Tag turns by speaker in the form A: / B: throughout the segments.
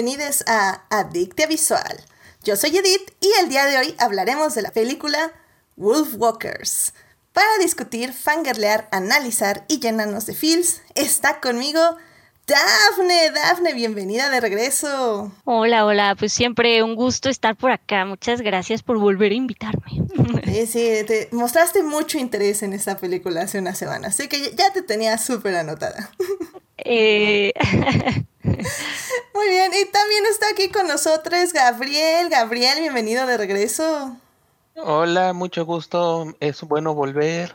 A: bienvenidos a Adictia Visual. Yo soy Edith y el día de hoy hablaremos de la película Wolfwalkers. Para discutir, fangirlear, analizar y llenarnos de feels, está conmigo Dafne. Dafne, bienvenida de regreso.
B: Hola, hola, pues siempre un gusto estar por acá. Muchas gracias por volver a invitarme.
A: Sí, sí, te mostraste mucho interés en esta película hace una semana, así que ya te tenía súper anotada. Eh... Muy bien, y también está aquí con nosotros Gabriel. Gabriel, bienvenido de regreso.
C: Hola, mucho gusto, es bueno volver.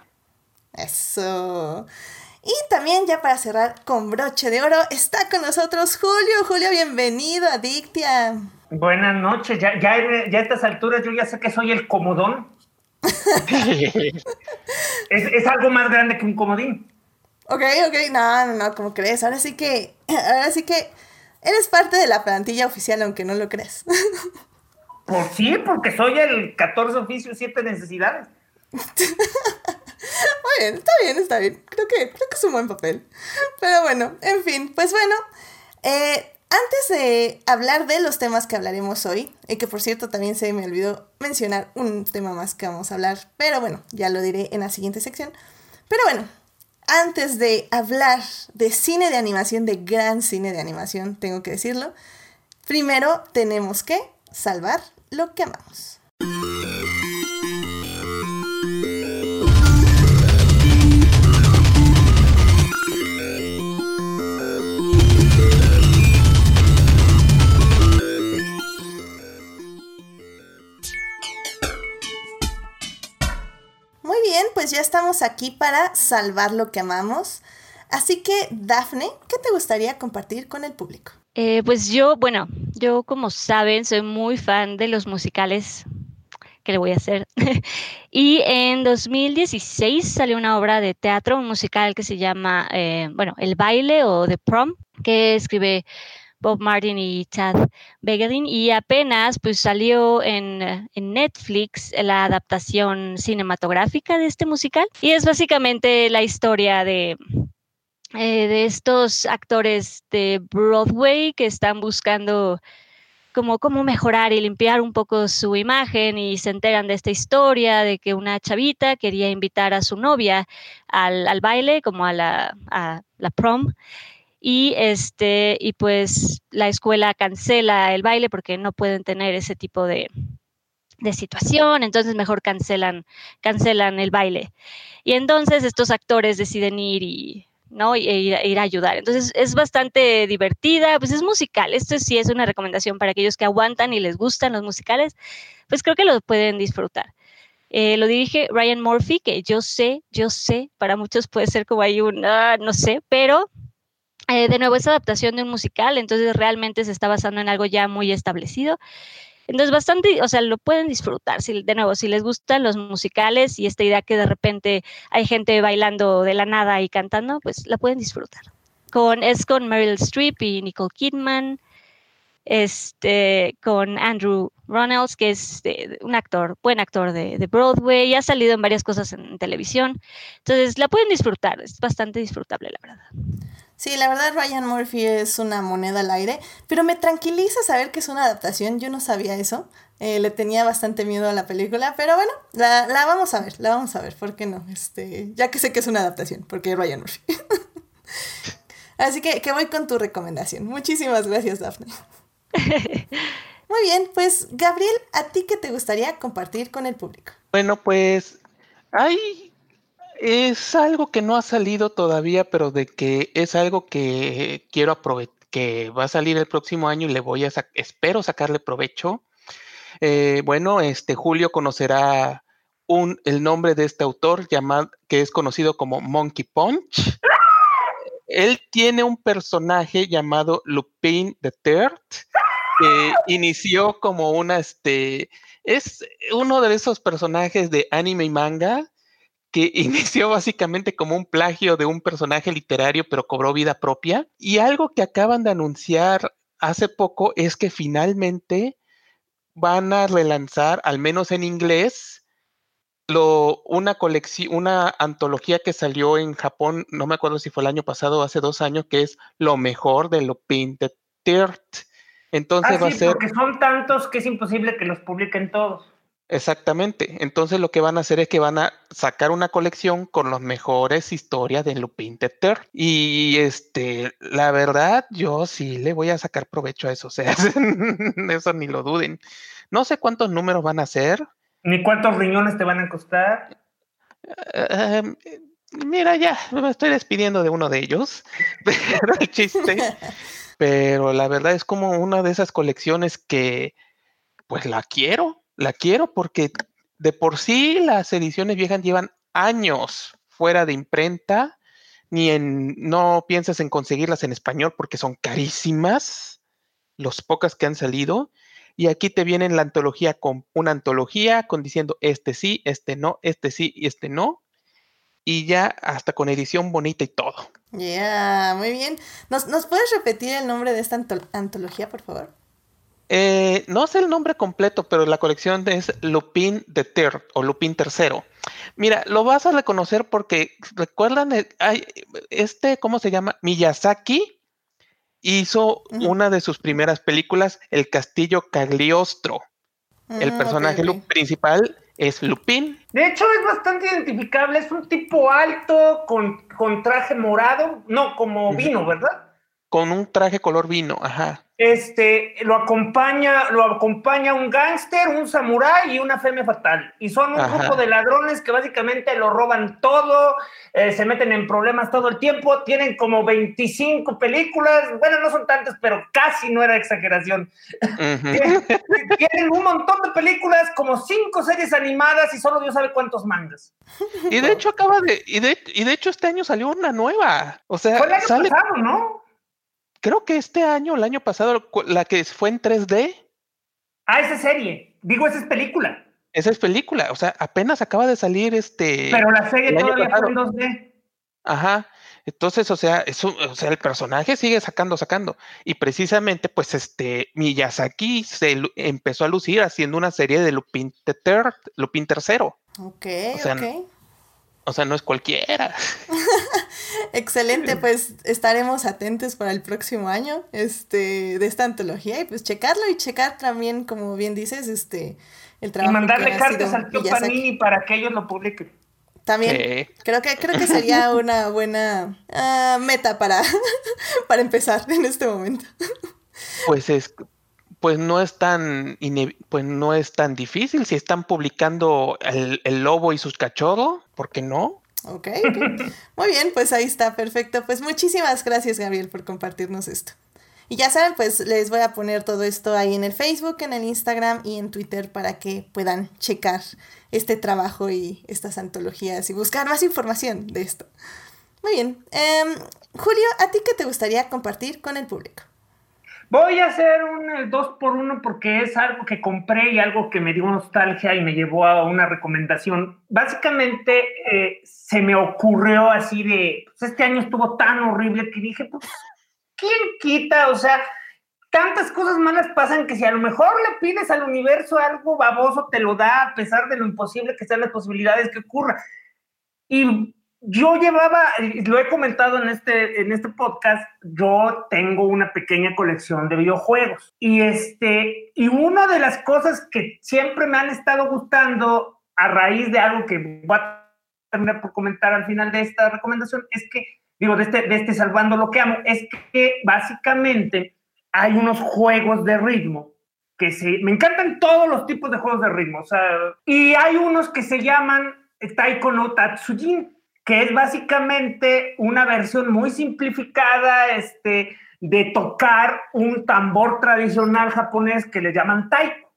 A: Eso. Y también ya para cerrar con broche de oro está con nosotros Julio. Julio, bienvenido a Dictia.
D: Buenas noches, ya, ya, ya a estas alturas yo ya sé que soy el comodón. es, es algo más grande que un comodín.
A: Ok, ok, no, no, no, como crees. Ahora sí que, ahora sí que eres parte de la plantilla oficial, aunque no lo creas.
D: Por sí, porque soy el 14 oficio, 7 necesidades.
A: Muy bien, está bien, está bien. Creo que, creo que es un buen papel. Pero bueno, en fin, pues bueno. Eh, antes de hablar de los temas que hablaremos hoy, y que por cierto también se me olvidó mencionar un tema más que vamos a hablar, pero bueno, ya lo diré en la siguiente sección. Pero bueno, antes de hablar de cine de animación, de gran cine de animación, tengo que decirlo, primero tenemos que salvar lo que amamos. Bien, pues ya estamos aquí para salvar lo que amamos. Así que, Dafne, ¿qué te gustaría compartir con el público?
B: Eh, pues yo, bueno, yo como saben, soy muy fan de los musicales. ¿Qué le voy a hacer? y en 2016 salió una obra de teatro, un musical que se llama, eh, bueno, El baile o The Prom, que escribe Bob Martin y Chad Begelin y apenas pues salió en, en, Netflix la adaptación cinematográfica de este musical y es básicamente la historia de, eh, de estos actores de Broadway que están buscando como cómo mejorar y limpiar un poco su imagen y se enteran de esta historia de que una chavita quería invitar a su novia al, al baile como a la, a la prom y este y pues la escuela cancela el baile porque no pueden tener ese tipo de, de situación, entonces mejor cancelan cancelan el baile. Y entonces estos actores deciden ir y ¿no? Ir, ir, a ayudar. Entonces es bastante divertida, pues es musical. Esto sí es una recomendación para aquellos que aguantan y les gustan los musicales, pues creo que lo pueden disfrutar. Eh, lo dirige Ryan Murphy, que yo sé, yo sé, para muchos puede ser como hay un, ah, no sé, pero eh, de nuevo, es adaptación de un musical, entonces realmente se está basando en algo ya muy establecido. Entonces, bastante, o sea, lo pueden disfrutar. Si, de nuevo, si les gustan los musicales y esta idea que de repente hay gente bailando de la nada y cantando, pues la pueden disfrutar. Con, es con Meryl Streep y Nicole Kidman, este, con Andrew Ronalds, que es un actor, buen actor de, Broadway, y ha salido en varias cosas en televisión. Entonces, la pueden disfrutar, es bastante disfrutable, la verdad.
A: Sí, la verdad Ryan Murphy es una moneda al aire, pero me tranquiliza saber que es una adaptación, yo no sabía eso, eh, le tenía bastante miedo a la película, pero bueno, la, la, vamos a ver, la vamos a ver, ¿por qué no? Este, ya que sé que es una adaptación, porque Ryan Murphy. Así que, que voy con tu recomendación. Muchísimas gracias, Daphne. Muy bien, pues Gabriel, ¿a ti qué te gustaría compartir con el público?
C: Bueno, pues hay es algo que no ha salido todavía, pero de que es algo que quiero aprovechar, que va a salir el próximo año y le voy a, espero sacarle provecho. Eh, bueno, este Julio conocerá un, el nombre de este autor llamado, que es conocido como Monkey Punch. Él tiene un personaje llamado Lupin the Third, que inició como una, este, es uno de esos personajes de anime y manga que inició básicamente como un plagio de un personaje literario, pero cobró vida propia. Y algo que acaban de anunciar hace poco es que finalmente van a relanzar, al menos en inglés, lo, una colección, una antología que salió en Japón, no me acuerdo si fue el año pasado o hace dos años, que es lo mejor de lo Painted Third. Entonces
D: Ah,
C: va a ser
D: porque son tantos que es imposible que los publiquen todos.
C: Exactamente. Entonces lo que van a hacer es que van a sacar una colección con las mejores historias de Lupin the Third. Y este, la verdad, yo sí le voy a sacar provecho a eso. O sea, eso ni lo duden. No sé cuántos números van a ser.
D: Ni cuántos riñones te van a costar.
C: Eh, mira, ya me estoy despidiendo de uno de ellos. Pero el chiste. Pero la verdad es como una de esas colecciones que, pues la quiero, la quiero porque de por sí las ediciones viejas llevan años fuera de imprenta, ni en, no piensas en conseguirlas en español porque son carísimas, los pocas que han salido. Y aquí te vienen la antología con una antología con diciendo este sí, este no, este sí y este no. Y ya hasta con edición bonita y todo.
A: Ya, muy bien. ¿Nos, ¿Nos puedes repetir el nombre de esta anto- antología, por favor?
C: Eh, no sé el nombre completo, pero la colección es Lupin the Third o Lupin tercero. Mira, lo vas a reconocer porque recuerdan, el- hay, este, ¿cómo se llama? Miyazaki hizo una de sus primeras películas, El Castillo Cagliostro. El
A: Mm, ok,
C: personaje principal es Lupin.
D: De hecho, es bastante identificable. Es un tipo alto con, con traje morado. No, como vino, ¿verdad?
C: Con un traje color vino, ajá.
D: Este, lo acompaña, lo acompaña un gángster, un samurái y una femme fatal. Y son un
C: Ajá.
D: grupo de ladrones que básicamente lo roban todo, eh, se meten en problemas todo el tiempo, tienen como 25 películas, bueno, no son tantas, pero casi no era exageración. Tienen, tienen un montón de películas, como cinco series animadas y solo Dios sabe cuántos mangas.
C: Y de hecho acaba de, y de, y de hecho este año salió una nueva. O sea,
D: Fue el año
C: sale,
D: pasado, ¿no?
C: Creo que este año, el año pasado, la que fue en 3D,
D: Ah, esa serie. Digo, esa es película.
C: esa es película. O sea, apenas acaba de salir este.
D: Pero la serie todavía fue en
C: pasado.
D: 2D.
C: Ajá. Entonces, o sea, eso, o sea, el personaje sigue sacando, sacando. Y precisamente, pues, este, Miyazaki se empezó a lucir haciendo una serie de Lupin the Third, Lupin tercero.
A: Ok,
C: O sea,
A: ok.
C: O sea, no es cualquiera.
A: Excelente, pues estaremos atentos para el próximo año este, de esta antología y pues checarlo y checar también, como bien dices, este, el
D: Y
A: trabajo
D: mandarle
A: que ha
D: cartas al tío. Panini para que ellos lo publiquen.
A: También creo que creo que sería una buena ah, meta para, para empezar en este momento.
C: pues es, pues no es tan, pues no es tan difícil. Si están publicando el, el lobo y sus cachorros, ¿por qué no?
A: Ok, ok. Muy bien, pues ahí está, perfecto. Pues muchísimas gracias, Gabriel, por compartirnos esto. Y ya saben, pues les voy a poner todo esto ahí en el Facebook, en el Instagram y en Twitter para que puedan checar este trabajo y estas antologías y buscar más información de esto. Muy bien. Em, Julio, ¿a ti qué te gustaría compartir con el público?
D: Voy a hacer un eh, dos por uno porque es algo que compré y algo que me dio nostalgia y me llevó a una recomendación. Básicamente eh, se me ocurrió así de, pues este año estuvo tan horrible que dije, pues, ¿quién quita? O sea, tantas cosas malas pasan que si a lo mejor le pides al universo algo baboso, te lo da a pesar de lo imposible que sean las posibilidades que ocurra. Y yo llevaba, lo he comentado en este, en este podcast, yo tengo una pequeña colección de videojuegos. Y, este, y una de las cosas que siempre me han estado gustando a raíz de algo que voy a terminar por comentar al final de esta recomendación es que, digo, de este, de este Salvando lo que amo, es que básicamente hay unos juegos de ritmo que se, me encantan todos los tipos de juegos de ritmo, o sea, y hay unos que se llaman Taiko no Tatsujin, que es básicamente una versión muy simplificada este, de tocar un tambor tradicional japonés que le llaman taiko.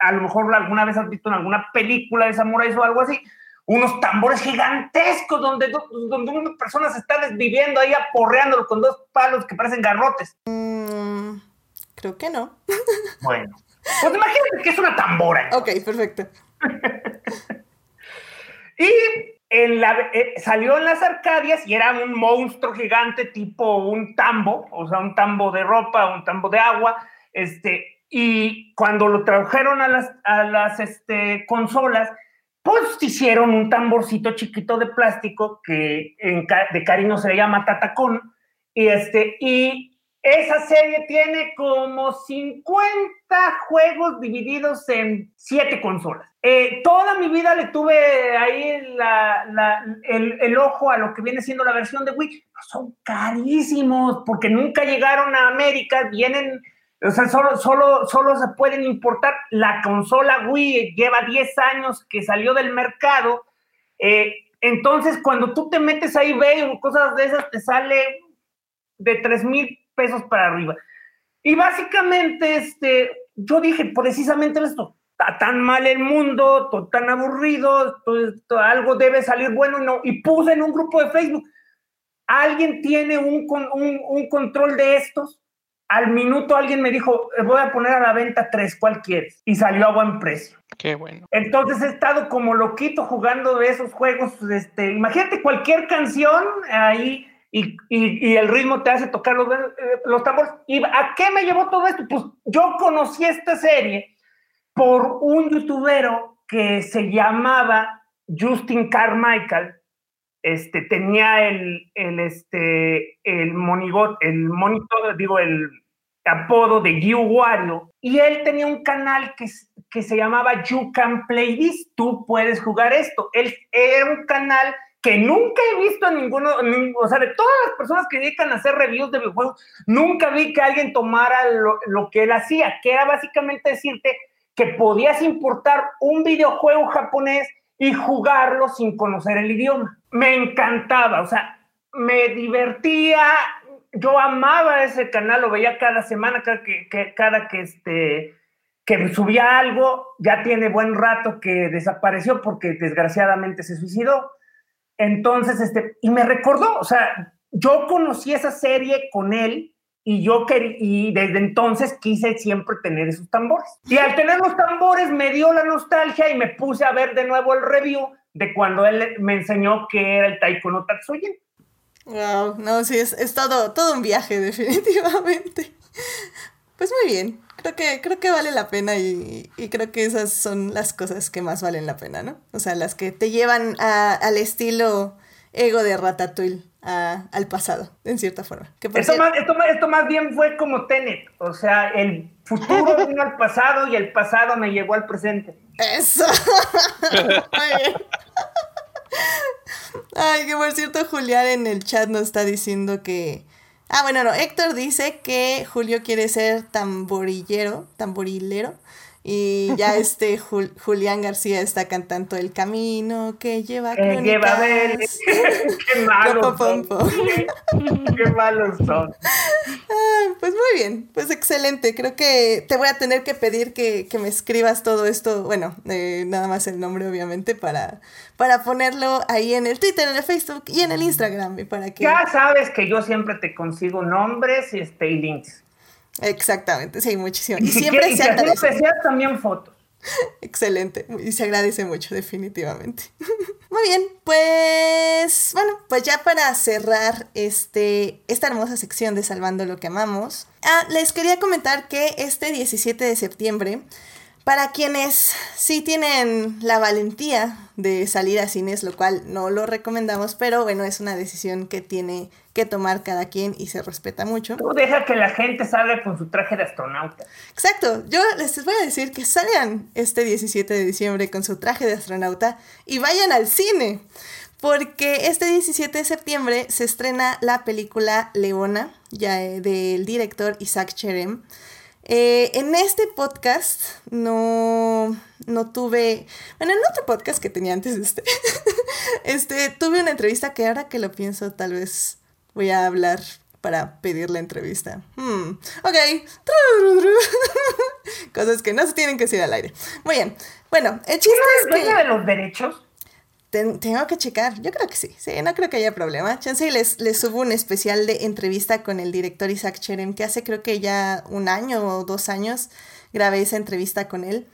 D: A lo mejor alguna vez has visto en alguna película de samuráis o algo así, unos tambores gigantescos donde, donde una persona se está desviviendo ahí aporreándolo con dos palos que parecen garrotes.
A: Mm, creo que no.
D: Bueno, pues imagínate que es una tambora.
A: Ok, perfecto.
D: Y en la, eh, salió en las Arcadias y era un monstruo gigante tipo un tambo, o sea, un tambo de ropa, un tambo de agua, este, y cuando lo trajeron a las, a las este, consolas, pues hicieron un tamborcito chiquito de plástico que en, de cariño se le llama tatacón, y, este, y esa serie tiene como 50 juegos divididos en 7 consolas. Eh, toda mi vida le tuve ahí el, ojo a lo que viene siendo la versión de Wii. Son carísimos porque nunca llegaron a América, vienen, o sea, solo, solo, solo se pueden importar. La consola Wii lleva 10 años que salió del mercado. Eh, entonces, cuando tú te metes ahí, ve cosas de esas, te sale de 3 mil pesos para arriba. Y básicamente, este, yo dije precisamente esto, está tan mal el mundo, todo tan aburrido, todo, algo debe salir bueno, no, y puse en un grupo de Facebook, ¿alguien tiene un, un, un control de estos? Al minuto alguien me dijo, eh, voy a poner a la venta tres, ¿cuál quieres? Y salió a buen precio.
C: Qué bueno.
D: Entonces he estado como loquito jugando de esos juegos. Este, imagínate cualquier canción ahí y, y, el ritmo te hace tocar los, eh, los tambores. ¿Y a qué me llevó todo esto? Pues yo conocí esta serie por un youtubero que se llamaba Justin Carmichael. Este, tenía el, el, este, el monigot, el monitor, digo, el apodo de Gyu Wario, y él tenía un canal que, que se llamaba You Can Play This, tú puedes jugar esto. Él era un canal que nunca he visto a ninguno, o sea, de todas las personas que dedican a hacer reviews de videojuegos, nunca vi que alguien tomara lo, lo, que él hacía, que era básicamente decirte que podías importar un videojuego japonés y jugarlo sin conocer el idioma. Me encantaba, o sea, me divertía, yo amaba ese canal, lo veía cada semana, cada que, que cada que este que subía algo, ya tiene buen rato que desapareció porque desgraciadamente se suicidó entonces, este, y me recordó, o sea, yo conocí esa serie con él y yo y desde entonces quise siempre tener esos tambores. Y al tener los tambores me dio la nostalgia y me puse a ver de nuevo el review de cuando él me enseñó que era el Taiko no Tatsuyin.
A: Wow, no, sí, es, es todo, todo un viaje, definitivamente. Pues muy bien. Creo que, creo que vale la pena y, creo que esas son las cosas que más valen la pena, ¿no? O sea, las que te llevan al estilo ego de Ratatouille, al pasado, en cierta forma.
D: esto, más, esto, más, bien fue como Tenet, o sea, el futuro vino al pasado y el pasado me llevó al presente.
A: Eso. Muy bien. Ay, que por cierto, Julián en el chat nos está diciendo que Ah, bueno, no, Héctor dice que Julio quiere ser tamborillero, tamborilero. Y ya este Julián García está cantando El camino que lleva
D: que lleva a ver. Qué malos son. Qué malos son.
A: pues muy bien, pues excelente. Creo que te voy a tener que pedir que, me escribas todo esto, bueno, eh, nada más el nombre obviamente para, para ponerlo ahí en el Twitter, en el Facebook y en el Instagram. Para que...
D: Ya sabes que yo siempre te consigo nombres y, este, y links.
A: Exactamente, sí, muchísimo. Y, siempre se agradece.
D: también fotos.
A: Excelente, y se agradece mucho, definitivamente. Muy bien, pues bueno, pues ya para cerrar este, esta hermosa sección de Salvando lo que amamos, ah, les quería comentar que este 17 de septiembre para quienes sí tienen la valentía de salir a cines, lo cual no lo recomendamos, pero bueno, es una decisión que tiene que tomar cada quien y se respeta mucho.
D: Tú deja que la gente salga con su traje de astronauta.
A: Exacto, yo les voy a decir que salgan este 17 de diciembre con su traje de astronauta y vayan al cine, porque este 17 de septiembre se estrena la película Leona, ya eh, del director Isaac Cherem. Eh, en este podcast no, no tuve, bueno, en otro podcast que tenía antes de este, este, tuve una entrevista que ahora que lo pienso tal vez voy a hablar para pedir la entrevista. Hmm, ok. Cosas que no se tienen que decir al aire. Muy bien. Bueno, el chiste es que...
D: de los derechos?
A: tengo que checar. Yo creo que sí. Sí, no creo que haya problema. Chance les, les subo un especial de entrevista con el director Isaac Cherem, que hace creo que ya un año o dos años grabé esa entrevista con él.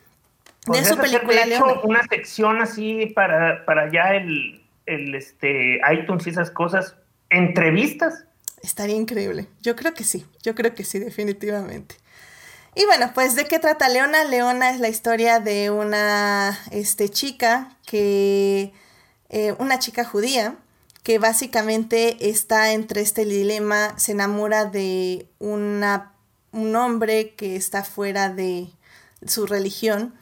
D: De su película de hecho, una sección así para, para ya el, el este, iTunes y esas cosas. ¿Entrevistas?
A: Estaría increíble. Yo creo que sí. Yo creo que sí, definitivamente. Y bueno, pues ¿de qué trata Leona? Leona es la historia de una este, chica que eh, una chica judía que básicamente está entre este dilema, se enamora de una, un hombre que está fuera de su religión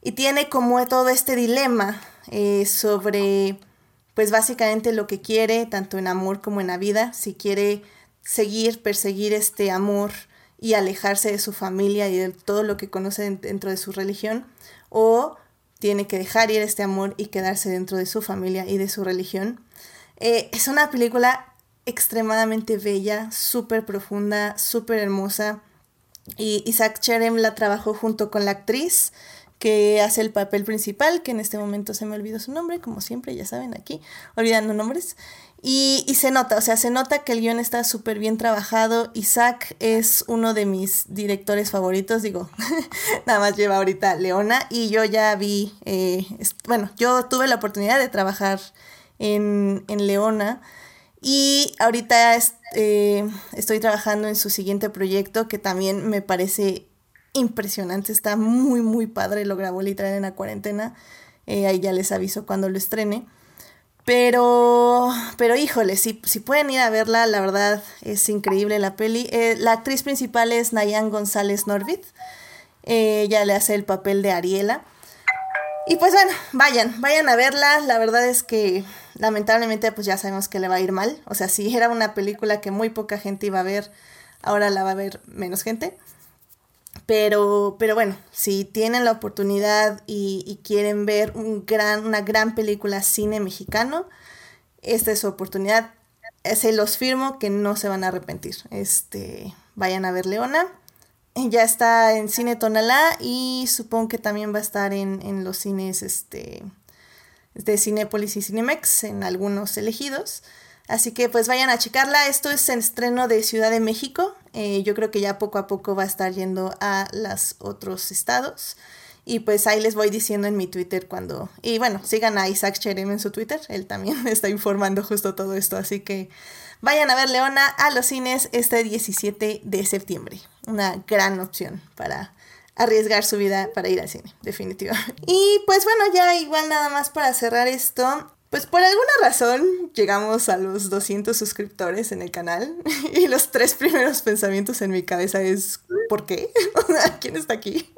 A: y tiene como todo este dilema eh, sobre, pues básicamente lo que quiere, tanto en amor como en la vida, si quiere seguir, perseguir este amor y alejarse de su familia y de todo lo que conoce dentro de su religión, o tiene que dejar ir este amor y quedarse dentro de su familia y de su religión. Eh, es una película extremadamente bella, súper profunda, súper hermosa. Y Isaac Cherem la trabajó junto con la actriz que hace el papel principal, que en este momento se me olvidó su nombre, como siempre, ya saben, aquí, olvidando nombres. Y, y se nota, o sea, se nota que el guion está súper bien trabajado. Isaac es uno de mis directores favoritos, digo, nada más lleva ahorita Leona y yo ya vi, eh, bueno, yo tuve la oportunidad de trabajar en, en Leona y ahorita eh, estoy trabajando en su siguiente proyecto que también me parece impresionante, está muy, muy padre, lo grabó literal en la cuarentena, eh, ahí ya les aviso cuando lo estrene. Pero, pero híjole, si, si pueden ir a verla, la verdad es increíble la peli. Eh, la actriz principal es Nayan González Norvid. Eh, ella le hace el papel de Ariela. Y pues bueno, vayan, vayan a verla. La verdad es que lamentablemente pues ya sabemos que le va a ir mal. O sea, si era una película que muy poca gente iba a ver, ahora la va a ver menos gente. Pero, pero bueno, si tienen la oportunidad y, quieren ver un gran, una gran película cine mexicano, esta es su oportunidad. Se los firmo que no se van a arrepentir. Este, vayan a ver Leona. Ya está en Cine Tonalá y supongo que también va a estar en, en los cines este, de Cinépolis y Cinemex, en algunos elegidos. Así que pues vayan a checarla. Esto es el estreno de Ciudad de México. Eh, yo creo que ya poco a poco va a estar yendo a los otros estados. Y pues ahí les voy diciendo en mi Twitter cuando... Y bueno, sigan a Isaac Cherem en su Twitter. Él también está informando justo todo esto. Así que vayan a ver Leona a los cines este 17 de septiembre. Una gran opción para arriesgar su vida para ir al cine, definitivamente. Y pues bueno, ya igual nada más para cerrar esto. Pues por alguna razón llegamos a los 200 suscriptores en el canal y los tres primeros pensamientos en mi cabeza es ¿por qué? ¿Quién está aquí?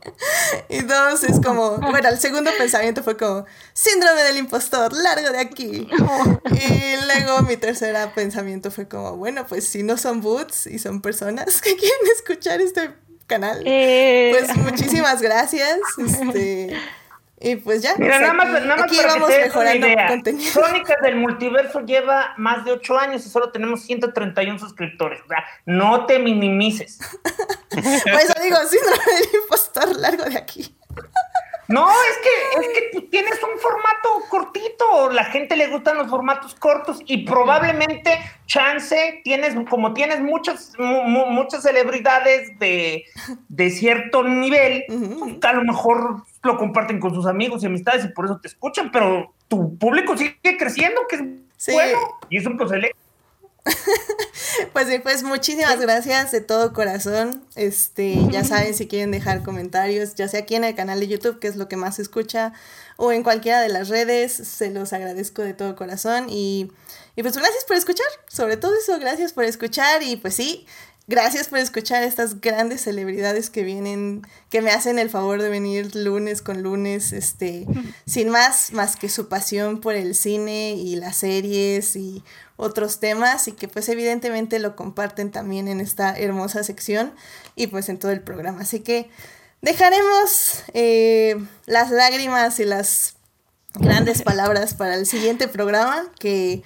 A: Y dos es como, bueno, el segundo pensamiento fue como síndrome del impostor, largo de aquí. Y luego mi tercer pensamiento fue como, bueno, pues si no son boots y son personas que quieren escuchar este canal, eh. pues muchísimas gracias. Este y pues ya.
D: Mira, nada más, nada más para que mejorando idea. Crónicas del Multiverso lleva más de 8 años y solo tenemos 131 suscriptores. O sea, no te minimices.
A: Por eso digo, síndrome del impostor largo de aquí.
D: No, es que, es que tienes un formato cortito, la gente le gustan los formatos cortos y probablemente chance tienes, como tienes muchas, muchas celebridades de, cierto nivel, pues, a lo mejor lo comparten con sus amigos y amistades y por eso te escuchan, pero tu público sigue creciendo, que es bueno, y es un proceso
A: pues sí, pues muchísimas gracias de todo corazón. Este, ya saben si quieren dejar comentarios, ya sea aquí en el canal de YouTube, que es lo que más se escucha, o en cualquiera de las redes, se los agradezco de todo corazón. Y, y pues gracias por escuchar, sobre todo eso, gracias por escuchar. Y pues sí, Gracias por escuchar estas grandes celebridades que vienen, que me hacen el favor de venir lunes con lunes, este, sin más, más que su pasión por el cine y las series y otros temas y que pues evidentemente lo comparten también en esta hermosa sección y pues en todo el programa. Así que dejaremos eh, las lágrimas y las grandes palabras para el siguiente programa que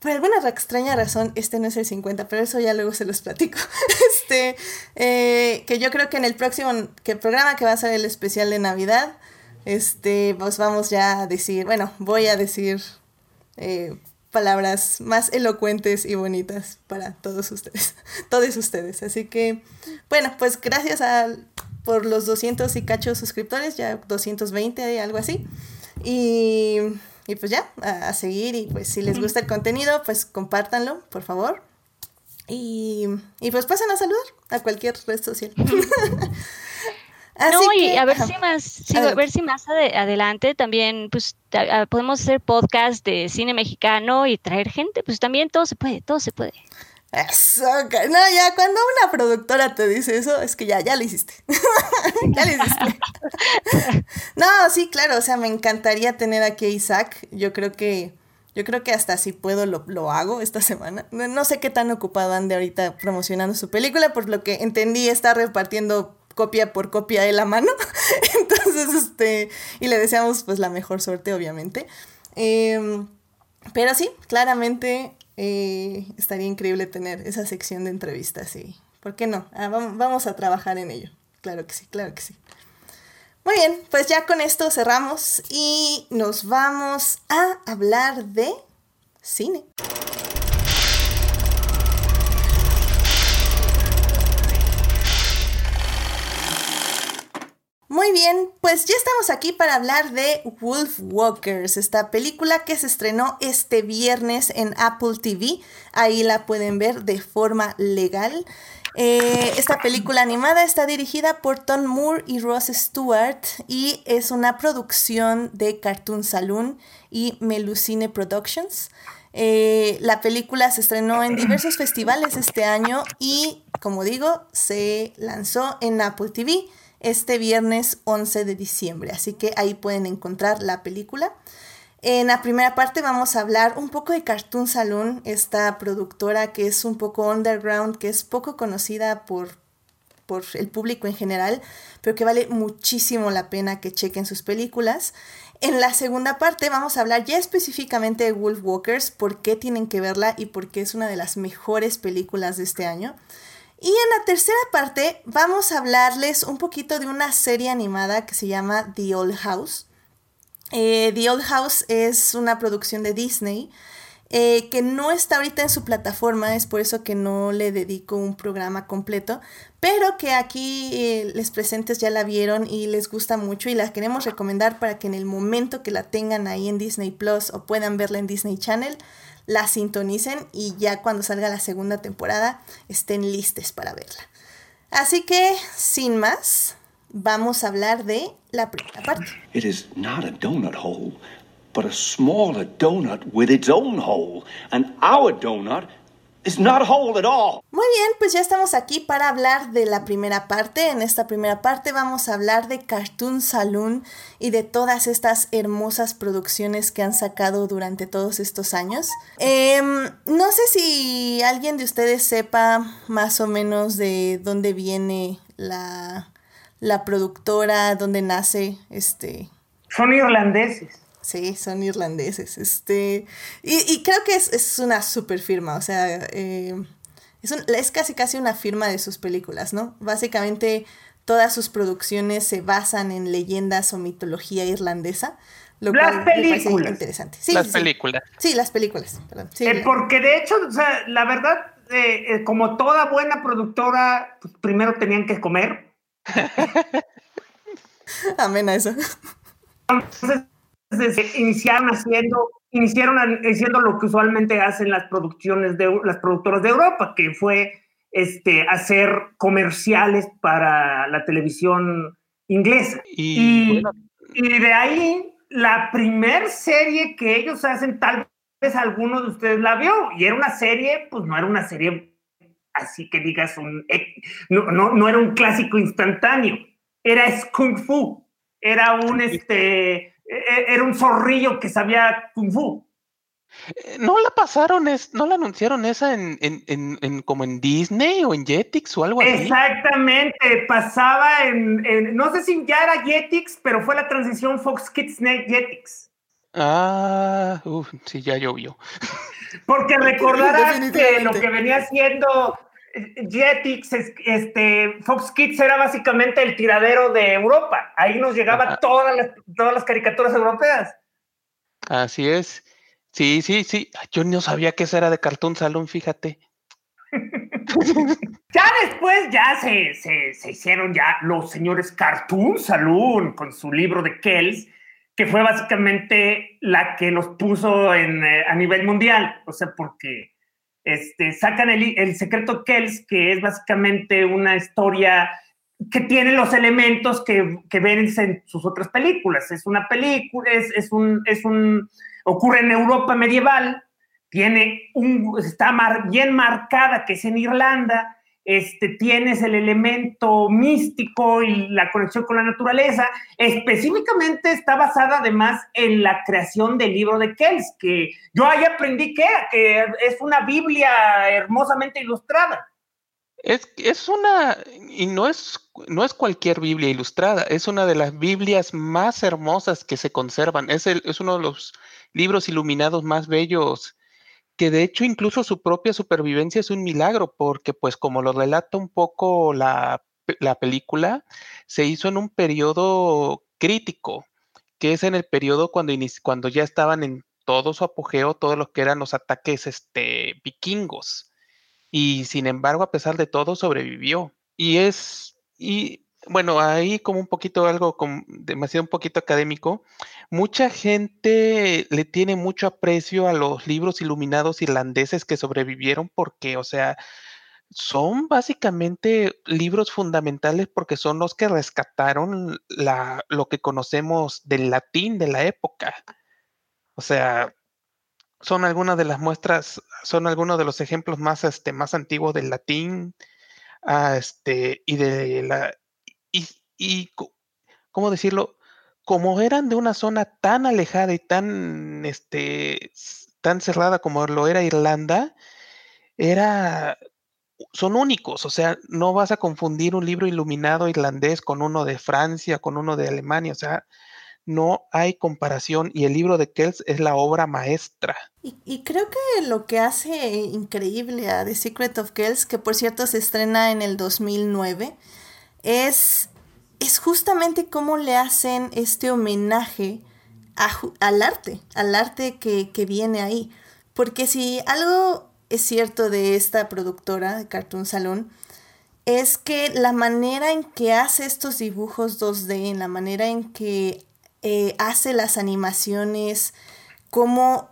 A: por alguna extraña razón, este no es el 50, pero eso ya luego se los platico. Este, eh, que yo creo que en el próximo, que el programa que va a ser el especial de Navidad, este, pues vamos ya a decir, bueno, voy a decir eh, palabras más elocuentes y bonitas para todos ustedes, todos ustedes. Así que, bueno, pues gracias a, por los 200 y cacho suscriptores, ya 220, algo así. Y y pues ya, a, seguir y pues si les gusta el contenido, pues compártanlo, por favor. Y, y pues pasen a saludar a cualquier red social.
B: no, y a ver si más, a ver si más adelante también, pues podemos hacer podcast de cine mexicano y traer gente, pues también todo se puede, todo se puede.
A: Eso, no, ya cuando una productora te dice eso, es que ya, ya lo hiciste. ya lo hiciste. no, sí, claro, o sea, me encantaría tener aquí a Isaac. Yo creo que, yo creo que hasta si puedo lo, lo hago esta semana. No, sé qué tan ocupado ande ahorita promocionando su película, por lo que entendí, está repartiendo copia por copia de la mano. Entonces, este, y le deseamos pues la mejor suerte, obviamente. Em, pero sí, claramente eh, estaría increíble tener esa sección de entrevistas y, ¿por qué no? Ah, vamos a trabajar en ello. Claro que sí, claro que sí. Muy bien, pues ya con esto cerramos y nos vamos a hablar de cine. Muy bien, pues ya estamos aquí para hablar de Wolf Walkers, esta película que se estrenó este viernes en Apple TV. Ahí la pueden ver de forma legal. Eh, esta película animada está dirigida por Tom Moore y Ross Stewart y es una producción de Cartoon Saloon y Melusine Productions. Eh, la película se estrenó en diversos festivales este año y, como digo, se lanzó en Apple TV este viernes 11 de diciembre. Así que ahí pueden encontrar la película. En la primera parte vamos a hablar un poco de Cartoon Saloon, esta productora que es un poco underground, que es poco conocida por, por el público en general, pero que vale muchísimo la pena que chequen sus películas. En la segunda parte vamos a hablar ya específicamente de Wolf Walkers, por qué tienen que verla y por qué es una de las mejores películas de este año. Y en la tercera parte vamos a hablarles un poquito de una serie animada que se llama The Old House. Eh, The Old House es una producción de Disney eh, que no está ahorita en su plataforma, es por eso que no le dedico un programa completo, pero que aquí eh, les presentes ya la vieron y les gusta mucho y la queremos recomendar para que en el momento que la tengan ahí en Disney Plus o puedan verla en Disney Channel, la sintonicen y ya cuando salga la segunda temporada estén listes para verla. Así que, sin más, vamos a hablar de la primera parte. It is not a donut hole, but a smaller donut with its own hole. And our donut muy bien, pues ya estamos aquí para hablar de la primera parte. En esta primera parte vamos a hablar de Cartoon Saloon y de todas estas hermosas producciones que han sacado durante todos estos años. Em, no sé si alguien de ustedes sepa más o menos de dónde viene la, la productora, dónde nace este.
D: Son irlandeses.
A: Sí, son irlandeses. Este, y, creo que es, una super firma, o sea, eh, es, es casi casi una firma de sus películas, ¿no? Básicamente todas sus producciones se basan en leyendas o mitología irlandesa.
D: Lo las películas.
A: interesante.
C: Sí, las películas.
A: Sí, las películas.
D: Eh, porque de hecho, o sea, la verdad, eh, como toda buena productora, pues, primero tenían que comer.
A: Amén a eso.
D: Entonces, iniciaron haciendo, iniciaron haciendo lo que usualmente hacen las producciones de las productoras de Europa, que fue este, hacer comerciales para la televisión inglesa. Y, y, de ahí, la primer serie que ellos hacen, tal vez alguno de ustedes la vio, y era una serie, pues no era una serie así que digas, un, no, no, no era un clásico instantáneo, era Kung Fu, era un, este, era un zorrillo que sabía kung fu.
C: Eh, ¿No la pasaron, es, no la anunciaron esa en, en, en, como en Disney o en Jetix o algo así?
D: Exactamente, pasaba en, no sé si ya era Jetix, pero fue la transición Fox Kids Jetix.
C: Ah, uff, sí, ya llovió.
D: Porque recordarás que lo que venía siendo Jetix, este, Fox Kids era básicamente el tiradero de Europa. Ahí nos llegaban todas las, todas las caricaturas europeas.
C: Así es. Sí, sí, sí. Yo no sabía que esa era de Cartoon Salón, fíjate.
D: ya después ya se, se, hicieron ya los señores Cartoon Saloon con su libro de Kells, que fue básicamente la que los puso en, eh, a nivel mundial. O sea, porque este, sacan el, secreto Kells, que es básicamente una historia que tiene los elementos que, que ven en sus otras películas. Es una película, es, es, un, ocurre en Europa medieval, tiene un, está bien marcada que es en Irlanda, este, tienes el elemento místico y la conexión con la naturaleza. Específicamente está basada además en la creación del libro de Kells, que yo ahí aprendí que que es una Biblia hermosamente ilustrada.
C: Es, es una, y no es, no es cualquier Biblia ilustrada, es una de las Biblias más hermosas que se conservan. Es, el, es uno de los libros iluminados más bellos que de hecho incluso su propia supervivencia es un milagro, porque pues como lo relata un poco la, película, se hizo en un periodo crítico, que es en el periodo cuando, cuando ya estaban en todo su apogeo, todos los que eran los ataques este, vikingos. Y sin embargo, a pesar de todo, sobrevivió. Y es, y bueno, ahí como un poquito algo, demasiado un poquito académico, mucha gente le tiene mucho aprecio a los libros iluminados irlandeses que sobrevivieron porque, o sea, son básicamente libros fundamentales porque son los que rescataron la, lo que conocemos del latín de la época. O sea, son algunas de las muestras, son algunos de los ejemplos más, este, más antiguos del latín ah, este, y de la y, ¿cómo decirlo? Como eran de una zona tan alejada y tan, este, tan cerrada como lo era Irlanda, era, son únicos, o sea, no vas a confundir un libro iluminado irlandés con uno de Francia, con uno de Alemania, o sea, no hay comparación y el libro de Kells es la obra maestra.
A: Y, y, creo que lo que hace increíble a The Secret of Kells, que por cierto se estrena en el 2009, es, es justamente cómo le hacen este homenaje al arte, al arte que, viene ahí. Porque si algo es cierto de esta productora de Cartoon Salon, es que la manera en que hace estos dibujos 2D, en la manera en que eh, hace las animaciones, cómo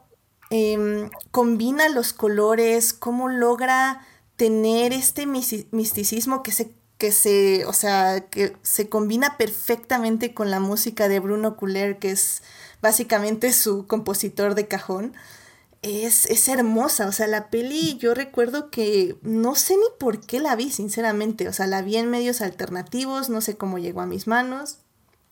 A: em, combina los colores, cómo logra tener este misticismo que se que se, o sea, que se combina perfectamente con la música de Bruno Couler, que es básicamente su compositor de cajón. Es, es, hermosa, o sea, la peli yo recuerdo que no sé ni por qué la vi, sinceramente, o sea, la vi en medios alternativos, no sé cómo llegó a mis manos,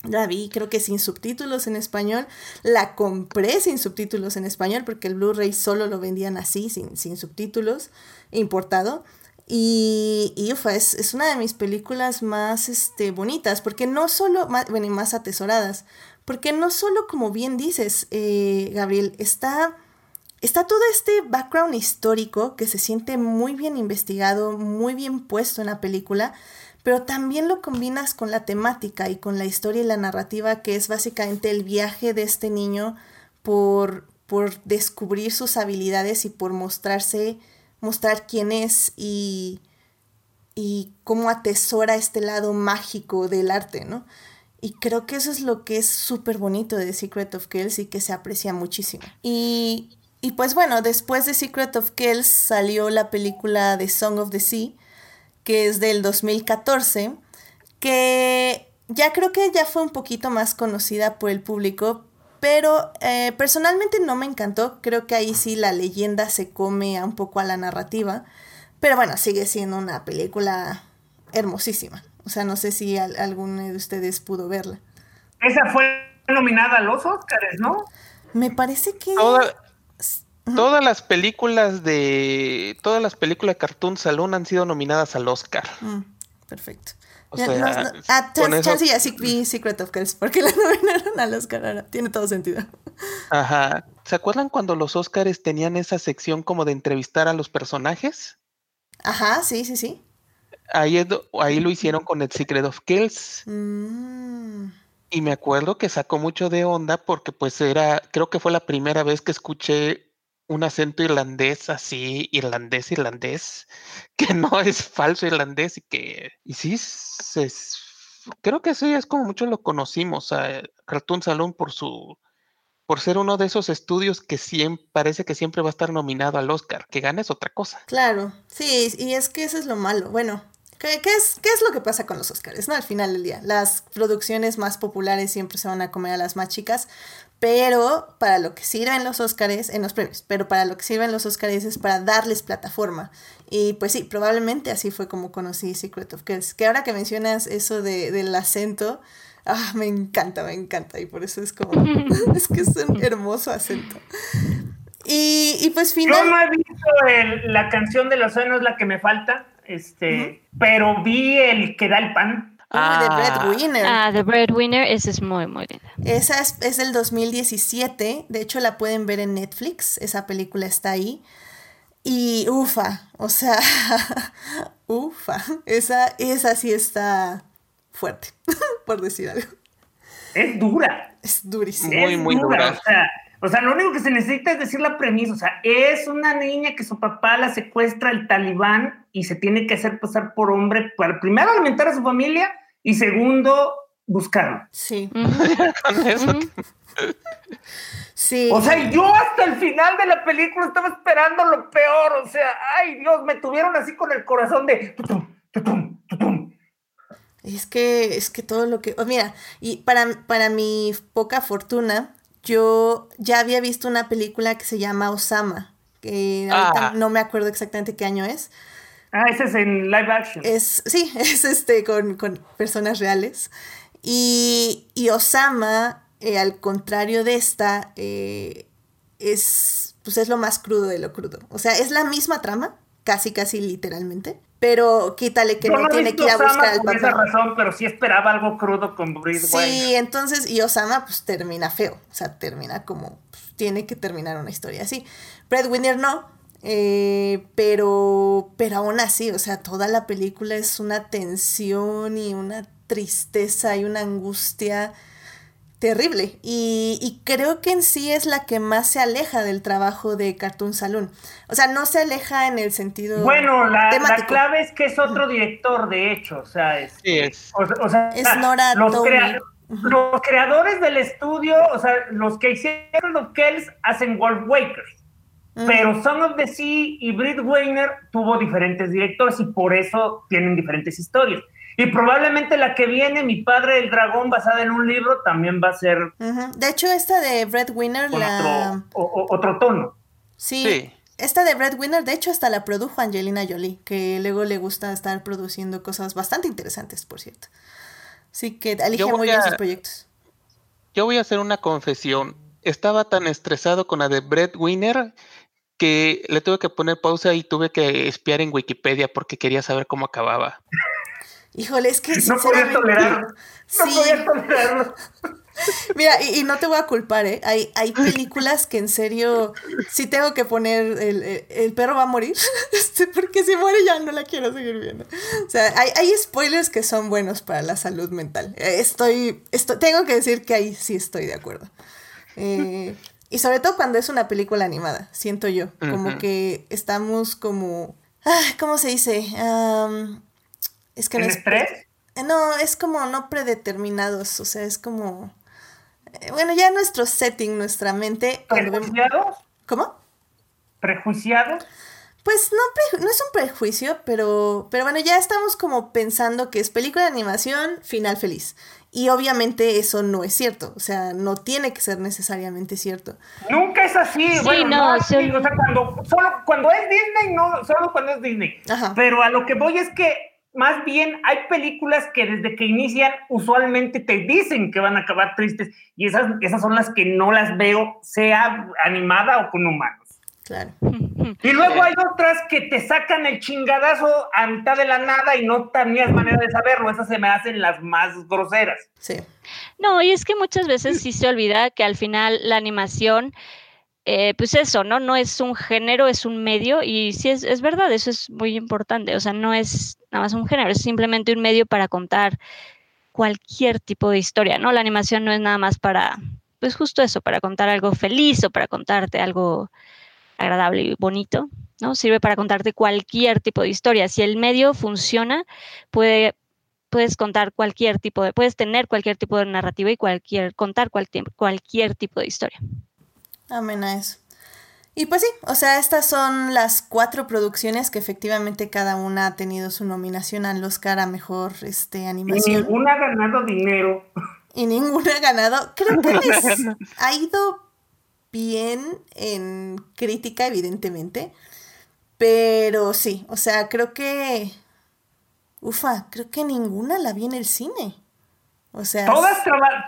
A: la vi creo que sin subtítulos en español, la compré sin subtítulos en español porque el Blu-ray solo lo vendían así, sin, sin subtítulos, importado. Y, y es, es, una de mis películas más este, bonitas, porque no solo, más, bueno, y más atesoradas, porque no solo, como bien dices, eh, Gabriel, está, está todo este background histórico que se siente muy bien investigado, muy bien puesto en la película, pero también lo combinas con la temática y con la historia y la narrativa, que es básicamente el viaje de este niño por, por descubrir sus habilidades y por mostrarse mostrar quién es y, y cómo atesora este lado mágico del arte, ¿no? Y creo que eso es lo que es súper bonito de Secret of Kells y que se aprecia muchísimo. Y, y, pues bueno, después de Secret of Kells salió la película The Song of the Sea, que es del 2014, que ya creo que ya fue un poquito más conocida por el público, pero eh, personalmente no me encantó. Creo que ahí sí la leyenda se come un poco a la narrativa. Pero bueno, sigue siendo una película hermosísima. O sea, no sé si alguno de ustedes pudo verla.
D: Esa fue nominada a los Oscars, ¿no?
A: Me parece que...
C: todas las películas de... Todas las películas de Cartoon Saloon han sido nominadas al Oscar.
A: Mm, perfecto. O sea, ah, chance ya sí Secret of Kells, porque la nominaron al Oscar ahora. Tiene todo sentido.
C: Ajá. ¿Se acuerdan cuando los Oscars tenían esa sección como de entrevistar a los personajes?
A: Ajá, sí, sí, sí.
C: Ahí, ahí lo hicieron con el Secret of Kells. Mm. Y me acuerdo que sacó mucho de onda porque pues era, creo que fue la primera vez que escuché un acento irlandés así, irlandés, irlandés, que no es falso irlandés y que, y sí, se, creo que sí es como muchos lo conocimos, a Salón por su, por ser uno de esos estudios que siempre, parece que siempre va a estar nominado al Oscar, que gane es otra cosa.
A: Claro, sí, y es que eso es lo malo. Bueno, ¿Qué, qué es, ¿Qué es lo que pasa con los Oscars? ¿no? Al final del día, las producciones más populares siempre se van a comer a las más chicas, pero para lo que sirven los Oscars, en los premios, pero para lo que sirven los Oscars es para darles plataforma. Y pues sí, probablemente así fue como conocí Secret of Girls. Que ahora que mencionas eso de, del acento, ah, me encanta, me encanta. Y por eso es como, es que es un hermoso acento. Y, y pues
D: Yo
A: final...
D: no he visto el- la canción de los sueños, la que me falta, este, pero vi el que da el pan.
A: Uy, de Breadwinner.
B: Ah, The Breadwinner, esa es muy, muy linda.
A: Esa es, es del 2017, de hecho la pueden ver en Netflix, esa película está ahí. Y ufa, o sea, ufa, esa, esa sí está fuerte, por decir algo.
D: Es dura.
A: Es durísimo.
C: Muy, muy dura.
D: O sea, o sea, lo único que se necesita es decir la premisa. O sea, es una niña que su papá la secuestra el talibán y se tiene que hacer pasar por hombre para primero alimentar a su familia y segundo buscarlo.
A: Sí, sí.
D: O sea, yo hasta el final de la película estaba esperando lo peor. O sea, ay Dios, me tuvieron así con el corazón de tutum, tutum, tutum.
A: Es que, es que todo lo que. oh, mira, y para, para mi poca fortuna, yo ya había visto una película que se llama Osama. Que ahorita
C: Ah.
A: no me acuerdo exactamente qué año es.
D: Ah, ese es en live action.
A: Es, sí, es este con, con personas reales. Y, y Osama, eh, al contrario de esta, eh, es, pues es lo más crudo de lo crudo. O sea, es la misma trama, casi, casi literalmente. Pero quítale que
D: Yo
A: no tiene que ir a
D: Osama
A: buscar al
D: por esa
A: papá.
D: razón, pero sí esperaba algo crudo con Bruce Wayne.
A: Sí, entonces, y Osama pues termina feo, o sea, termina como, pues, tiene que terminar una historia así. Breadwinner no, eh, pero, pero aún así, o sea, toda la película es una tensión y una tristeza y una angustia terrible. Y, y creo que en sí es la que más se aleja del trabajo de Cartoon Saloon. O sea, no se aleja en el sentido
D: Bueno, la, la clave es que es otro director, de hecho, o sea, es,
C: sí es.
D: o, o sea,
A: Es Nora
D: los,
A: Towey.
D: crea- los creadores del estudio, o sea, los que hicieron los Kells hacen Wolf Wakers, pero Son of the Sea y Britt Weiner tuvo diferentes directores y por eso tienen diferentes historias. Y probablemente la que viene, Mi Padre el Dragón, basada en un libro, también va a ser.
A: De hecho, esta de Breadwinner, la...
D: otro, o- o- otro tono.
A: Sí,
C: Sí.
A: esta de Breadwinner, de hecho, hasta la produjo Angelina Jolie, que luego le gusta estar produciendo cosas bastante interesantes, por cierto. Así que elige muy bien
C: a-
A: sus proyectos.
C: Yo voy a hacer una confesión. Estaba tan estresado con la de Breadwinner que le tuve que poner pausa y tuve que espiar en Wikipedia porque quería saber cómo acababa.
A: Híjole, es que
D: No podía
A: sinceramente-
D: tolerarlo. No
A: Sí.
D: podía tolerarlo.
A: Mira, y, y no te voy a culpar, ¿eh? Hay, hay películas que en serio sí tengo que poner el, el- el perro va a morir, este, porque si muere ya no la quiero seguir viendo. O sea, hay, hay spoilers que son buenos para la salud mental. Estoy, estoy, tengo que decir que ahí sí estoy de acuerdo. Eh, y sobre todo cuando es una película animada, siento yo, como que estamos como, ah, ¿cómo se dice? Am, es que no
D: ¿En
A: es...
D: estrés?
A: No, es como no predeterminados, o sea, es como... eh, Bueno, ya nuestro setting, nuestra mente...
D: ¿Prejuiciados?
A: ¿Cómo?
D: ¿Prejuiciados?
A: Pues no, no es un prejuicio, pero, pero bueno, ya estamos como pensando que es película de animación, final feliz. Y obviamente eso no es cierto, o sea, no tiene que ser necesariamente cierto.
D: Nunca es así.
B: Sí,
D: bueno,
B: no,
D: así,
B: sí.
D: o sea, cuando, solo cuando es Disney, no, solo cuando es Disney.
A: Ajá.
D: Pero a lo que voy es que más bien hay películas que desde que inician usualmente te dicen que van a acabar tristes y esas, esas son las que no las veo, sea animada o con humanos.
A: Claro.
D: Y luego hay otras que te sacan el chingadazo a mitad de la nada y no tenías manera de saberlo. Esas se me hacen las más groseras.
A: Sí.
B: No, y es que muchas veces sí se olvida que al final la animación, eh, pues eso, ¿no? No es un género, es un medio, y sí es, es verdad, eso es muy importante. O sea, no es nada más un género, es simplemente un medio para contar cualquier tipo de historia, ¿no? La animación no es nada más para, pues justo eso, para contar algo feliz o para contarte algo agradable y bonito, ¿no? Sirve para contarte cualquier tipo de historia. Si el medio funciona, puede puedes contar cualquier tipo de, puedes tener cualquier tipo de narrativa y cualquier, contar cualquier tipo de historia.
A: Amén a eso. Y pues sí, o sea, estas son las cuatro producciones que efectivamente cada una ha tenido su nominación al Oscar a mejor este, animación.
D: Y ninguna ha ganado dinero.
A: Y ninguna ha ganado. Creo que les ha ido bien en crítica, evidentemente. Pero sí, o sea, creo que. Ufa, creo que ninguna la vi en el cine. O sea.
D: Todas,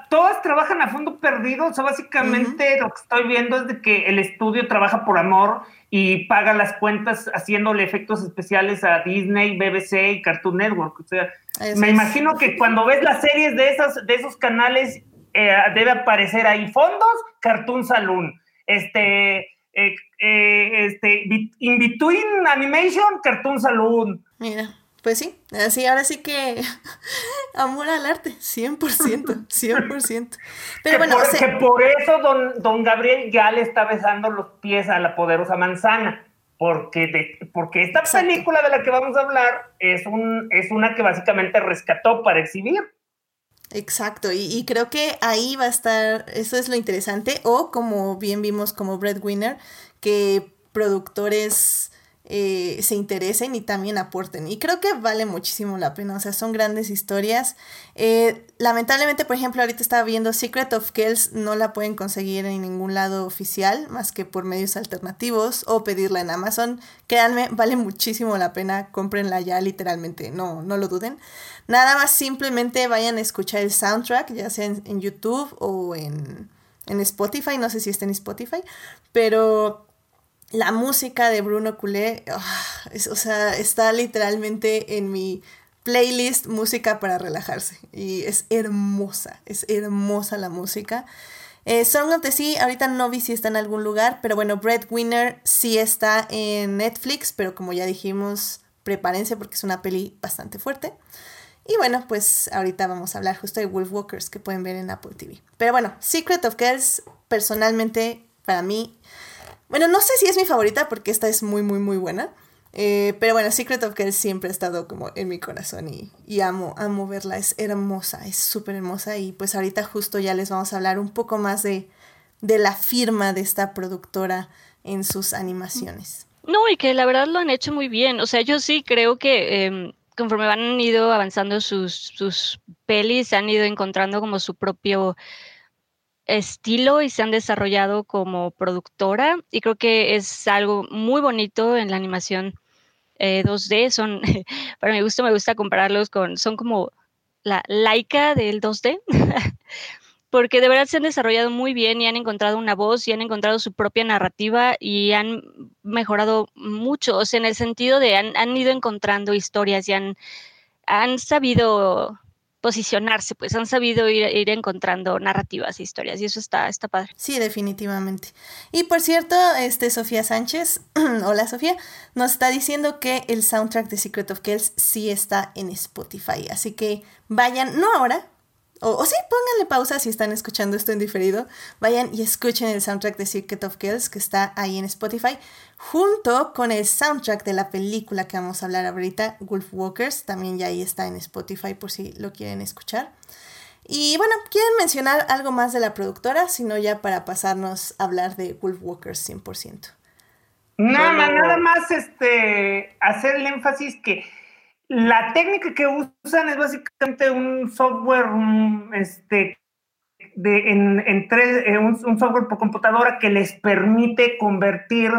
D: todas trabajan a fondo perdido. O sea, básicamente lo que estoy viendo es de que el estudio trabaja por amor y paga las cuentas haciéndole efectos especiales a Disney, BBC y Cartoon Network. O sea, me imagino que cuando ves las series de, esas, de esos canales, eh, debe aparecer ahí fondos, Cartoon Saloon. Este. Eh, eh, este, In Between Animation, Cartoon Saloon.
A: Mira. Pues sí, así, ahora sí que amor al arte, 100%, 100%.
D: Pero bueno, por, que por eso don, don Gabriel ya le está besando los pies a la poderosa manzana, porque, de, porque esta película de la que vamos a hablar es, un, es una que básicamente rescató para exhibir.
A: Exacto, y, y, creo que ahí va a estar, eso es lo interesante, o como bien vimos como Breadwinner, que productores eh, se interesen y también aporten. Y creo que vale muchísimo la pena, o sea, son grandes historias. Eh, lamentablemente, por ejemplo, ahorita estaba viendo Secret of Kells, no la pueden conseguir en ningún lado oficial, más que por medios alternativos o pedirla en Amazon. Créanme, vale muchísimo la pena, cómprenla ya literalmente, no, no lo duden. Nada más simplemente vayan a escuchar el soundtrack, ya sea en, en YouTube o en, en Spotify, no sé si está en Spotify, pero la música de Bruno Culé, ah, o sea, está literalmente en mi playlist música para relajarse. Y es hermosa, es hermosa la música. Eh, Song of the Sea, ahorita no vi si está en algún lugar, pero bueno, Breadwinner sí está en Netflix, pero como ya dijimos, prepárense porque es una peli bastante fuerte. Y bueno, pues ahorita vamos a hablar justo de Wolf Walkers que pueden ver en Apple TV. Pero bueno, Secret of Girls, personalmente, para mí, bueno, no sé si es mi favorita porque esta es muy, muy, muy buena. Eh, pero bueno, Secret of Girls siempre ha estado como en mi corazón y, y amo, amo verla. Es hermosa, es súper hermosa. Y pues ahorita justo ya les vamos a hablar un poco más de, de la firma de esta productora en sus animaciones.
B: No, y que la verdad lo han hecho muy bien. O sea, yo sí creo que em, conforme van ido avanzando sus, sus pelis, han ido encontrando como su propio estilo y se han desarrollado como productora y creo que es algo muy bonito en la animación 2D. Eh, son, para mi gusto me gusta compararlos con, son como la laica del 2D, porque de verdad se han desarrollado muy bien y han encontrado una voz y han encontrado su propia narrativa y han mejorado mucho, o sea, en el sentido de han, han ido encontrando historias y han, han sabido posicionarse, pues han sabido ir, encontrando narrativas e historias y eso está, está padre.
A: Sí, definitivamente. Y por cierto, este Sofía Sánchez, hola Sofía, nos está diciendo que el soundtrack de Secret of Kells sí está en Spotify, así que vayan, no ahora, o, sí, pónganle pausa si están escuchando esto en diferido. Vayan y escuchen el soundtrack de Secret of Kills que está ahí en Spotify, junto con el soundtrack de la película que vamos a hablar ahorita, Wolf Walkers. También ya ahí está en Spotify por si lo quieren escuchar. Y bueno, ¿quieren mencionar algo más de la productora? Sino ya para pasarnos a hablar de Wolf Walkers 100%.
D: Nada, nada más este, hacer el énfasis que la técnica que usan es básicamente un software este, de, eh, un, software por computadora que les permite convertir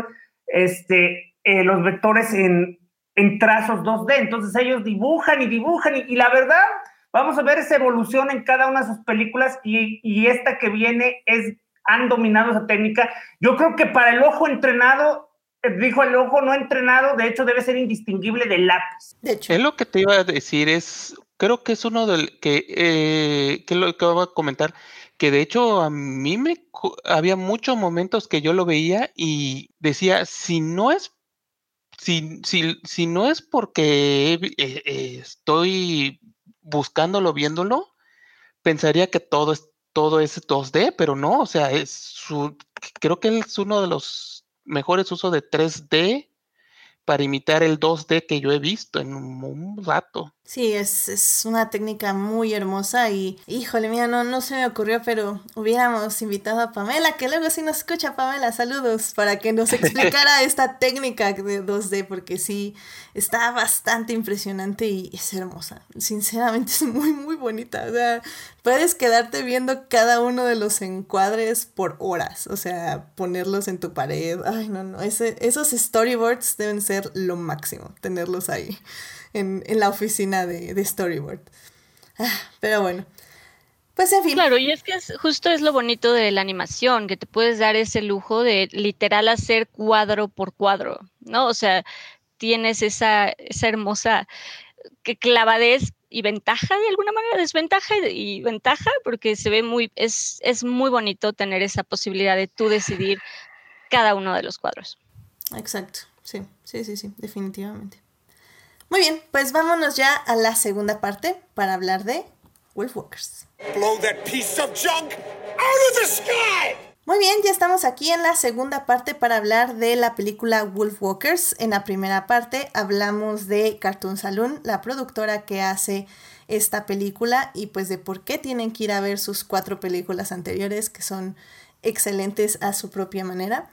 D: este, eh, los vectores en, en, trazos 2D. Entonces ellos dibujan y dibujan y, la verdad, vamos a ver esa evolución en cada una de sus películas y, y esta que viene es, han dominado esa técnica. Yo creo que para el ojo entrenado dijo el ojo no entrenado, de hecho debe ser indistinguible del lápiz.
C: De hecho. Es lo que te iba a decir, es, creo que es uno del que, eh, que lo que voy a comentar, que de hecho a mí me, había muchos momentos que yo lo veía y decía, si no es, si, si, si no es porque eh, eh, estoy buscándolo, viéndolo, pensaría que todo es, todo es 2D, pero no, o sea, es su, creo que es uno de los mejores usos de 3D, para imitar el 2D que yo he visto en un, rato.
A: Sí, es, es, una técnica muy hermosa y híjole, mía, no, no se me ocurrió, pero hubiéramos invitado a Pamela, que luego sí nos escucha Pamela, saludos, para que nos explicara esta técnica de 2D, porque sí, está bastante impresionante y es hermosa. Sinceramente es muy, muy bonita. O sea, puedes quedarte viendo cada uno de los encuadres por horas, o sea, ponerlos en tu pared. Ay, no, no, ese, esos storyboards deben ser lo máximo, tenerlos ahí en, la oficina de, storyboard. Ah, pero bueno. Pues en fin.
B: Claro, y es que justo es lo bonito de la animación, que te puedes dar ese lujo de literal hacer cuadro por cuadro, ¿no? O sea, tienes esa, esa hermosa que clavadez y ventaja de alguna manera, desventaja y, ventaja, porque se ve muy, es, es muy bonito tener esa posibilidad de tú decidir cada uno de los cuadros.
A: Exacto, sí, sí, sí, sí, definitivamente. Muy bien, pues vámonos ya a la segunda parte para hablar de Wolfwalkers. Blow that piece of junk out of the sky! Muy bien, ya estamos aquí en la segunda parte para hablar de la película Wolfwalkers. En la primera parte hablamos de Cartoon Saloon, la productora que hace esta película y pues de por qué tienen que ir a ver sus cuatro películas anteriores que son excelentes a su propia manera.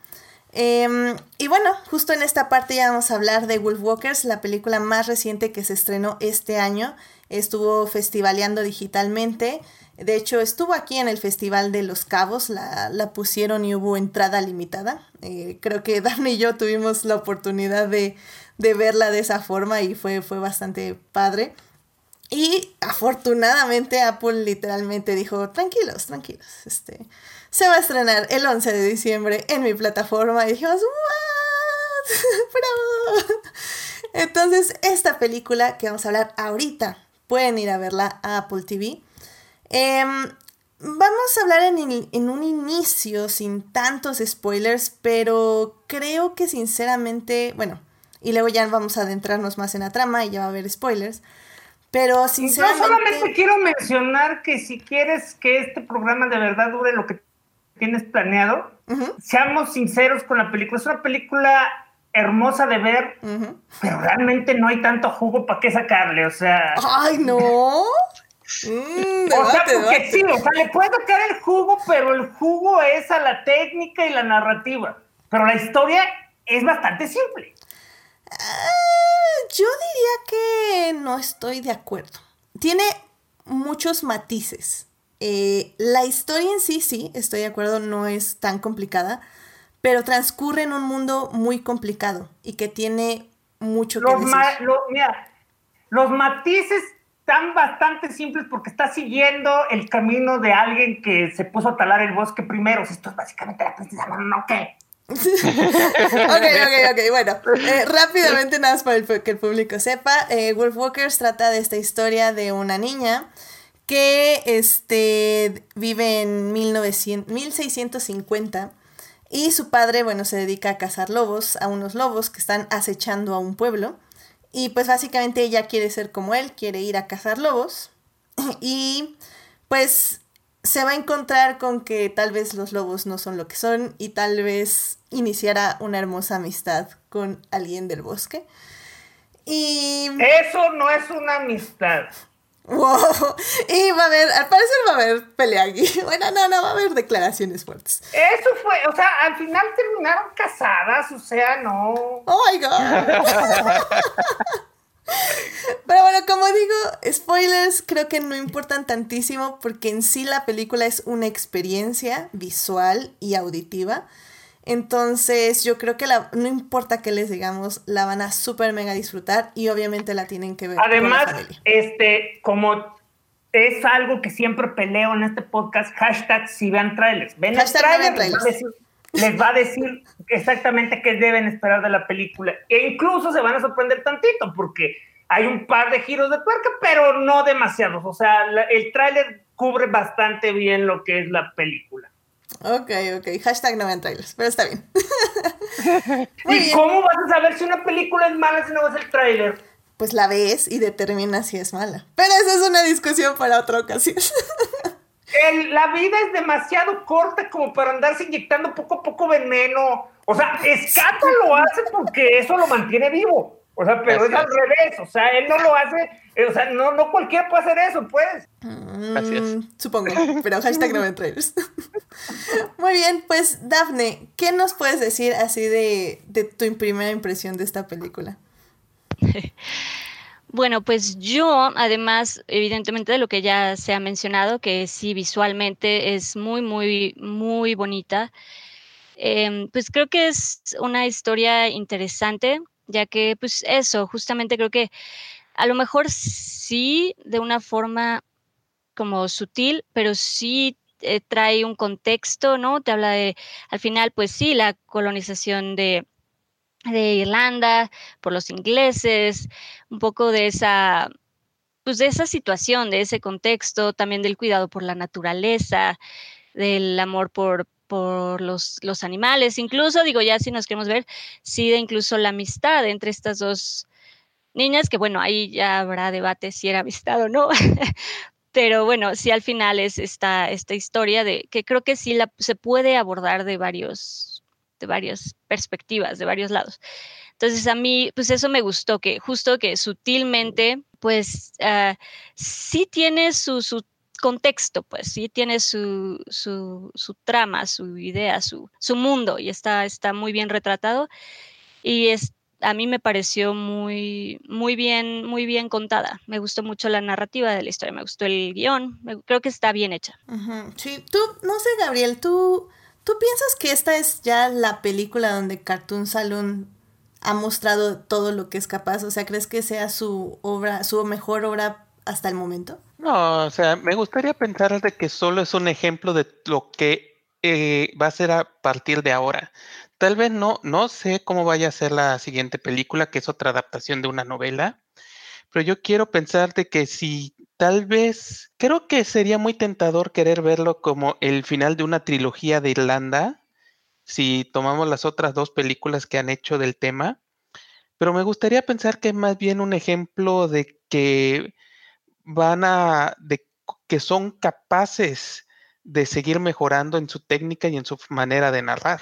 A: Em, y bueno, justo en esta parte ya vamos a hablar de Wolfwalkers, la película más reciente que se estrenó este año. Estuvo festivaleando digitalmente. De hecho, estuvo aquí en el Festival de Los Cabos, la, pusieron y hubo entrada limitada. Eh, creo que Dani y yo tuvimos la oportunidad de, verla de esa forma y fue, fue bastante padre. Y afortunadamente Apple literalmente dijo, tranquilos, tranquilos, este, se va a estrenar el 11 de diciembre en mi plataforma. Y dijimos, ¿what? ¡Bravo! Entonces, esta película que vamos a hablar ahorita, pueden ir a verla a Apple TV. Em, vamos a hablar en, en, un inicio sin tantos spoilers, pero creo que sinceramente, bueno, y luego ya vamos a adentrarnos más en la trama y ya va a haber spoilers. Pero sinceramente.
D: Yo solamente quiero mencionar que si quieres que este programa de verdad dure lo que tienes planeado, seamos sinceros con la película. Es una película hermosa de ver, pero realmente no hay tanto jugo para qué sacarle, o sea.
A: ¡Ay, no!
D: Mm, o sea, porque sí, o sea, le puede sacar el jugo, pero el jugo es a la técnica y la narrativa. Pero la historia es bastante simple.
A: Ah, yo diría que no estoy de acuerdo. Tiene muchos matices. Eh, la historia en sí, sí, estoy de acuerdo, no es tan complicada, pero transcurre en un mundo muy complicado y que tiene mucho
D: los
A: que decir.
D: mira, los matices están bastante simples porque está siguiendo el camino de alguien que se puso a talar el bosque primero. Esto es básicamente la princesa ¿no qué?
A: ok, ok, ok, bueno, eh, rápidamente nada más para que el público sepa, eh, Wolfwalkers trata de esta historia de una niña que este, vive en 1900, 1650 y su padre, bueno, se dedica a cazar lobos, a unos lobos que están acechando a un pueblo. Y pues básicamente ella quiere ser como él, quiere ir a cazar lobos. Y pues se va a encontrar con que tal vez los lobos no son lo que son y tal vez iniciará una hermosa amistad con alguien del bosque. Y...
D: Eso no es una amistad.
A: Wow. Y va a haber, al parecer va a haber pelea aquí. Bueno, no, no, va a haber declaraciones fuertes.
D: Eso fue, o sea, al final terminaron casadas, o sea, no.
A: Oh my god. Pero bueno, como digo, spoilers creo que no importan tantísimo porque en sí la película es una experiencia visual y auditiva. Entonces yo creo que la, no importa qué les digamos, la van a súper mega disfrutar y obviamente la tienen que ver.
D: Además, este, como es algo que siempre peleo en este podcast, hashtag si vean trailers. Ven el trailer, les va a decir exactamente qué deben esperar de la película. E incluso se van a sorprender tantito porque hay un par de giros de tuerca, pero no demasiados. O sea, el tráiler cubre bastante bien lo que es la película.
A: Ok, ok. Hashtag no vean trailers, pero está bien.
D: ¿Y cómo vas a saber si una película es mala si no ves el tráiler?
A: Pues la ves y determinas si es mala. Pero esa es una discusión para otra ocasión.
D: la vida es demasiado corta como para andarse inyectando poco a poco veneno O sea, Escato lo hace porque eso lo mantiene vivo. O sea, pero es al revés. O sea, él no lo hace. O sea, no, no cualquiera puede hacer eso, pues.
A: Mm, supongo, pero hashtag no me trailers. Muy bien, pues Dafne, ¿qué nos puedes decir así de, de tu primera impresión de esta película?
B: Bueno, pues yo, además, evidentemente de lo que ya se ha mencionado, que sí, visualmente es muy, muy, muy bonita, em, pues creo que es una historia interesante, ya que, pues eso, justamente creo que a lo mejor sí, de una forma como sutil, pero sí eh, trae un contexto, ¿no? Te habla de, al final, pues sí, la colonización de de Irlanda, por los ingleses, un poco de esa, pues de esa situación, de ese contexto, también del cuidado por la naturaleza, del amor por, por los, los animales, incluso, digo, ya si nos queremos ver, sí de incluso la amistad entre estas dos niñas, que bueno, ahí ya habrá debate si era amistad o no, pero bueno, sí al final es esta, esta historia de que creo que sí la, se puede abordar de varios de varias perspectivas, de varios lados. Entonces a mí, pues eso me gustó, que justo que sutilmente, pues uh, sí tiene su, contexto, pues sí tiene su, su, trama, su idea, su, su, mundo y está, está muy bien retratado y es, a mí me pareció muy, muy bien, muy bien contada. Me gustó mucho la narrativa de la historia, me gustó el guion, creo que está bien hecha.
A: Sí, tú, no sé, Gabriel, tú ¿Tú piensas que esta es ya la película donde Cartoon Saloon ha mostrado todo lo que es capaz? O sea, ¿crees que sea su obra, su mejor obra hasta el momento?
C: No, o sea, me gustaría pensar de que solo es un ejemplo de lo que eh, va a ser a partir de ahora. Tal vez no, no sé cómo vaya a ser la siguiente película, que es otra adaptación de una novela, pero yo quiero pensar de que si Tal vez, creo que sería muy tentador querer verlo como el final de una trilogía de Irlanda, si tomamos las otras dos películas que han hecho del tema, pero me gustaría pensar que es más bien un ejemplo de que van a, de que son capaces de seguir mejorando en su técnica y en su manera de narrar.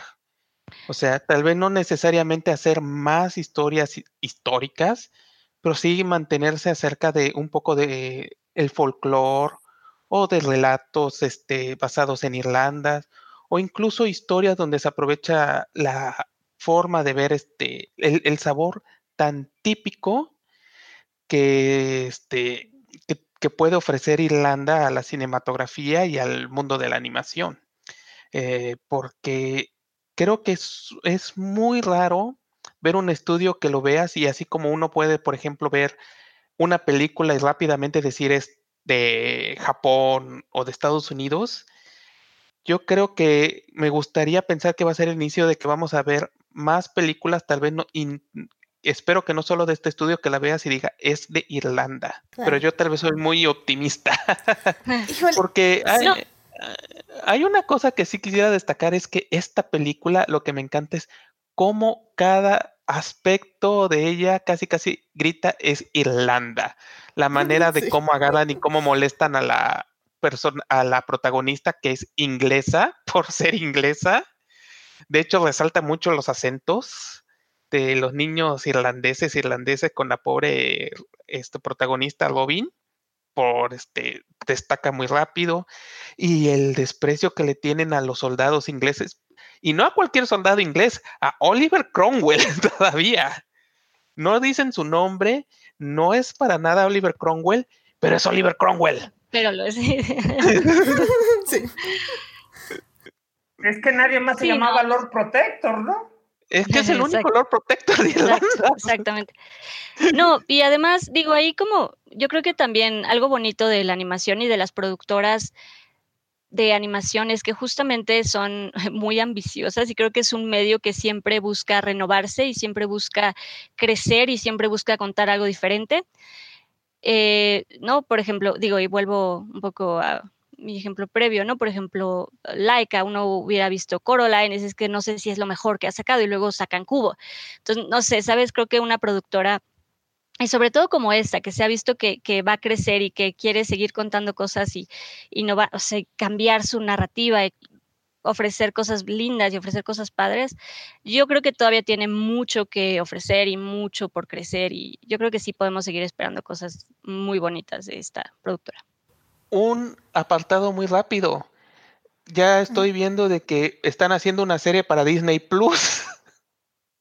C: O sea, tal vez no necesariamente hacer más historias históricas, pero sí mantenerse acerca de un poco de el folclore o de relatos este, basados en Irlanda o incluso historias donde se aprovecha la forma de ver este, el, sabor tan típico que, este, que, puede ofrecer Irlanda a la cinematografía y al mundo de la animación. Eh, porque creo que es, es, muy raro ver un estudio que lo veas y así como uno puede, por ejemplo, ver una película y rápidamente decir es de Japón o de Estados Unidos, yo creo que me gustaría pensar que va a ser el inicio de que vamos a ver más películas, tal vez no, espero que no solo de este estudio que la veas y diga es de Irlanda, pero yo tal vez soy muy optimista, porque hay, hay, una cosa que sí quisiera destacar es que esta película lo que me encanta es cómo cada aspecto de ella casi casi grita es Irlanda. La manera de cómo agarran y cómo molestan a la persona, a la protagonista que es inglesa por ser inglesa. De hecho, resalta mucho los acentos de los niños irlandeses, irlandeses con la pobre este, protagonista Robin por este destaca muy rápido y el desprecio que le tienen a los soldados ingleses y no a cualquier soldado inglés, a Oliver Cromwell todavía. No dicen su nombre, no es para nada Oliver Cromwell, pero es Oliver Cromwell.
B: Pero lo es.
D: sí. Es que nadie más se llamaba Lord Protector, ¿no?
C: Es que es el único Lord Protector de Irlanda.
B: exactamente. No, y además, digo, ahí como, yo creo que también algo bonito de la animación y de las productoras de animaciones que justamente son muy ambiciosas y creo que es un medio que siempre busca renovarse y siempre busca crecer y siempre busca contar algo diferente. Eh, no, por ejemplo, digo, y vuelvo un poco a mi ejemplo previo, ¿no? Por ejemplo, Laika, uno hubiera visto Coraline, es que no sé si es lo mejor que ha sacado y luego sacan Cubo. Entonces, no sé, ¿sabes? Creo que una productora y sobre todo como esta, que se ha visto que, va a crecer y que quiere seguir contando cosas y, y no va, o sea, cambiar su narrativa, ofrecer cosas lindas y ofrecer cosas padres, yo creo que todavía tiene mucho que ofrecer y mucho por crecer y yo creo que sí podemos seguir esperando cosas muy bonitas de esta productora.
C: Un apartado muy rápido. Ya estoy viendo de que están haciendo una serie para Disney Plus.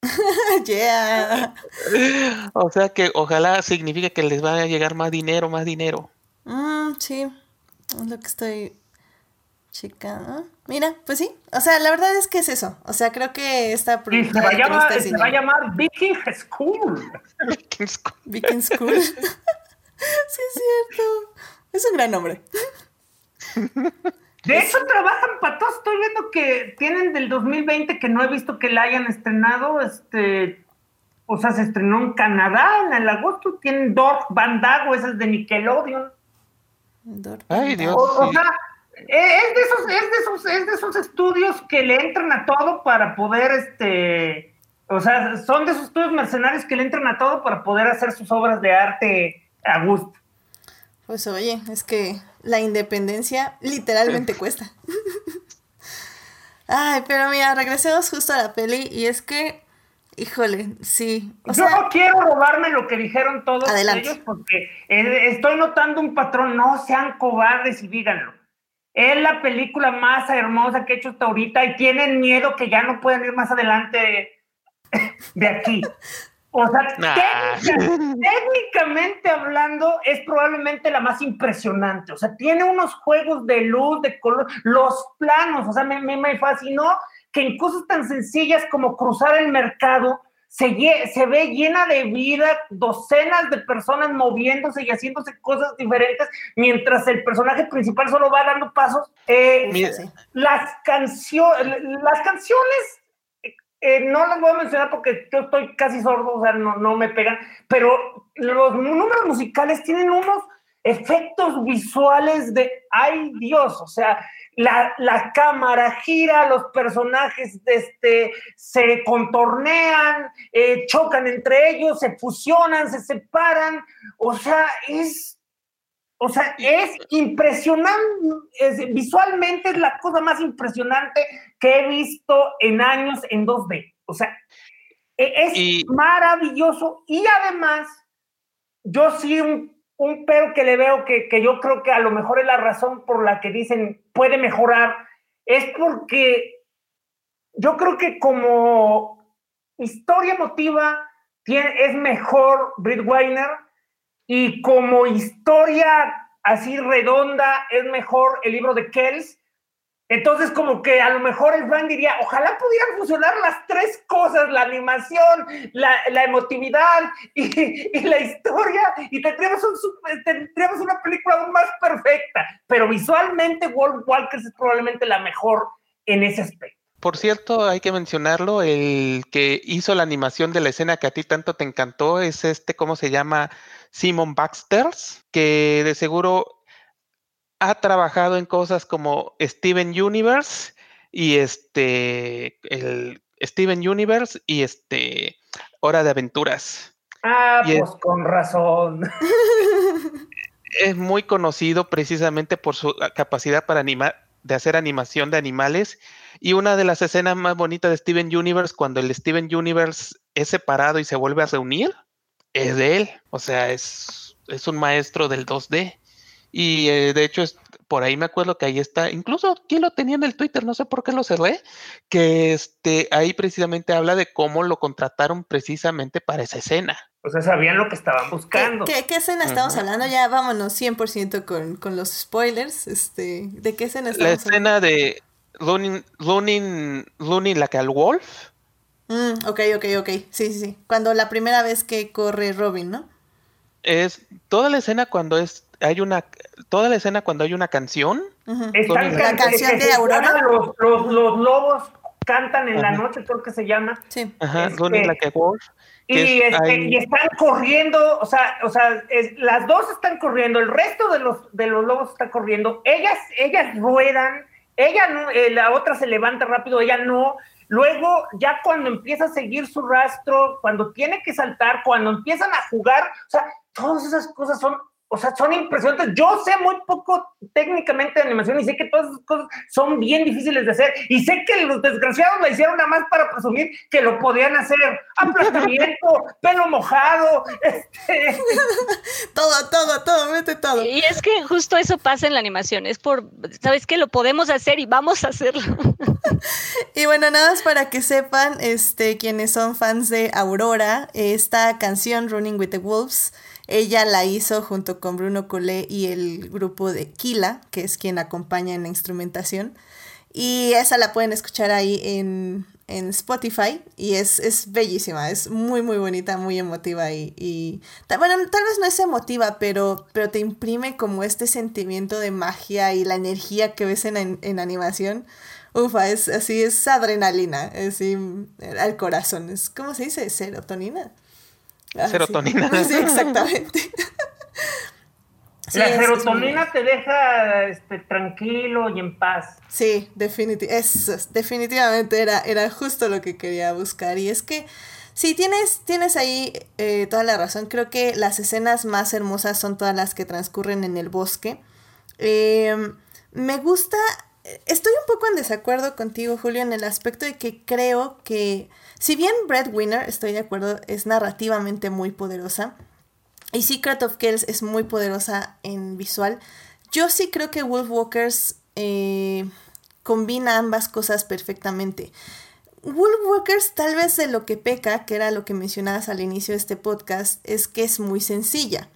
A: yeah.
C: O sea que ojalá signifique que les vaya a llegar más dinero, más dinero.
A: Mm, sí, es lo que estoy checando. Mira, pues sí. O sea, la verdad es que es eso. O sea, creo que esta
D: Y se va, a llamar, se va a llamar Viking School.
C: Viking School.
A: Viking School. sí, es cierto. Es un gran nombre.
D: De hecho, trabajan para todos. Estoy viendo que tienen del 2020 que no he visto que la hayan estrenado. Este, o sea, se estrenó en Canadá en el agosto. Tienen Dorf Bandago, esas de Nickelodeon.
C: Ay, Dios.
D: O, o sea, eh, es de, esos, es, de esos, es de esos estudios que le entran a todo para poder, este, o sea, son de esos estudios mercenarios que le entran a todo para poder hacer sus obras de arte a gusto.
A: Pues oye, es que la independencia literalmente cuesta. Ay, pero mira, regresemos justo a la peli y es que, híjole, sí.
D: O Yo no quiero robarme lo que dijeron todos ellos porque eh, estoy notando un patrón, no sean cobardes y díganlo. Es la película más hermosa que he hecho hasta ahorita y tienen miedo que ya no puedan ir más adelante de aquí. O sea, técnicamente hablando, es probablemente la más impresionante. O sea, tiene unos juegos de luz, de color, los planos. O sea, me, me, fascinó que en cosas tan sencillas como cruzar el mercado, se, se, ve llena de vida, docenas de personas moviéndose y haciéndose cosas diferentes, mientras el personaje principal solo va dando pasos. Eh, las, canciones las canciones eh, no las voy a mencionar porque yo estoy casi sordo, o sea, no, no me pegan, pero los números musicales tienen unos efectos visuales de, ay Dios, o sea, la, la, cámara gira, los personajes este, se contornean, eh, chocan entre ellos, se fusionan, se separan, o sea, es o sea, es impresionante, visualmente es la cosa más impresionante que he visto en años en 2D. O sea, e, es maravilloso y además, yo sí un, un pero que le veo que, que yo creo que a lo mejor es la razón por la que dicen puede mejorar, es porque yo creo que como historia emotiva tiene, es mejor Britt Weiner y como historia así redonda es mejor el libro de Kells. Entonces, como que a lo mejor el fan diría, ojalá pudieran funcionar las tres cosas, la animación, la, emotividad y, la historia, y tendríamos, un, tendríamos una película aún más perfecta. Pero visualmente, Wolf Walkers es probablemente la mejor en ese aspecto.
C: Por cierto, hay que mencionarlo, el que hizo la animación de la escena que a ti tanto te encantó es este, ¿cómo se llama? Simon Baxter, que de seguro ha trabajado en cosas como Steven Universe y este, el Steven Universe y este, Hora de Aventuras.
D: Ah, pues con razón.
C: Es muy conocido precisamente por su capacidad para animar, de hacer animación de animales. Y una de las escenas más bonitas de Steven Universe, cuando el Steven Universe es separado y se vuelve a reunir, es de él. O sea, es, es un maestro del 2D. Y eh, de hecho, es, por ahí me acuerdo que ahí está, incluso aquí lo tenía en el Twitter, no sé por qué lo cerré, que este, ahí precisamente habla de cómo lo contrataron precisamente para esa escena.
D: O sea, sabían lo que estaban buscando.
A: ¿Qué, escena estamos hablando? Ya vámonos 100% con, con los spoilers. Este, ¿De qué escena estamos
C: La escena de Running, running, running like a wolf.
A: Mm, ok, ok, ok. Sí, sí, sí. Cuando la primera vez que corre Robin, ¿no?
C: Es toda la escena cuando es hay una toda la escena cuando hay una canción.
A: la canción de Aurora.
D: Los, los, los, lobos cantan en la noche, creo que se llama.
A: Sí.
C: Ajá, este,
D: este, y, están corriendo, o sea, o sea, las dos están corriendo, el resto de los de los lobos están corriendo. Ellas, ellas ruedan, ella no, eh, la otra se levanta rápido, ella no. Luego, ya cuando empieza a seguir su rastro, cuando tiene que saltar, cuando empiezan a jugar, o sea, todas esas cosas son o sea, son impresionantes. Yo sé muy poco técnicamente de animación y sé que todas esas cosas son bien difíciles de hacer. Y sé que los desgraciados la hicieron nada más para presumir que lo podían hacer. Aplastamiento, pelo mojado, este...
A: todo, todo, todo, mete todo.
B: Y es que justo eso pasa en la animación. Es por, ¿sabes qué? Lo podemos hacer y vamos a hacerlo.
A: y bueno, nada más para que sepan, este, quienes son fans de Aurora, esta canción Running with the Wolves ella la hizo junto con Bruno Collet y el grupo de Kila, que es quien acompaña en la instrumentación. Y esa la pueden escuchar ahí en, Spotify y es, es, bellísima, es muy muy bonita, muy emotiva y, y bueno, tal vez no es emotiva, pero, pero te imprime como este sentimiento de magia y la energía que ves en, en animación. Ufa, es así, es adrenalina, es así, al corazón, es, ¿cómo se dice? Serotonina.
C: Ah, serotonina.
A: Sí, exactamente.
D: la serotonina te deja este, tranquilo y en paz.
A: Sí, definitivamente era, era justo lo que quería buscar. Y es que sí, tienes, tienes ahí eh, toda la razón. Creo que las escenas más hermosas son todas las que transcurren en el bosque. Em, me gusta, estoy un poco en desacuerdo contigo, Julio, en el aspecto de que creo que si bien Breadwinner, estoy de acuerdo, es narrativamente muy poderosa, y Secret of Kells es muy poderosa en visual, yo sí creo que Wolfwalkers eh, combina ambas cosas perfectamente. Wolfwalkers tal vez de lo que peca, que era lo que mencionabas al inicio de este podcast, es que es muy sencilla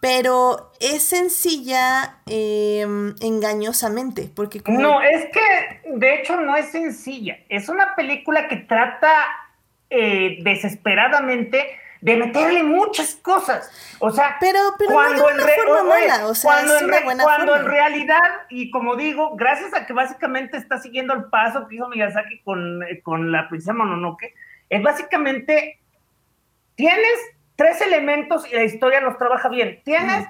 A: pero es sencilla em, engañosamente, porque
D: No, es que de hecho no es sencilla, es una película que trata eh, desesperadamente de meterle muchas cosas, o sea,
A: pero, cuando, en,
D: cuando en realidad, y como digo, gracias a que básicamente está siguiendo el paso que hizo Miyazaki con, eh, con la princesa Mononoke, es básicamente, tienes tres elementos y la historia los trabaja bien. Tienes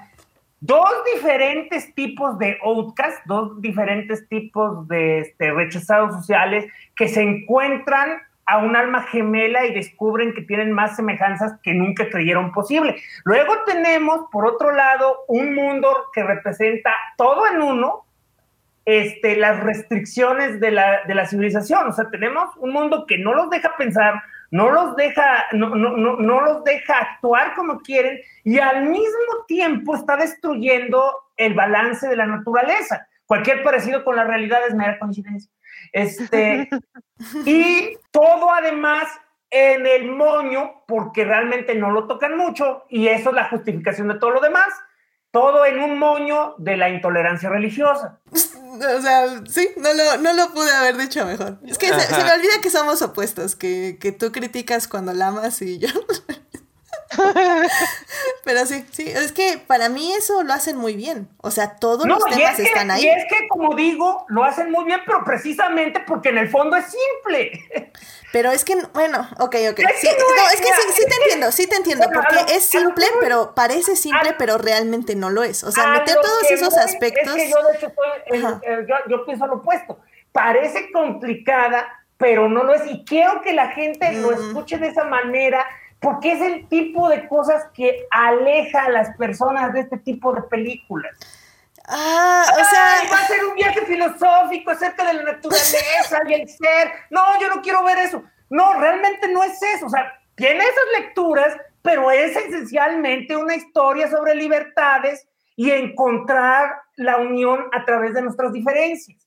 D: dos diferentes tipos de outcasts, dos diferentes tipos de este, rechazados sociales que se encuentran a un alma gemela y descubren que tienen más semejanzas que nunca creyeron posible. Luego tenemos, por otro lado, un mundo que representa todo en uno, este, las restricciones de la, de la civilización. O sea, tenemos un mundo que no los deja pensar, no los deja, no, no, no, los deja actuar como quieren y al mismo tiempo está destruyendo el balance de la naturaleza. Cualquier parecido con la realidad es mera coincidencia. Este, y todo además en el moño, porque realmente no lo tocan mucho, y eso es la justificación de todo lo demás todo en un moño de la intolerancia religiosa.
A: O sea, sí, no lo, no lo pude haber dicho mejor. Es que se, me olvida que somos opuestos, que, que tú criticas cuando la amas y yo... Pero sí, sí, es que para mí eso lo hacen muy bien. O sea, todos los temas están ahí.
D: Y es que, como digo, lo hacen muy bien, pero precisamente porque en el fondo es simple.
A: Pero es que, bueno, ok, ok. sí, no, es que sí, sí te entiendo, sí te entiendo, porque es simple, pero parece simple, pero realmente no lo es. O sea, meter todos esos aspectos. Es
D: que yo, de hecho, yo, pienso lo opuesto. Parece complicada, pero no lo es. Y quiero que la gente lo escuche de esa manera, porque es el tipo de cosas que aleja a las personas de este tipo de películas.
A: Ah, o sea.
D: va a ser un viaje filosófico acerca de la naturaleza y el ser. No, yo no quiero ver eso. No, realmente no es eso. O sea, tiene esas lecturas, pero es esencialmente una historia sobre libertades y encontrar la unión a través de nuestras diferencias.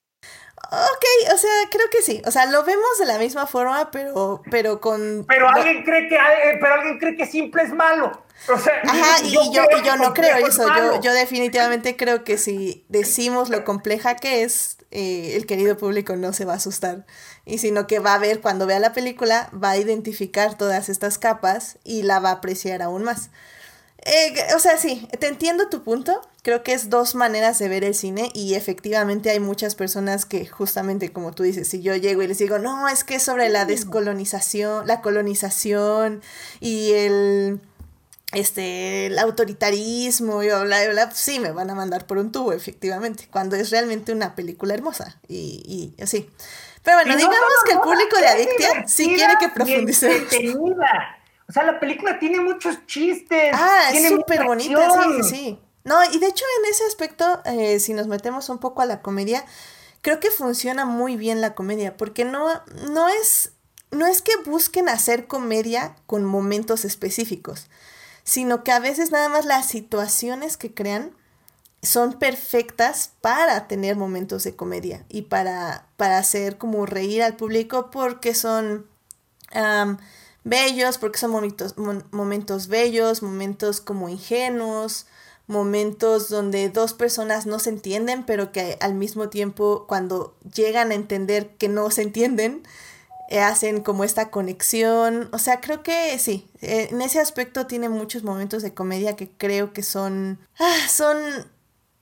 A: Ok, o sea, creo que sí. O sea, lo vemos de la misma forma, pero, pero con.
D: Pero alguien cree que, eh, pero alguien cree que simple es malo. O sea,
A: Ajá, y, yo, yo, no creo eso. Yo, yo, definitivamente creo que si decimos lo compleja que es, eh, el querido público no se va a asustar. Y sino que va a ver, cuando vea la película, va a identificar todas estas capas y la va a apreciar aún más. Eh, o sea, sí, te entiendo tu punto. Creo que es dos maneras de ver el cine y efectivamente hay muchas personas que justamente como tú dices, si yo llego y les digo, no, es que es sobre la descolonización, la colonización y el este, el autoritarismo y bla, bla, bla, sí me van a mandar por un tubo, efectivamente, cuando es realmente una película hermosa y, y así. Pero bueno, digamos que el público de Adictia sí quiere que profundice.
D: O sea, la película tiene muchos chistes.
A: Ah, es súper bonita, sí, sí, sí. No, y de hecho en ese aspecto, eh, si nos metemos un poco a la comedia, creo que funciona muy bien la comedia, porque no, no es, no es que busquen hacer comedia con momentos específicos, sino que a veces nada más las situaciones que crean son perfectas para tener momentos de comedia y para, para hacer como reír al público porque son bellos, porque son momentos, momentos bellos, momentos como ingenuos, momentos donde dos personas no se entienden, pero que al mismo tiempo cuando llegan a entender que no se entienden, eh, hacen como esta conexión. O sea, creo que sí, eh, en ese aspecto tiene muchos momentos de comedia que creo que son, ah, son,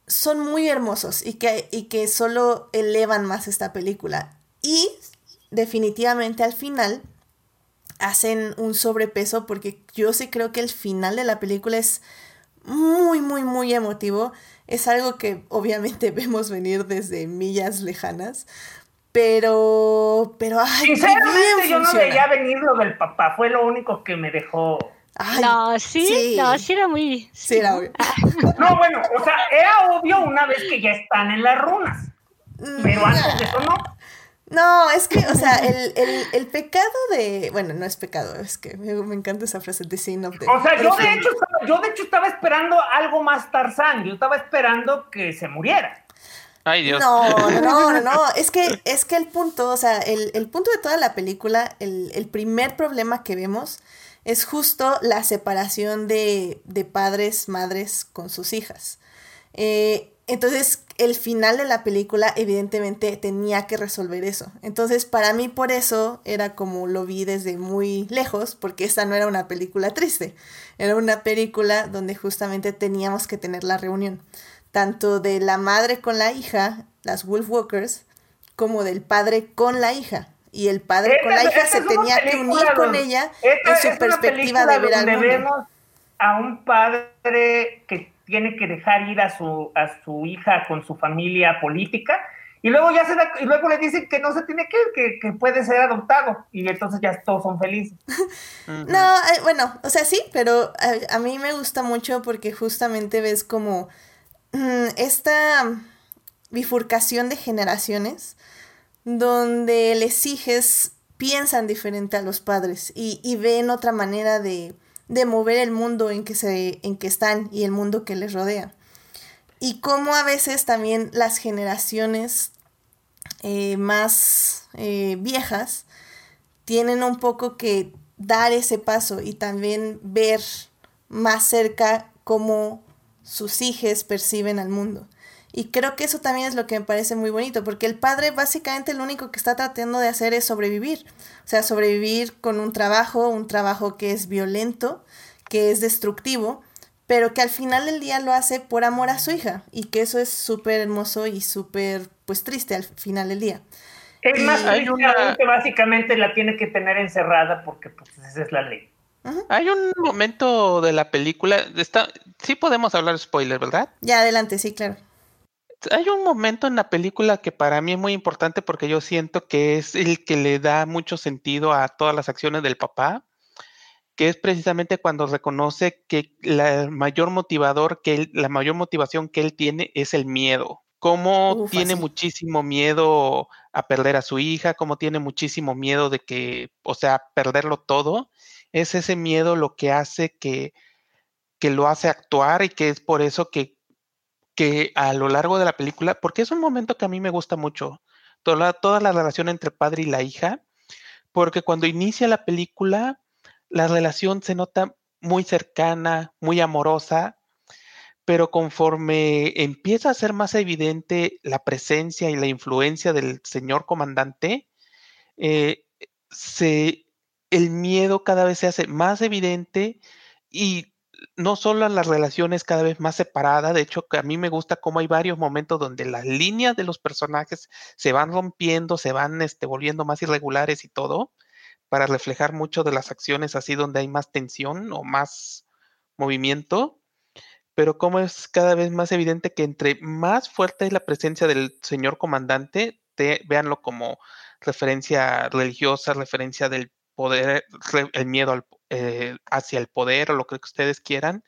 A: son muy hermosos y que, y que solo elevan más esta película. Y definitivamente al final hacen un sobrepeso porque yo sí creo que el final de la película es muy, muy, muy emotivo. Es algo que obviamente vemos venir desde millas lejanas. Pero, pero, ay,
D: Sinceramente, yo no veía venir lo del papá. Fue lo único que me dejó.
B: no, sí, no, sí era muy.
A: Sí, era obvio.
D: No, bueno, o sea, era obvio una vez que ya están en las runas. Pero antes de eso no.
A: No, es que, o sea, el, el, el, pecado de. Bueno, no es pecado, es que me, me encanta esa frase, de sin of the.
D: O sea, yo de, hecho, yo de hecho estaba esperando algo más Tarzán. Yo estaba esperando que se muriera.
C: Ay, Dios.
A: No, no, no, no. Es que, es que el punto, o sea, el, el punto de toda la película, el, el, primer problema que vemos es justo la separación de, de padres, madres con sus hijas. Eh, entonces, el final de la película evidentemente tenía que resolver eso. Entonces, para mí por eso era como lo vi desde muy lejos, porque esta no era una película triste, era una película donde justamente teníamos que tener la reunión, tanto de la madre con la hija, las Wolf Walkers, como del padre con la hija. Y el padre con la hija se tenía que unir con ella en su perspectiva de ver al mundo.
D: Vemos a un padre que tiene que dejar ir a su, a su hija con su familia política y luego ya se y luego le dicen que no se tiene que ir, que, puede ser adoptado y entonces ya todos son felices.
A: no, eh, bueno, o sea, sí, pero a, mí me gusta mucho porque justamente ves como mm, esta bifurcación de generaciones donde les hijos piensan diferente a los padres y, y ven otra manera de, de mover el mundo en que, se, en que están y el mundo que les rodea. Y cómo a veces también las generaciones eh, más eh, viejas tienen un poco que dar ese paso y también ver más cerca cómo sus hijos perciben al mundo. Y creo que eso también es lo que me parece muy bonito, porque el padre básicamente lo único que está tratando de hacer es sobrevivir. O sea, sobrevivir con un trabajo, un trabajo que es violento, que es destructivo, pero que al final del día lo hace por amor a su hija. Y que eso es súper hermoso y súper, pues, triste al final del día.
D: Es más, hay una... que básicamente la tiene que tener encerrada porque pues, esa es la ley.
C: Hay un momento de la película, está, sí podemos hablar spoiler, ¿verdad?
A: Ya, adelante, sí, claro
C: hay un momento en la película que para mí es muy importante porque yo siento que es el que le da mucho sentido a todas las acciones del papá, que es precisamente cuando reconoce que la mayor motivador que él, la mayor motivación que él tiene es el miedo. Cómo tiene muchísimo miedo a perder a su hija, cómo tiene muchísimo miedo de que, o sea, perderlo todo, es ese miedo lo que hace que, que lo hace actuar y que es por eso que que a lo largo de la película, porque es un momento que a mí me gusta mucho, toda, toda la relación entre padre y la hija, porque cuando inicia la película, la relación se nota muy cercana, muy amorosa, pero conforme empieza a ser más evidente la presencia y la influencia del señor comandante, eh, se, el miedo cada vez se hace más evidente y no solo las relaciones cada vez más separadas, de hecho que a mí me gusta cómo hay varios momentos donde las líneas de los personajes se van rompiendo, se van este, volviendo más irregulares y todo, para reflejar mucho de las acciones así donde hay más tensión o más movimiento, pero como es cada vez más evidente que entre más fuerte es la presencia del señor comandante, te, véanlo como referencia religiosa, referencia del poder, el miedo al, eh, hacia el poder o lo que ustedes quieran,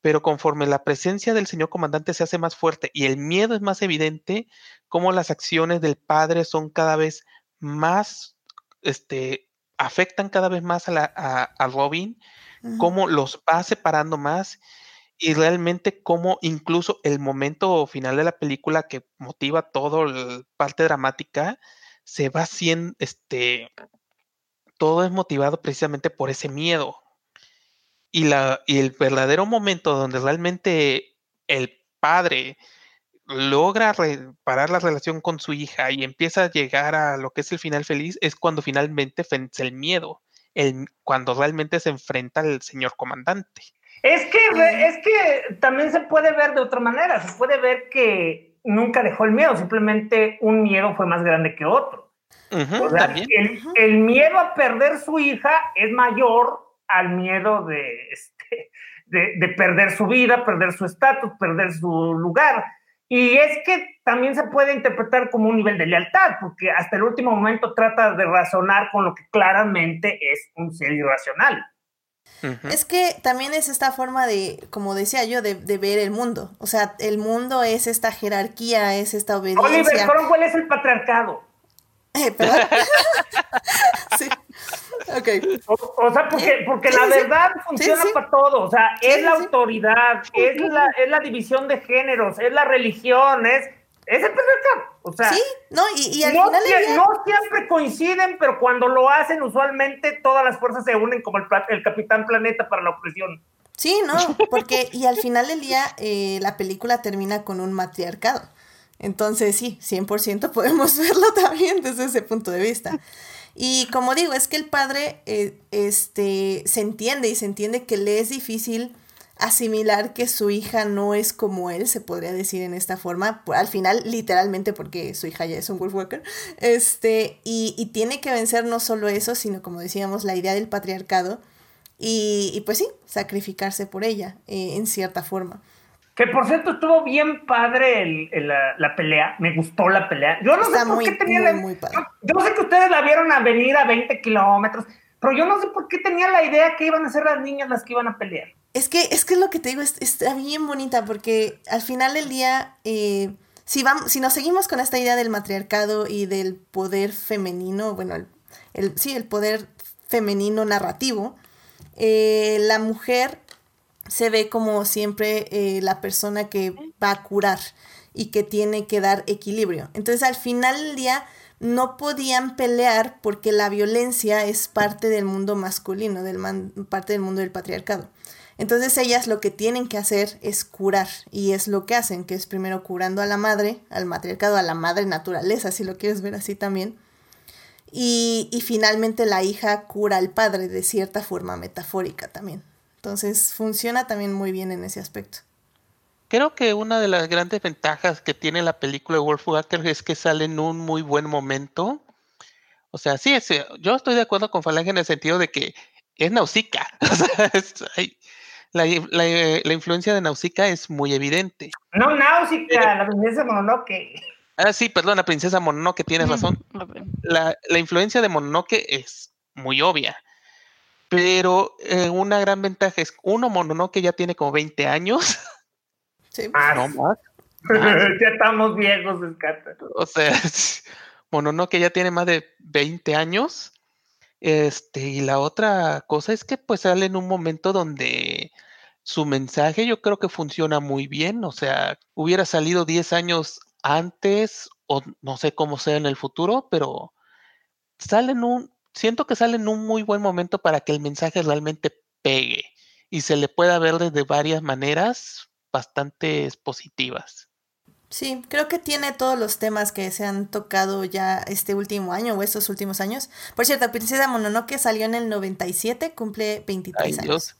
C: pero conforme la presencia del señor comandante se hace más fuerte y el miedo es más evidente, como las acciones del padre son cada vez más, este, afectan cada vez más a, la, a, Robin, cómo los va separando más y realmente cómo incluso el momento final de la película que motiva todo la parte dramática se va haciendo, este, todo es motivado precisamente por ese miedo. Y, la, y el verdadero momento donde realmente el padre logra reparar la relación con su hija y empieza a llegar a lo que es el final feliz es cuando finalmente vence el miedo, el, cuando realmente se enfrenta al señor comandante.
D: Es que, es que también se puede ver de otra manera, se puede ver que nunca dejó el miedo, simplemente un miedo fue más grande que otro. El, miedo a perder su hija es mayor al miedo de, este, de, perder su vida, perder su estatus, perder su lugar. Y es que también se puede interpretar como un nivel de lealtad, porque hasta el último momento trata de razonar con lo que claramente es un ser irracional.
A: Es que también es esta forma de, como decía yo, de, ver el mundo. O sea, el mundo es esta jerarquía, es esta obediencia.
D: Oliver Cromwell es el patriarcado.
A: Eh, ¿Perdón? sí.
D: O, sea, porque, porque la verdad funciona para todo. O sea, es la autoridad, es la, es la división de géneros, es la religión, es, es el patriarcado. O sea,
A: sí, no, y, al
D: no,
A: final
D: no siempre coinciden, pero cuando lo hacen, usualmente todas las fuerzas se unen como el, el Capitán Planeta para la opresión.
A: Sí, no, porque, y al final del día, eh, la película termina con un matriarcado. Entonces, sí, 100% podemos verlo también desde ese punto de vista. Y como digo, es que el padre eh, este, se entiende y se entiende que le es difícil asimilar que su hija no es como él, se podría decir en esta forma, al final literalmente porque su hija ya es un Wolfwalker, este, y, y tiene que vencer no solo eso, sino como decíamos, la idea del patriarcado, y, y pues sí, sacrificarse por ella, eh, en cierta forma.
D: Que por cierto estuvo bien padre el, la, pelea, me gustó la pelea. Yo no sé por qué tenía la, Yo, sé que ustedes la vieron a venir a 20 kilómetros, pero yo no sé por qué tenía la idea que iban a ser las niñas las que iban a pelear.
A: Es que es que lo que te digo es, está bien bonita porque al final del día, eh, si, vamos, si nos seguimos con esta idea del matriarcado y del poder femenino, bueno, el, sí, el poder femenino narrativo, eh, la mujer se ve como siempre eh, la persona que va a curar y que tiene que dar equilibrio. Entonces al final del día no podían pelear porque la violencia es parte del mundo masculino, del parte del mundo del patriarcado. Entonces ellas lo que tienen que hacer es curar y es lo que hacen, que es primero curando a la madre, al matriarcado, a la madre naturaleza, si lo quieres ver así también. Y, y finalmente la hija cura al padre de cierta forma metafórica también. Entonces funciona también muy bien en ese aspecto.
C: Creo que una de las grandes ventajas que tiene la película de Wolf Walker es que sale en un muy buen momento. O sea, sí, yo estoy de acuerdo con Falange en el sentido de que es Nausicaa. la, influencia de Nausicaa es muy evidente.
D: No Nausicaa, la princesa Mononoke.
C: Ah, sí, perdón, la princesa Mononoke, tienes razón. La, la influencia de Mononoke es muy obvia. Pero eh, una gran ventaja es, uno, Mononoke ya tiene como 20 años.
D: Sí, no más. ya estamos viejos,
C: O sea, Mononoke ya tiene más de 20 años. Este, y la otra cosa es que pues sale en un momento donde su mensaje yo creo que funciona muy bien. O sea, hubiera salido 10 años antes, o no sé cómo sea en el futuro, pero sale en un, siento que sale en un muy buen momento para que el mensaje realmente pegue y se le pueda ver desde varias maneras bastante positivas.
A: Sí, creo que tiene todos los temas que se han tocado ya este último año o estos últimos años. Por cierto, Princesa Mononoke salió en el 97, cumple 23
C: Ay,
A: años.
C: Dios.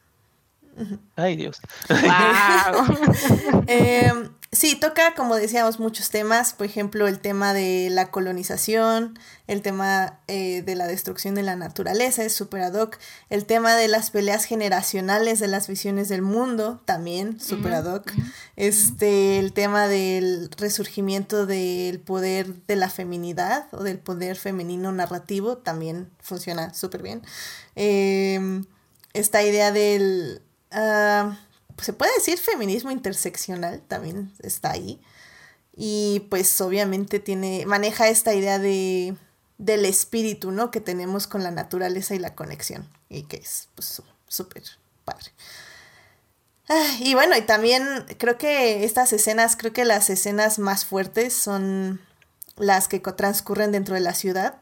C: Ay, Dios.
A: Wow. eh, Sí, toca, como decíamos, muchos temas, por ejemplo, el tema de la colonización, el tema eh, de la destrucción de la naturaleza, es super ad hoc, el tema de las peleas generacionales de las visiones del mundo, también super ad hoc, este, el tema del resurgimiento del poder de la feminidad o del poder femenino narrativo, también funciona súper bien. Em, esta idea del... Ah, se puede decir feminismo interseccional, también está ahí. Y pues obviamente tiene, maneja esta idea de, del espíritu, ¿no? Que tenemos con la naturaleza y la conexión. Y que es pues súper padre. y bueno, y también creo que estas escenas, creo que las escenas más fuertes son las que transcurren dentro de la ciudad,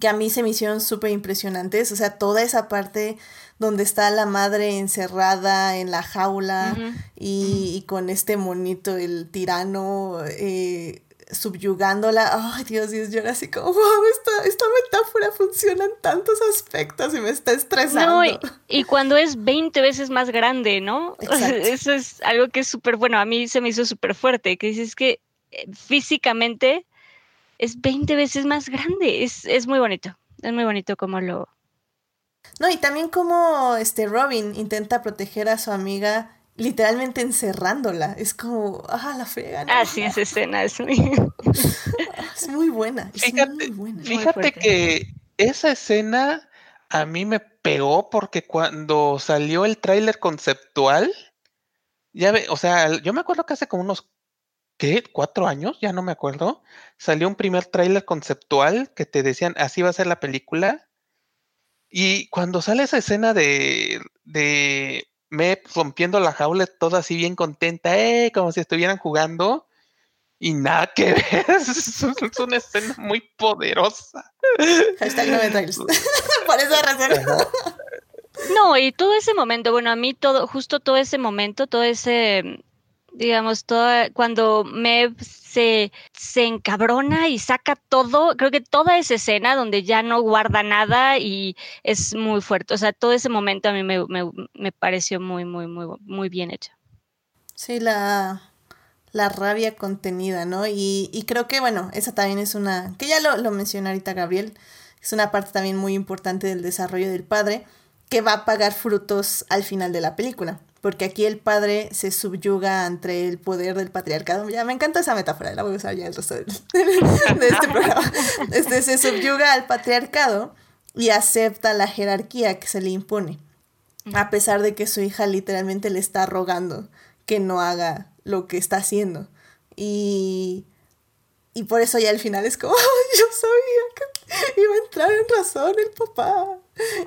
A: que a mí se me hicieron súper impresionantes, o sea, toda esa parte donde está la madre encerrada en la jaula y, con este monito, el tirano, eh, subyugándola. Ay, Dios, Dios, yo era así como, wow, esta, esta metáfora funciona en tantos aspectos y me está estresando.
B: No, y, cuando es 20 veces más grande, ¿no? Eso es algo que es súper bueno. A mí se me hizo súper fuerte, que dices que eh, físicamente es 20 veces más grande. Es, es muy bonito. Es muy bonito como lo,
A: no, y también como este Robin intenta proteger a su amiga literalmente encerrándola. Es como, ah, la frega.
B: Ah, sí, esa escena es muy...
A: es muy buena.
C: fíjate, fíjate que esa escena a mí me pegó porque cuando salió el tráiler conceptual, ya ve, o sea, yo me acuerdo que hace como unos, ¿qué? ¿Cuatro años? Ya no me acuerdo. Salió un primer tráiler conceptual que te decían, así va a ser la película. Y cuando sale esa escena de, de Mep rompiendo la jaula, toda así bien contenta, eh, como si estuvieran jugando, y nada que ver, es, una escena muy poderosa.
A: Hashtag no Por esa razón.
B: No, y todo ese momento, bueno, a mí todo, justo todo ese momento, todo ese digamos, toda, cuando me se, se encabrona y saca todo, creo que toda esa escena donde ya no guarda nada y es muy fuerte, o sea, todo ese momento a mí me, me, me pareció muy, muy, muy, muy bien hecho.
A: Sí, la, la rabia contenida, ¿no? Y, y, creo que, bueno, esa también es una, que ya lo, lo mencionó ahorita Gabriel, es una parte también muy importante del desarrollo del padre, que va a pagar frutos al final de la película porque aquí el padre se subyuga ante el poder del patriarcado. Ya me encanta esa metáfora, la voy a usar ya el resto de, este programa. Este, se subyuga al patriarcado y acepta la jerarquía que se le impone, a pesar de que su hija literalmente le está rogando que no haga lo que está haciendo. Y, y por eso ya al final es como, yo sabía que iba a entrar en razón el papá.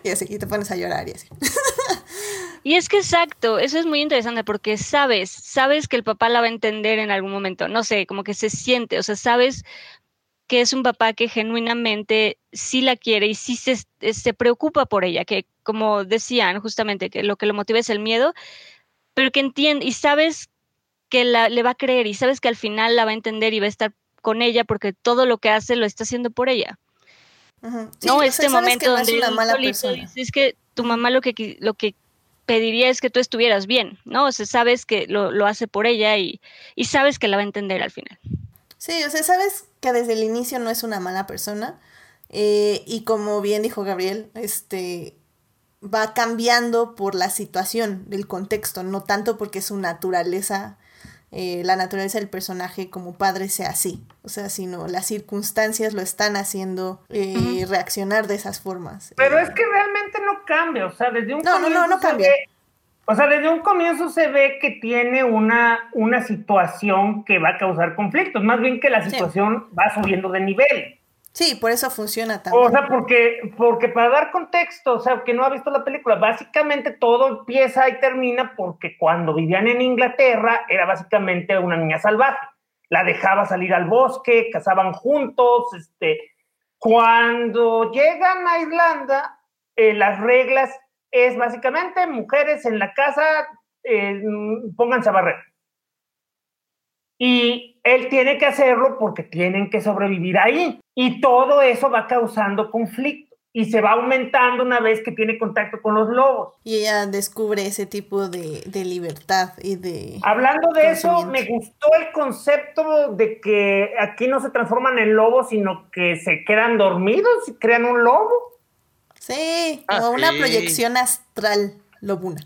A: Y así, y te pones a llorar y así.
B: Y es que exacto, eso es muy interesante porque sabes, sabes que el papá la va a entender en algún momento, no sé, como que se siente, o sea, sabes que es un papá que genuinamente sí la quiere y sí se, se preocupa por ella, que como decían justamente, que lo que lo motiva es el miedo, pero que entiende y sabes que la, le va a creer y sabes que al final la va a entender y va a estar con ella porque todo lo que hace lo está haciendo por ella. no, este momento donde una mala persona. es que tu mamá lo que, lo que pediría es que tú estuvieras bien, ¿no? O sea, sabes que lo, hace por ella y, sabes que la va a entender al final.
A: Sí, o sea, sabes que desde el inicio no es una mala persona. Eh, y como bien dijo Gabriel, este va cambiando por la situación, del contexto, no tanto porque su naturaleza eh, la naturaleza del personaje como padre sea así, o sea, sino las circunstancias lo están haciendo eh, reaccionar de esas formas.
D: Pero es que realmente no cambia, o sea, desde un
A: no, comienzo no, no, no cambia.
D: o sea, desde un comienzo se ve que tiene una, una situación que va a causar conflictos, más bien que la situación va subiendo de nivel.
A: Sí, por eso funciona también.
D: O sea, porque, porque para dar contexto, o sea, que no ha visto la película, básicamente todo empieza y termina porque cuando vivían en Inglaterra era básicamente una niña salvaje. La dejaba salir al bosque, cazaban juntos, este, cuando llegan a Irlanda, eh, las reglas es básicamente mujeres en la casa, eh, pónganse a barrer. Y él tiene que hacerlo porque tienen que sobrevivir ahí. Y todo eso va causando conflicto y se va aumentando una vez que tiene contacto con los lobos.
A: Y ella descubre ese tipo de, libertad y de...
D: Hablando de eso, me gustó el concepto de que aquí no se transforman en lobos, sino que se quedan dormidos y crean un lobo.
A: Sí, como ah, una proyección astral lobuna.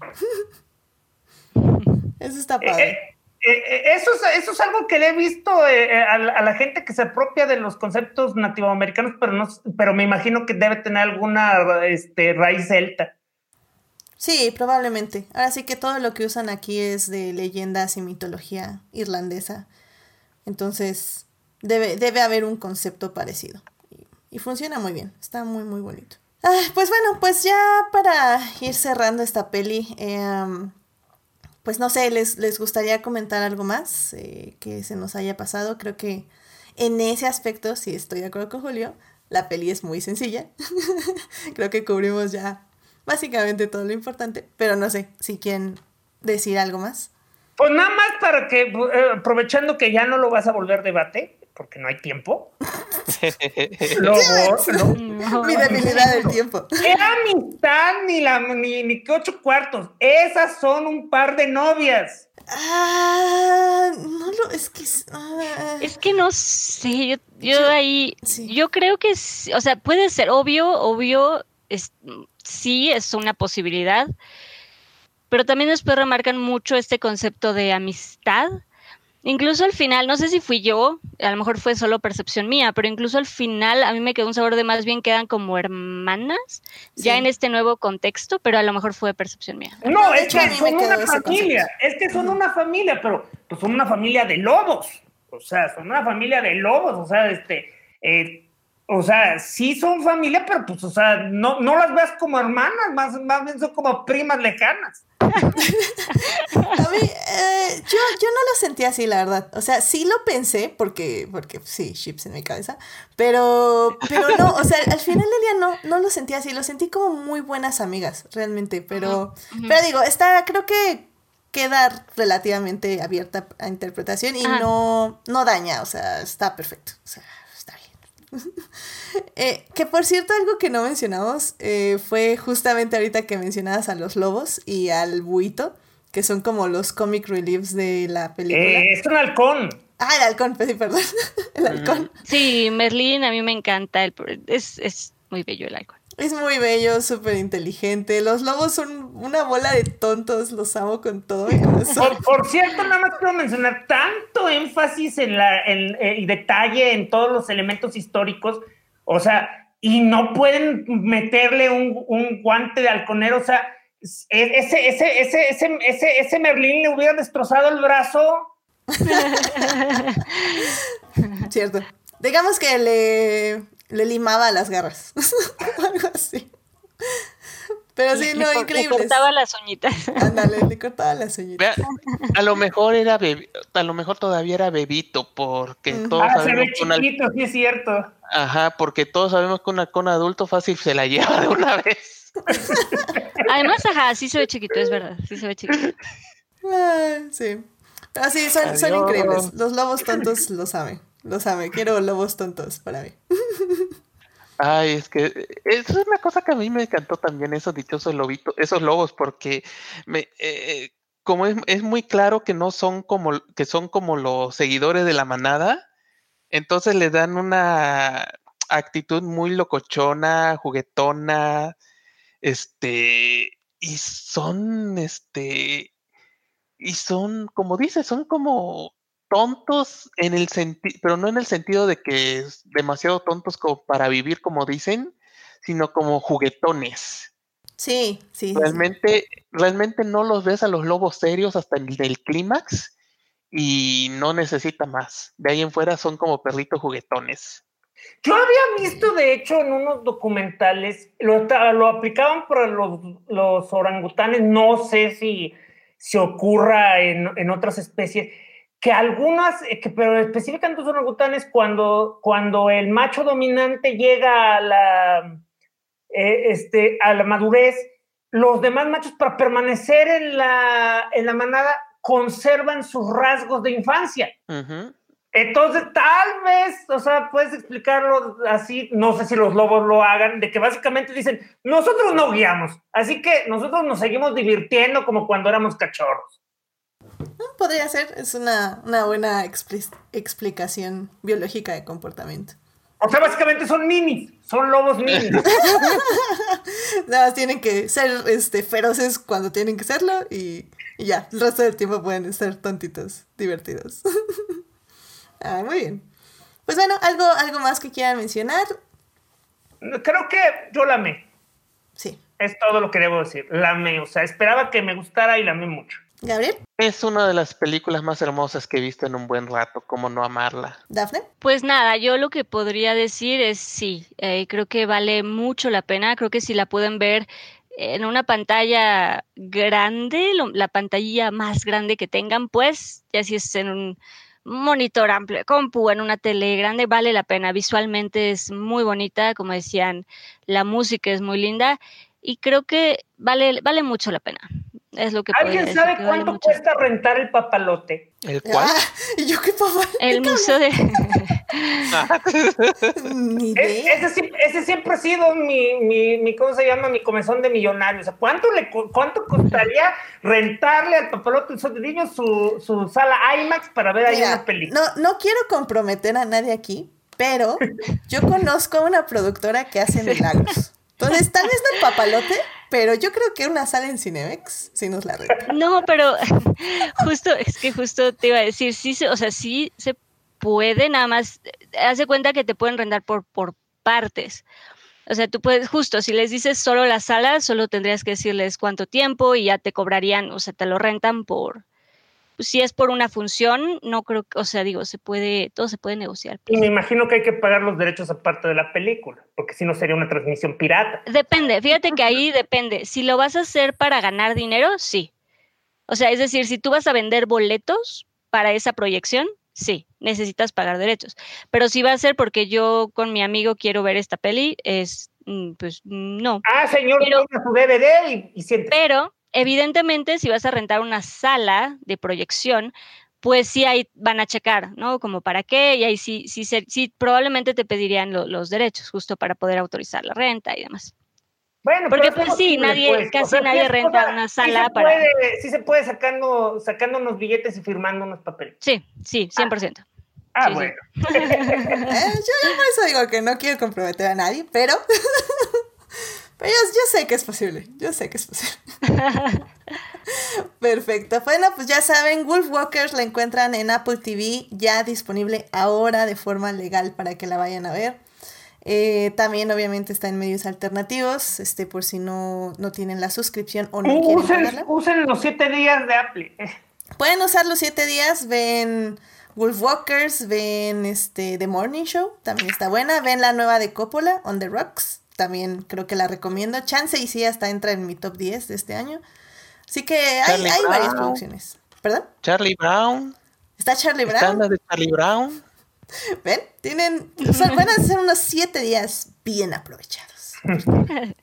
A: eso está eh, padre. Eh,
D: eh, eh, eso, es, eso es algo que le he visto eh, a, la gente que se apropia de los conceptos nativoamericanos, pero, no, pero me imagino que debe tener alguna este, raíz celta.
A: Sí, probablemente. Ahora sí que todo lo que usan aquí es de leyendas y mitología irlandesa. Entonces, debe, debe haber un concepto parecido. Y, funciona muy bien. Está muy, muy bonito. Ah, pues bueno, pues ya para ir cerrando esta peli, em, pues no sé, ¿les, les gustaría comentar algo más eh, que se nos haya pasado? Creo que en ese aspecto, sí estoy de acuerdo con Julio, la peli es muy sencilla. Creo que cubrimos ya básicamente todo lo importante, pero no sé si quieren decir algo más.
D: Pues nada más para que, eh, aprovechando que ya no lo vas a volver debate, porque no hay tiempo.
A: Luego, no. Mi debilidad del tiempo.
D: Era amistad ni, la, ni, ni que ocho cuartos. Esas son un par de novias.
A: Ah, no lo, es que... Ah.
B: Es que no sé, yo, yo, ahí, yo creo que, o sea, puede ser obvio, obvio, es, sí es una posibilidad, pero también después remarcan mucho este concepto de amistad. Incluso al final, no sé si fui yo, a lo mejor fue solo percepción mía, pero incluso al final a mí me quedó un sabor de más bien quedan como hermanas, ya en este nuevo contexto, pero a lo mejor fue percepción mía.
D: No, es que son una familia, es que son una familia, pero pues son una familia de lobos, o sea, son una familia de lobos, o sea, este, eh, o sea, sí son familia, pero pues, o sea, no, no las veas como hermanas, más, más bien son como primas lejanas.
A: A mí, eh, yo, yo no lo sentí así, la verdad. O sea, sí lo pensé, porque, porque sí, chips en mi cabeza, pero, pero no, o sea, al final del día no, no lo sentí así, lo sentí como muy buenas amigas, realmente, pero, pero digo, está, creo que queda relativamente abierta a interpretación y no, no daña, o sea, está perfecto, o sea, eh, que por cierto, algo que no mencionamos eh, fue justamente ahorita que mencionabas a los lobos y al buito, que son como los comic reliefs de la película.
D: Eh, es un halcón.
A: Ah, el halcón, pues perdón. el halcón.
B: Sí, Merlín a mí me encanta. El, es, es muy bello el halcón.
A: Es muy bello, súper inteligente. Los lobos son una bola de tontos, los amo con todo mi
D: corazón. Por, cierto, nada más quiero mencionar tanto énfasis en la, eh, y detalle en todos los elementos históricos, o sea, y no pueden meterle un, un guante de halconero, o sea, e, ese, ese, ese, ese, ese, ese Merlín le hubiera destrozado el brazo.
A: Cierto. Digamos que le le limaba las garras. Algo así. Pero sí, no, increíble.
B: Le cortaba las uñitas.
A: Ándale, le cortaba las uñitas.
C: a lo mejor era a lo mejor todavía era bebito, porque todos
D: ah, se ve chiquito, sí es cierto.
C: Ajá, porque todos sabemos que una con adulto fácil se la lleva de una vez.
B: Además, ajá, sí se ve chiquito, es verdad, sí se ve chiquito.
A: Ah, sí. Pero sí, son, son increíbles. Los lobos tontos lo saben. Lo sabe, quiero lobos tontos para mí.
C: Ay, es que es una cosa que a mí me encantó también, esos dichosos lobitos, esos lobos, porque me, eh, como es, muy claro que no son como, que son como los seguidores de la manada, entonces le dan una actitud muy locochona, juguetona, este, y son, este, y son, como dices, son como tontos en el sentido, pero no en el sentido de que es demasiado tontos como para vivir como dicen, sino como juguetones.
A: Sí, sí.
C: Realmente, realmente no los ves a los lobos serios hasta el del clímax y no necesita más. De ahí en fuera son como perritos juguetones.
D: Yo había visto, de hecho, en unos documentales, lo, lo aplicaban para los, los orangutanes, no sé si se ocurra en, en otras especies, que algunas, eh, que, pero específicamente son orangutanes, cuando, cuando el macho dominante llega a la, eh, este, a la madurez, los demás machos para permanecer en la, en la manada conservan sus rasgos de infancia. Entonces, tal vez, o sea, puedes explicarlo así, no sé si los lobos lo hagan, de que básicamente dicen, nosotros no guiamos, así que nosotros nos seguimos divirtiendo como cuando éramos cachorros.
A: Podría ser, es una, buena explicación biológica de comportamiento.
D: O sea, básicamente son minis, son lobos minis.
A: Nada más tienen que ser este, feroces cuando tienen que serlo y, ya, el resto del tiempo pueden ser tontitos, divertidos. ah, muy bien. Pues bueno, ¿algo, ¿algo más que quieran mencionar?
D: Creo que yo la amé.
A: Sí,
D: Es todo lo que debo decir. La amé. O sea, esperaba que me gustara y la amé mucho.
A: Gabriel,
C: Es una de las películas más hermosas que he visto en un buen rato, ¿cómo no amarla?
A: Dafne.
B: Pues nada, yo lo que podría decir es sí, eh, creo que vale mucho la pena, creo que si la pueden ver en una pantalla grande, lo- la pantalla más grande que tengan, pues ya si es en un monitor amplio compu, en una tele grande, vale la pena. Visualmente es muy bonita, como decían, la música es muy linda y creo que vale, vale mucho la pena. Es lo que
D: ¿Alguien
B: decir,
D: sabe cuánto
B: mucho.
D: cuesta rentar el papalote?
C: ¿El cual?
A: Ah, y yo qué papá.
B: El museo de...
D: Es- ese, siempre ha sido mi, mi, mi, ¿cómo se llama? Mi comezón de millonario. O sea, ¿cuánto, le, cuánto costaría rentarle al papalote de niños su, su sala IMAX para ver ahí una película?
A: no, no quiero comprometer a nadie aquí, pero yo conozco a una productora que hace milagros. Entonces, tal vez no el papalote, pero yo creo que una sala en Cinemex sí nos la renta.
B: No, pero justo, es que justo te iba a decir, sí, o sea, sí se puede, nada más, de cuenta que te pueden rentar por, por partes. O sea, tú puedes, justo, si les dices solo la sala, solo tendrías que decirles cuánto tiempo y ya te cobrarían, o sea, te lo rentan por, pues, si es por una función, no creo que, o sea, digo, se puede, todo se puede negociar.
D: Y me imagino que hay que pagar los derechos aparte de la película, porque si no sería una transmisión pirata.
B: Depende, fíjate que ahí depende. Si lo vas a hacer para ganar dinero, sí. O sea, es decir, si tú vas a vender boletos para esa proyección, sí, necesitas pagar derechos. Pero si va a ser porque yo con mi amigo quiero ver esta peli, es, mm, pues no.
D: Ah, señor,
B: Pero-
D: su DVD y, y siéntese.
B: Pero, evidentemente, si vas a rentar una sala de proyección, pues sí ahí van a checar, ¿no? Como para qué, y ahí sí, sí, sí probablemente te pedirían lo- los derechos, justo para poder autorizar la renta y demás.
D: Bueno,
B: Porque, pues, sí,
D: posible,
B: nadie-
D: pues.
B: casi
D: sí
B: nadie renta
D: cosa-
B: una
D: sí
B: sala
D: se
B: para-
D: Puede, sí se puede sacando, sacando unos billetes y firmando unos papeles.
B: Sí, sí, 100%.
D: Ah,
B: Sí, sí.
D: bueno.
A: Eh, yo, yo por eso digo que no quiero comprometer a nadie, pero, pero yo, yo sé que es posible. Yo sé que es posible. Perfecto. Bueno, pues ya saben, Wolf Walkers la encuentran en Apple TV, ya disponible ahora de forma legal para que la vayan a ver. Eh, también obviamente está en medios alternativos, este por si no, no tienen la suscripción o no quieren
D: Usen,
A: pagarla.
D: usen los siete días de Apple.
A: Pueden usar los siete días, ven Wolf Walkers, ven este The Morning Show, también está buena, ven la nueva de Coppola, On the Rocks, también creo que la recomiendo. Chance y sí hasta entra en mi top 10 de este año. Así que hay, hay varias producciones. ¿Perdón?
C: Charlie Brown.
A: Está Charlie
C: Están
A: Brown.
C: las de Charlie Brown.
A: ¿Ven? Tienen, o sea, van a ser unos siete días bien aprovechados.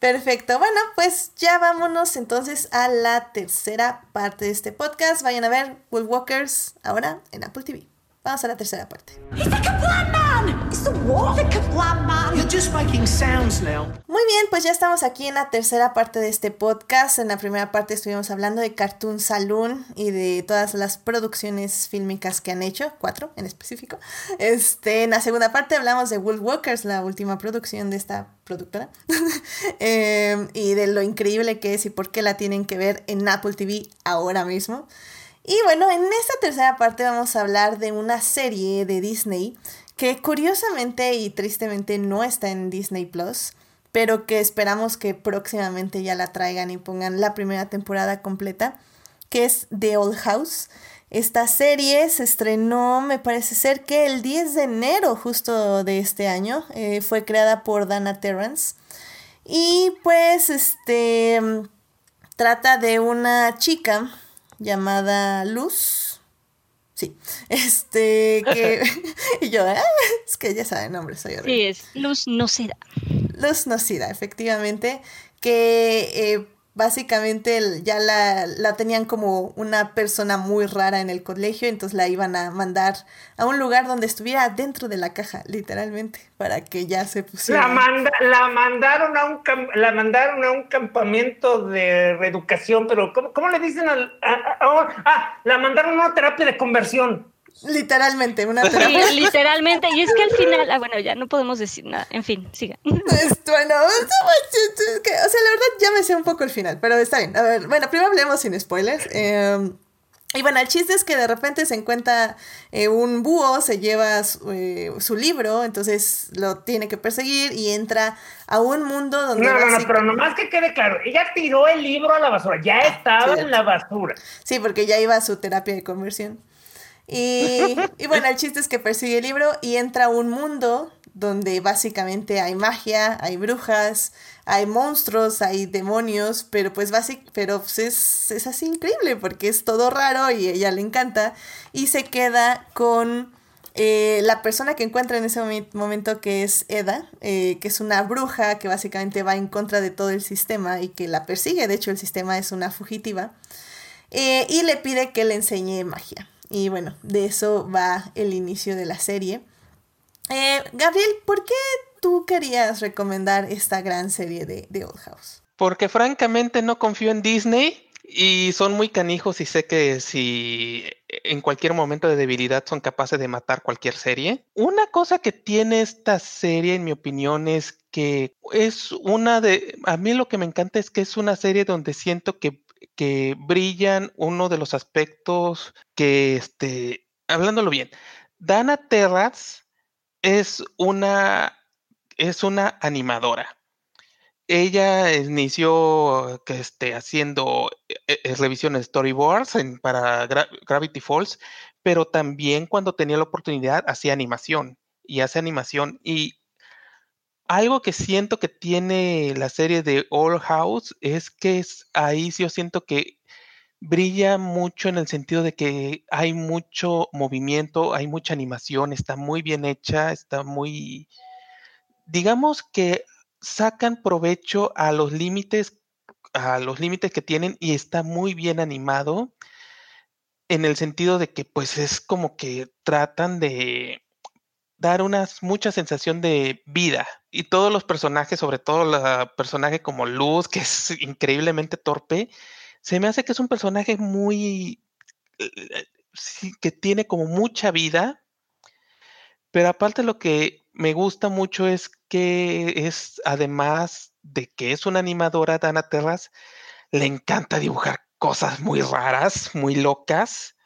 A: Perfecto. Bueno, pues ya vámonos entonces a la tercera parte de este podcast. Vayan a ver Wolf Walkers ahora en Apple TV. Vamos a la tercera parte.
E: He's the Kablam man! It's the what? The Kablam man!
F: You're just making sounds now.
A: Muy bien, pues ya estamos aquí en la tercera parte de este podcast. En la primera parte estuvimos hablando de Cartoon Saloon y de todas las producciones fílmicas que han hecho, cuatro en específico. Este, en la segunda parte hablamos de Wolf Walkers, la última producción de esta productora, Em, y de lo increíble que es y por qué la tienen que ver en Apple TV ahora mismo. Y bueno, en esta tercera parte vamos a hablar de una serie de Disney que curiosamente y tristemente no está en Disney Plus, pero que esperamos que próximamente ya la traigan y pongan la primera temporada completa, que es The Old House. Esta serie se estrenó, me parece ser que el 10 de enero justo de este año. Eh, fue creada por Dana Terrance. Y pues este trata de una chica llamada Luz. Sí, este que y yo, "Ah, es que ya saben nombre, soy horrible.
B: Sí, es luz no se da.
A: Luz Nocida, efectivamente, que eh, básicamente ya la, la tenían como una persona muy rara en el colegio, entonces la iban a mandar a un lugar donde estuviera dentro de la caja, literalmente, para que ya se pusiera.
D: La, manda- la mandaron a un la mandaron a un campamento de reeducación, pero ¿cómo, cómo le dicen al a- ah, la mandaron a una terapia de conversión?
A: Literalmente, una
B: Sí,
A: terapia.
B: literalmente. Y es que al final, ah, bueno, ya no podemos decir nada. En fin, siga.
A: Pues, bueno, es que, o sea, la verdad ya me sé un poco el final, pero está bien. A ver, bueno, primero hablemos sin spoilers. Eh, Y bueno, el chiste es que de repente se encuentra eh, un búho, se lleva su, eh, su libro, entonces lo tiene que perseguir y entra a un mundo donde...
D: No, no, no, pero nomás que quede claro, ella tiró el libro a la basura, ya estaba
A: cierto.
D: en la basura.
A: Sí, porque ya iba a su terapia de conversión. Y, y bueno, el chiste es que persigue el libro y entra a un mundo donde básicamente hay magia, hay brujas, hay monstruos, hay demonios, pero pues básic, pero pues es, es así increíble porque es todo raro y a ella le encanta y se queda con eh, la persona que encuentra en ese momen- momento que es Eda, eh, que es una bruja que básicamente va en contra de todo el sistema y que la persigue, de hecho el sistema es una fugitiva. Eh, y le pide que le enseñe magia. Y bueno, de eso va el inicio de la serie. Eh, Gabriel, ¿por qué tú querías recomendar esta gran serie de, de Old House?
C: Porque francamente no confío en Disney y son muy canijos y sé que si en cualquier momento de debilidad son capaces de matar cualquier serie. Una cosa que tiene esta serie, en mi opinión, es que es una de... A mí lo que me encanta es que es una serie donde siento que, que brillan uno de los aspectos que, este, hablándolo bien, Dana Terrace es una, es una animadora. Ella inició que este, haciendo eh, eh, revisiones storyboards para Gra- Gravity Falls, pero también cuando tenía la oportunidad hacía animación y hace animación. Y algo que siento que tiene la serie de All House es que es, ahí sí yo siento que brilla mucho en el sentido de que hay mucho movimiento, hay mucha animación, está muy bien hecha, está muy, digamos que sacan provecho a los límites, a los límites que tienen y está muy bien animado en el sentido de que pues es como que tratan de dar una mucha sensación de vida y todos los personajes, sobre todo la personaje como Luz, que es increíblemente torpe, se me hace que es un personaje muy eh, sí, que tiene como mucha vida, pero aparte lo que me gusta mucho es que es, además de que es una animadora, Dana Terras, le encanta dibujar cosas muy raras, muy locas.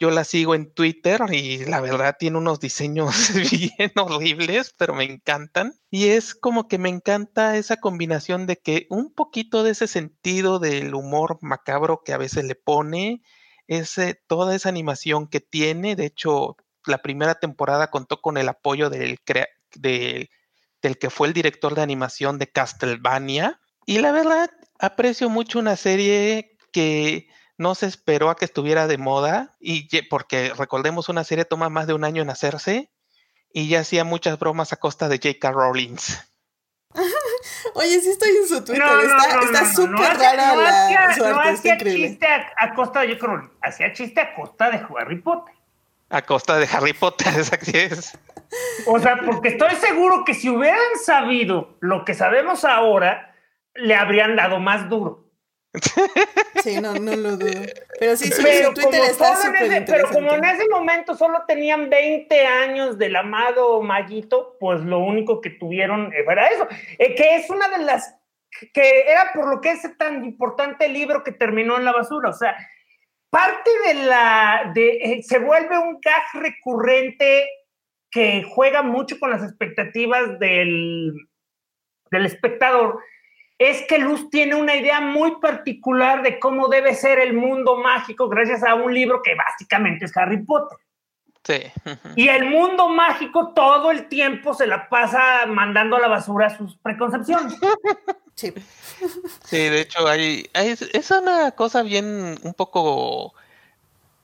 C: Yo la sigo en Twitter y la verdad tiene unos diseños bien horribles, pero me encantan. Y es como que me encanta esa combinación de que un poquito de ese sentido del humor macabro que a veces le pone, ese, toda esa animación que tiene. De hecho, la primera temporada contó con el apoyo del, del, del que fue el director de animación de Castlevania. Y la verdad, aprecio mucho una serie que no se esperó a que estuviera de moda, y porque recordemos, una serie toma más de un año en hacerse, y ya hacía muchas bromas a costa de J.K. Rowling.
A: Oye, sí estoy en su Twitter,
D: No, no,
A: está
D: no,
A: está
D: no, no,
A: súper rara
D: no
A: la,
D: hacía- no chiste a, a costa de J.K. Rowling, hacía chiste a costa de Harry Potter.
C: A costa de Harry Potter, esa así es.
D: O sea, porque estoy seguro que si hubieran sabido lo que sabemos ahora, le habrían dado más duro.
A: Sí, no, no lo dudo. Pero sí, su,
D: pero,
A: Twitter está súper
D: ese, pero como en ese momento solo tenían 20 años del amado Maguito, pues lo único que tuvieron era eso. Eh, que es una de las que era por lo que es tan importante el libro que terminó en la basura. O sea, parte de la. De, eh, se vuelve un gag recurrente que juega mucho con las expectativas del, del espectador es que Luz tiene una idea muy particular de cómo debe ser el mundo mágico gracias a un libro que básicamente es Harry Potter.
C: Sí.
D: Y el mundo mágico todo el tiempo se la pasa mandando a la basura sus preconcepciones.
A: Sí.
C: Sí, de hecho, hay, hay- es una cosa bien un poco...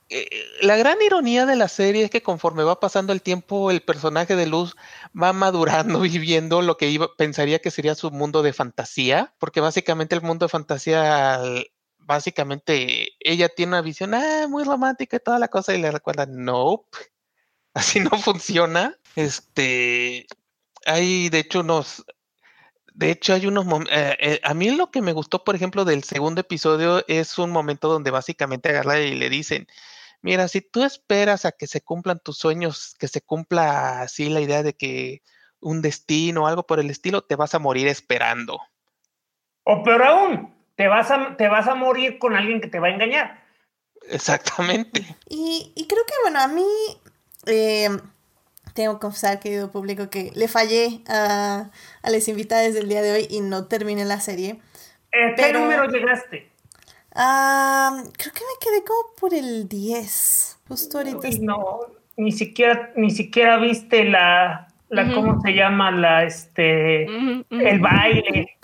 C: eh, la gran ironía de la serie es que conforme va pasando el tiempo, el personaje de Luz va madurando y viendo lo que iba, pensaría que sería su mundo de fantasía, porque básicamente el mundo de fantasía, básicamente ella tiene una visión ah, muy romántica y toda la cosa y le recuerda, nope, así no funciona. Este, hay de hecho unos, de hecho, hay unos eh, eh, a mí lo que me gustó, por ejemplo, del segundo episodio es un momento donde básicamente agarra y le dicen, mira, si tú esperas a que se cumplan tus sueños, que se cumpla así la idea de que un destino o algo por el estilo, te vas a morir esperando.
D: O peor aún, te vas a, te vas a morir con alguien que te va a engañar.
C: Exactamente.
A: Y, y creo que, bueno, a mí eh, tengo que confesar, querido público, que le fallé a, a las invitadas del día de hoy y no terminé la serie.
D: ¿Qué
A: Pero-
D: número llegaste?
A: Ah, creo que me quedé como por el 10. Justo ahorita.
D: Uy, no, ni siquiera, ni siquiera viste la, la
B: Ujú.
D: ¿cómo se llama? La, este,
B: Ujú, ujú.
D: el baile.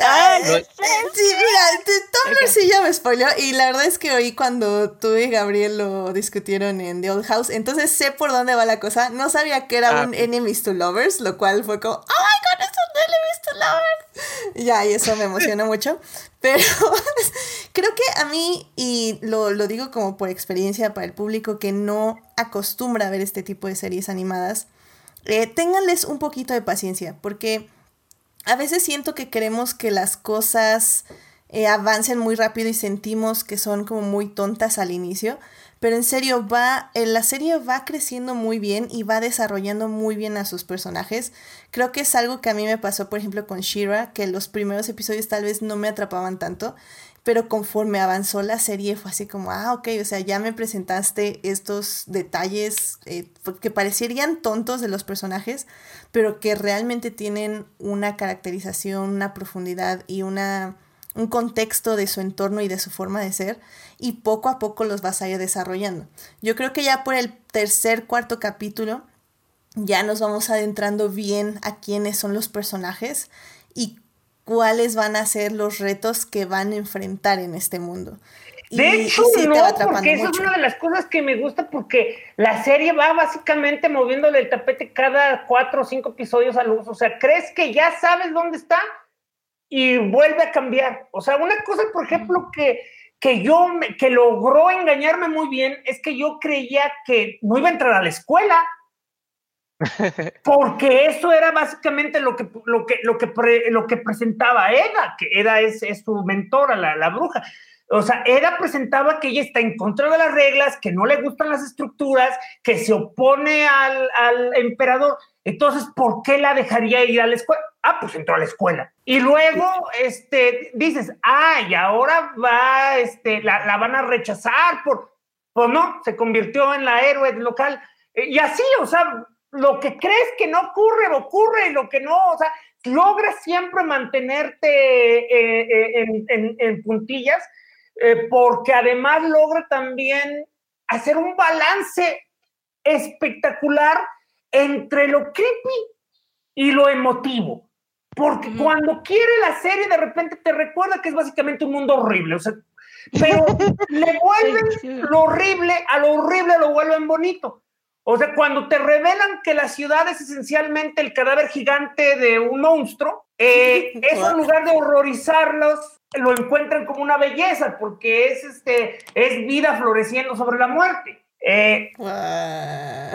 A: Ah,
C: no-
A: sí, mira, Tumblr sí ya me spoileó y la verdad es que oí cuando tú y Gabriel lo discutieron en The Old House, entonces sé por dónde va la cosa. No sabía que era
C: Ah,
A: un. Enemies to Lovers, lo cual fue como, oh my god, es un Enemies to Lovers. Ya, y eso me emocionó mucho. Pero creo que a mí, y lo, lo digo como por experiencia para el público que no acostumbra a ver este tipo de series animadas, eh, ténganles un poquito de paciencia, porque a veces siento que queremos que las cosas eh, avancen muy rápido y sentimos que son como muy tontas al inicio, pero en serio va, eh, la serie va creciendo muy bien y va desarrollando muy bien a sus personajes. Creo que es algo que a mí me pasó, por ejemplo, con Shira, que los primeros episodios tal vez no me atrapaban tanto, pero conforme avanzó la serie fue así como, ah, ok, o sea, ya me presentaste estos detalles eh, que parecerían tontos de los personajes, pero que realmente tienen una caracterización, una profundidad y una, un contexto de su entorno y de su forma de ser, y poco a poco los vas a ir desarrollando. Yo creo que ya por el tercer, cuarto capítulo, ya nos vamos adentrando bien a quiénes son los personajes y cuáles van a ser los retos que van a enfrentar en este mundo.
D: De
A: y
D: hecho,
A: sí
D: no, porque eso
A: mucho.
D: es una de las cosas que me gusta porque la serie va básicamente moviéndole el tapete cada cuatro o cinco episodios a luz. O sea, crees que ya sabes dónde está y vuelve a cambiar. O sea, una cosa, por ejemplo, que, que yo, me- que logró engañarme muy bien es que yo creía que no iba a entrar a la escuela. Porque eso era básicamente lo que, lo que, lo que, pre- lo que presentaba Eda, que Eda es, es su mentora, la, la bruja. O sea, Eda presentaba que ella está en contra de las reglas, que no le gustan las estructuras, que se opone al, al emperador. Entonces, ¿por qué la dejaría ir a la escuela? Ah, pues entró a la escuela. Y luego, este, dices, ah, y ahora va, este, la, la van a rechazar por, pues no, se convirtió en la héroe local. Y así, o sea, lo que crees que no ocurre, ocurre, y lo que no, o sea, logras siempre mantenerte eh, eh, en puntillas, eh, porque además logra también hacer un balance espectacular entre lo creepy y lo emotivo. Porque
B: Ujú.
D: cuando quiere la serie, de repente te recuerda que es básicamente un mundo horrible. O sea, pero le vuelven
B: Sí, sí.
D: lo horrible, a lo horrible lo vuelven bonito. O sea, cuando te revelan que la ciudad es esencialmente el cadáver gigante de un monstruo, eh, eso en lugar de horrorizarlos, lo encuentran como una belleza, porque es, este, es vida floreciendo sobre la muerte. Eh,
A: Guau.
D: eh,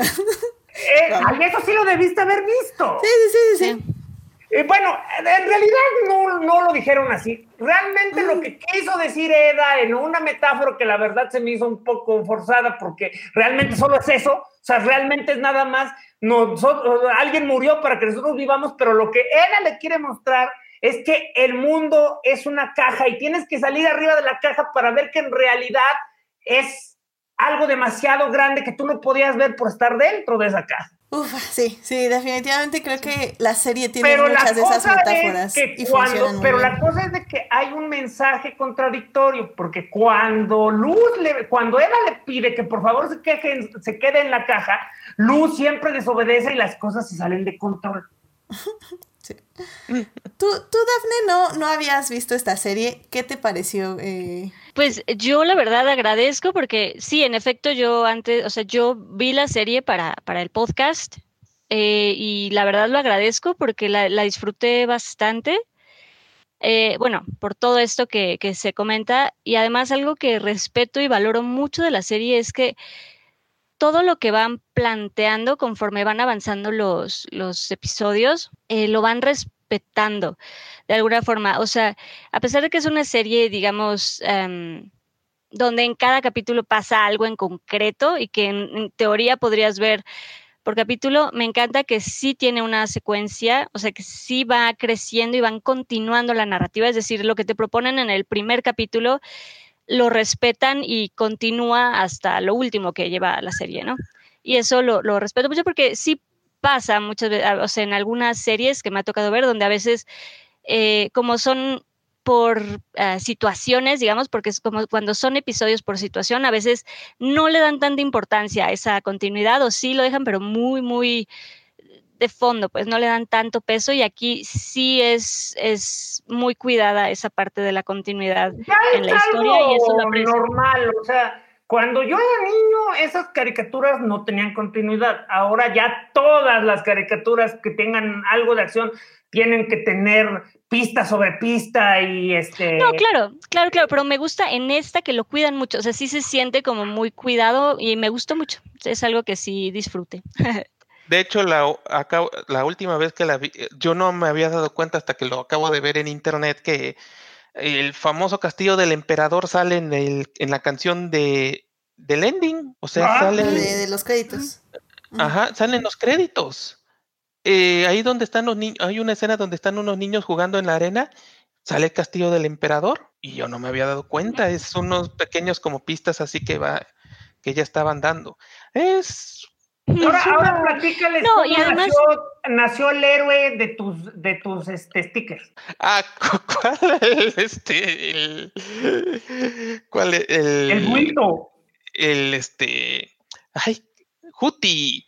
D: ay, eso sí lo debiste haber visto.
A: Sí, sí, sí, sí. sí.
D: Eh, bueno, en realidad no, no lo dijeron así. Realmente lo que quiso decir Eda en una metáfora que la verdad se me hizo un poco forzada porque realmente solo es eso. O sea, realmente es nada más. Nosotros, alguien murió para que nosotros vivamos, pero lo que Eda le quiere mostrar es que el mundo es una caja y tienes que salir arriba de la caja para ver que en realidad es algo demasiado grande que tú no podías ver por estar dentro de esa caja.
A: Uf, sí, sí, definitivamente creo que la serie tiene
D: pero
A: muchas de esas metáforas
D: es que
A: y
D: cuando, pero la cosa es de que hay un mensaje contradictorio, porque cuando Luz le, cuando Eva le pide que por favor se, queje, se quede en la caja, Luz siempre desobedece y las cosas se salen de control.
A: Tú, tú, Dafne, no, no habías visto esta serie. ¿Qué te pareció? Eh,
B: Pues yo la verdad agradezco porque sí, en efecto, yo antes, o sea, yo vi la serie para, para el podcast eh, y la verdad lo agradezco porque la, la disfruté bastante. Eh, bueno, por todo esto que, que se comenta y además algo que respeto y valoro mucho de la serie es que todo lo que van planteando conforme van avanzando los, los episodios, eh, lo van respetando de alguna forma. O sea, a pesar de que es una serie, digamos, em, donde en cada capítulo pasa algo en concreto y que en, en teoría podrías ver por capítulo, me encanta que sí tiene una secuencia, o sea, que sí va creciendo y van continuando la narrativa, es decir, lo que te proponen en el primer capítulo lo respetan y continúa hasta lo último que lleva la serie, ¿no? Y eso lo, respeto mucho porque sí pasa muchas veces, o sea, en algunas series que me ha tocado ver, donde a veces, eh, como son por uh, situaciones, digamos, porque es como cuando son episodios por situación, a veces no le dan tanta importancia a esa continuidad, o sí lo dejan, pero muy, muy de fondo, pues no le dan tanto peso y aquí sí es, es muy cuidada esa parte de la continuidad
D: ya
B: en la historia y eso lo
D: normal, o sea, cuando yo era niño, esas caricaturas no tenían continuidad. Ahora ya todas las caricaturas que tengan algo de acción tienen que tener pista sobre pista y este.
B: No, claro, claro, claro, pero me gusta en esta que lo cuidan mucho. O sea, sí se siente como muy cuidado y me gustó mucho. Es algo que sí disfrute.
C: De hecho, la, acá, la última vez que la vi, yo no me había dado cuenta hasta que lo acabo de ver en internet que el famoso castillo del emperador sale en, el, en la canción de del ending, o sea,
A: ah,
C: sale
A: de, de, los créditos.
C: Ajá, salen los créditos. Eh, ahí donde están los niños, hay una escena donde están unos niños jugando en la arena, sale el castillo del emperador y yo no me había dado cuenta, es unos pequeños como pistas así que va que ya estaban dando. Es
D: Ahora, ahora platícales
B: No,
D: cómo
B: y además-
D: nació, nació el héroe de tus, de tus este, stickers.
C: Ah, cu- ¿cuál es este? El, ¿Cuál es? El,
D: El buito.
C: el este. Ay, Juti.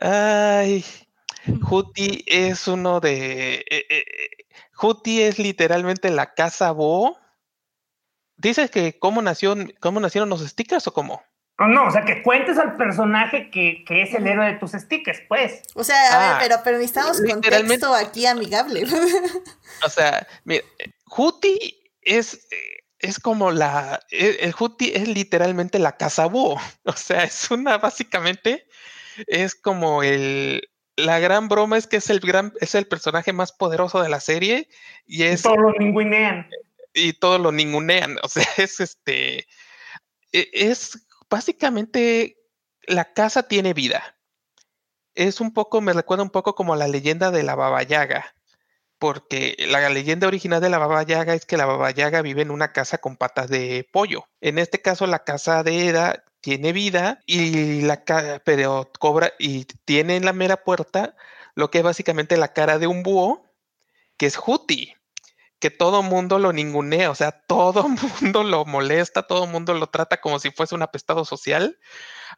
C: Ay, Juti es uno de. eh, eh, Juti es literalmente la casa Bo. ¿Dices que cómo, nació, cómo nacieron los stickers o cómo?
D: No, no, o sea, que cuentes al personaje que, que es el héroe de tus stickers, pues.
A: O sea, a
C: Ah,
A: ver, pero, pero necesitamos contexto aquí amigable.
C: O sea, mira, Juti es, es como la. El, el Juti es literalmente la casa búho. O sea, es una, básicamente, es como el. La gran broma es que es el gran, es el personaje más poderoso de la serie y es
D: Todos los ningunean.
C: y todos lo ningunean. O sea, es este. e- Es básicamente la casa tiene vida. Es un poco, me recuerda un poco como la leyenda de la Baba Yaga. Porque la leyenda original de la Baba Yaga es que la Baba Yaga vive en una casa con patas de pollo. En este caso, la casa de Eda tiene vida y la pero cobra y tiene en la mera puerta lo que es básicamente la cara de un búho, que es Juti que todo mundo lo ningunea, o sea, todo mundo lo molesta, todo mundo lo trata como si fuese un apestado social.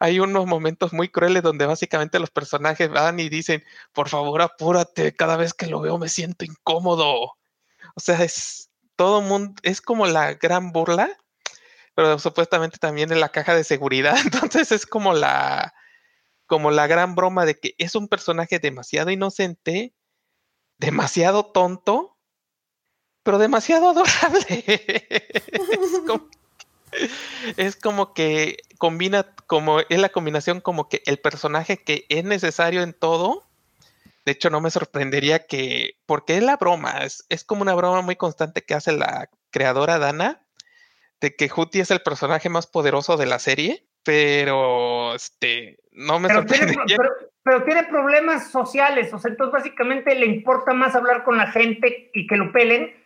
C: Hay unos momentos muy crueles donde básicamente los personajes van y dicen, por favor, apúrate, cada vez que lo veo me siento incómodo. O sea, es todo mundo, es como la gran burla, pero supuestamente también en la caja de seguridad. Entonces es como la, como la gran broma de que es un personaje demasiado inocente, demasiado tonto, pero demasiado adorable. es, como, es como que combina, como es la combinación como que el personaje que es necesario en todo. De hecho, no me sorprendería que, porque es la broma, es, es como una broma muy constante que hace la creadora Dana, de que Juti es el personaje más poderoso de la serie, pero este, no me
D: Pero tiene,
C: sorprendería.
D: pero, pero tiene problemas sociales, o sea, entonces básicamente le importa más hablar con la gente y que lo pelen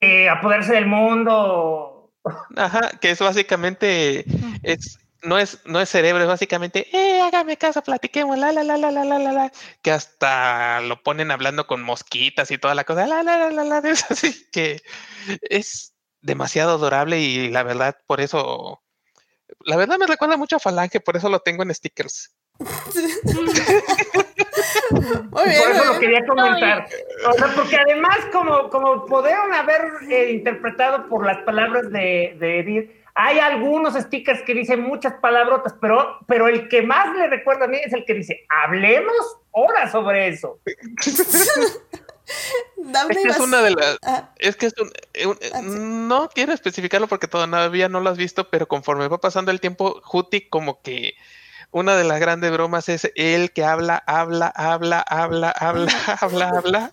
D: que apoderarse del mundo.
C: Ajá, que es básicamente, es, no es, no es cerebro, es básicamente, eh, hágame caso, platiquemos, la, la, la, la, la, la, la, la, que hasta lo ponen hablando con mosquitas y toda la cosa, la, la, la, la, la, es así que es demasiado adorable y la verdad, por eso, la verdad me recuerda mucho a Falange, por eso lo tengo en stickers.
A: Muy bien,
D: Por eso lo quería comentar. O sea, porque además, como, como pudieron haber eh, interpretado por las palabras de, de Edith, hay algunos stickers que dicen muchas palabrotas, pero, pero el que más le recuerda a mí es el que dice, hablemos ahora sobre eso.
C: Es que es una de las,
A: Ah,
C: Es que es un, eh, un-
A: Ah, sí.
C: no quiero especificarlo porque todavía no lo has visto, pero conforme va pasando el tiempo, Juti como que una de las grandes bromas es él que habla, habla, habla, habla, habla, habla, habla,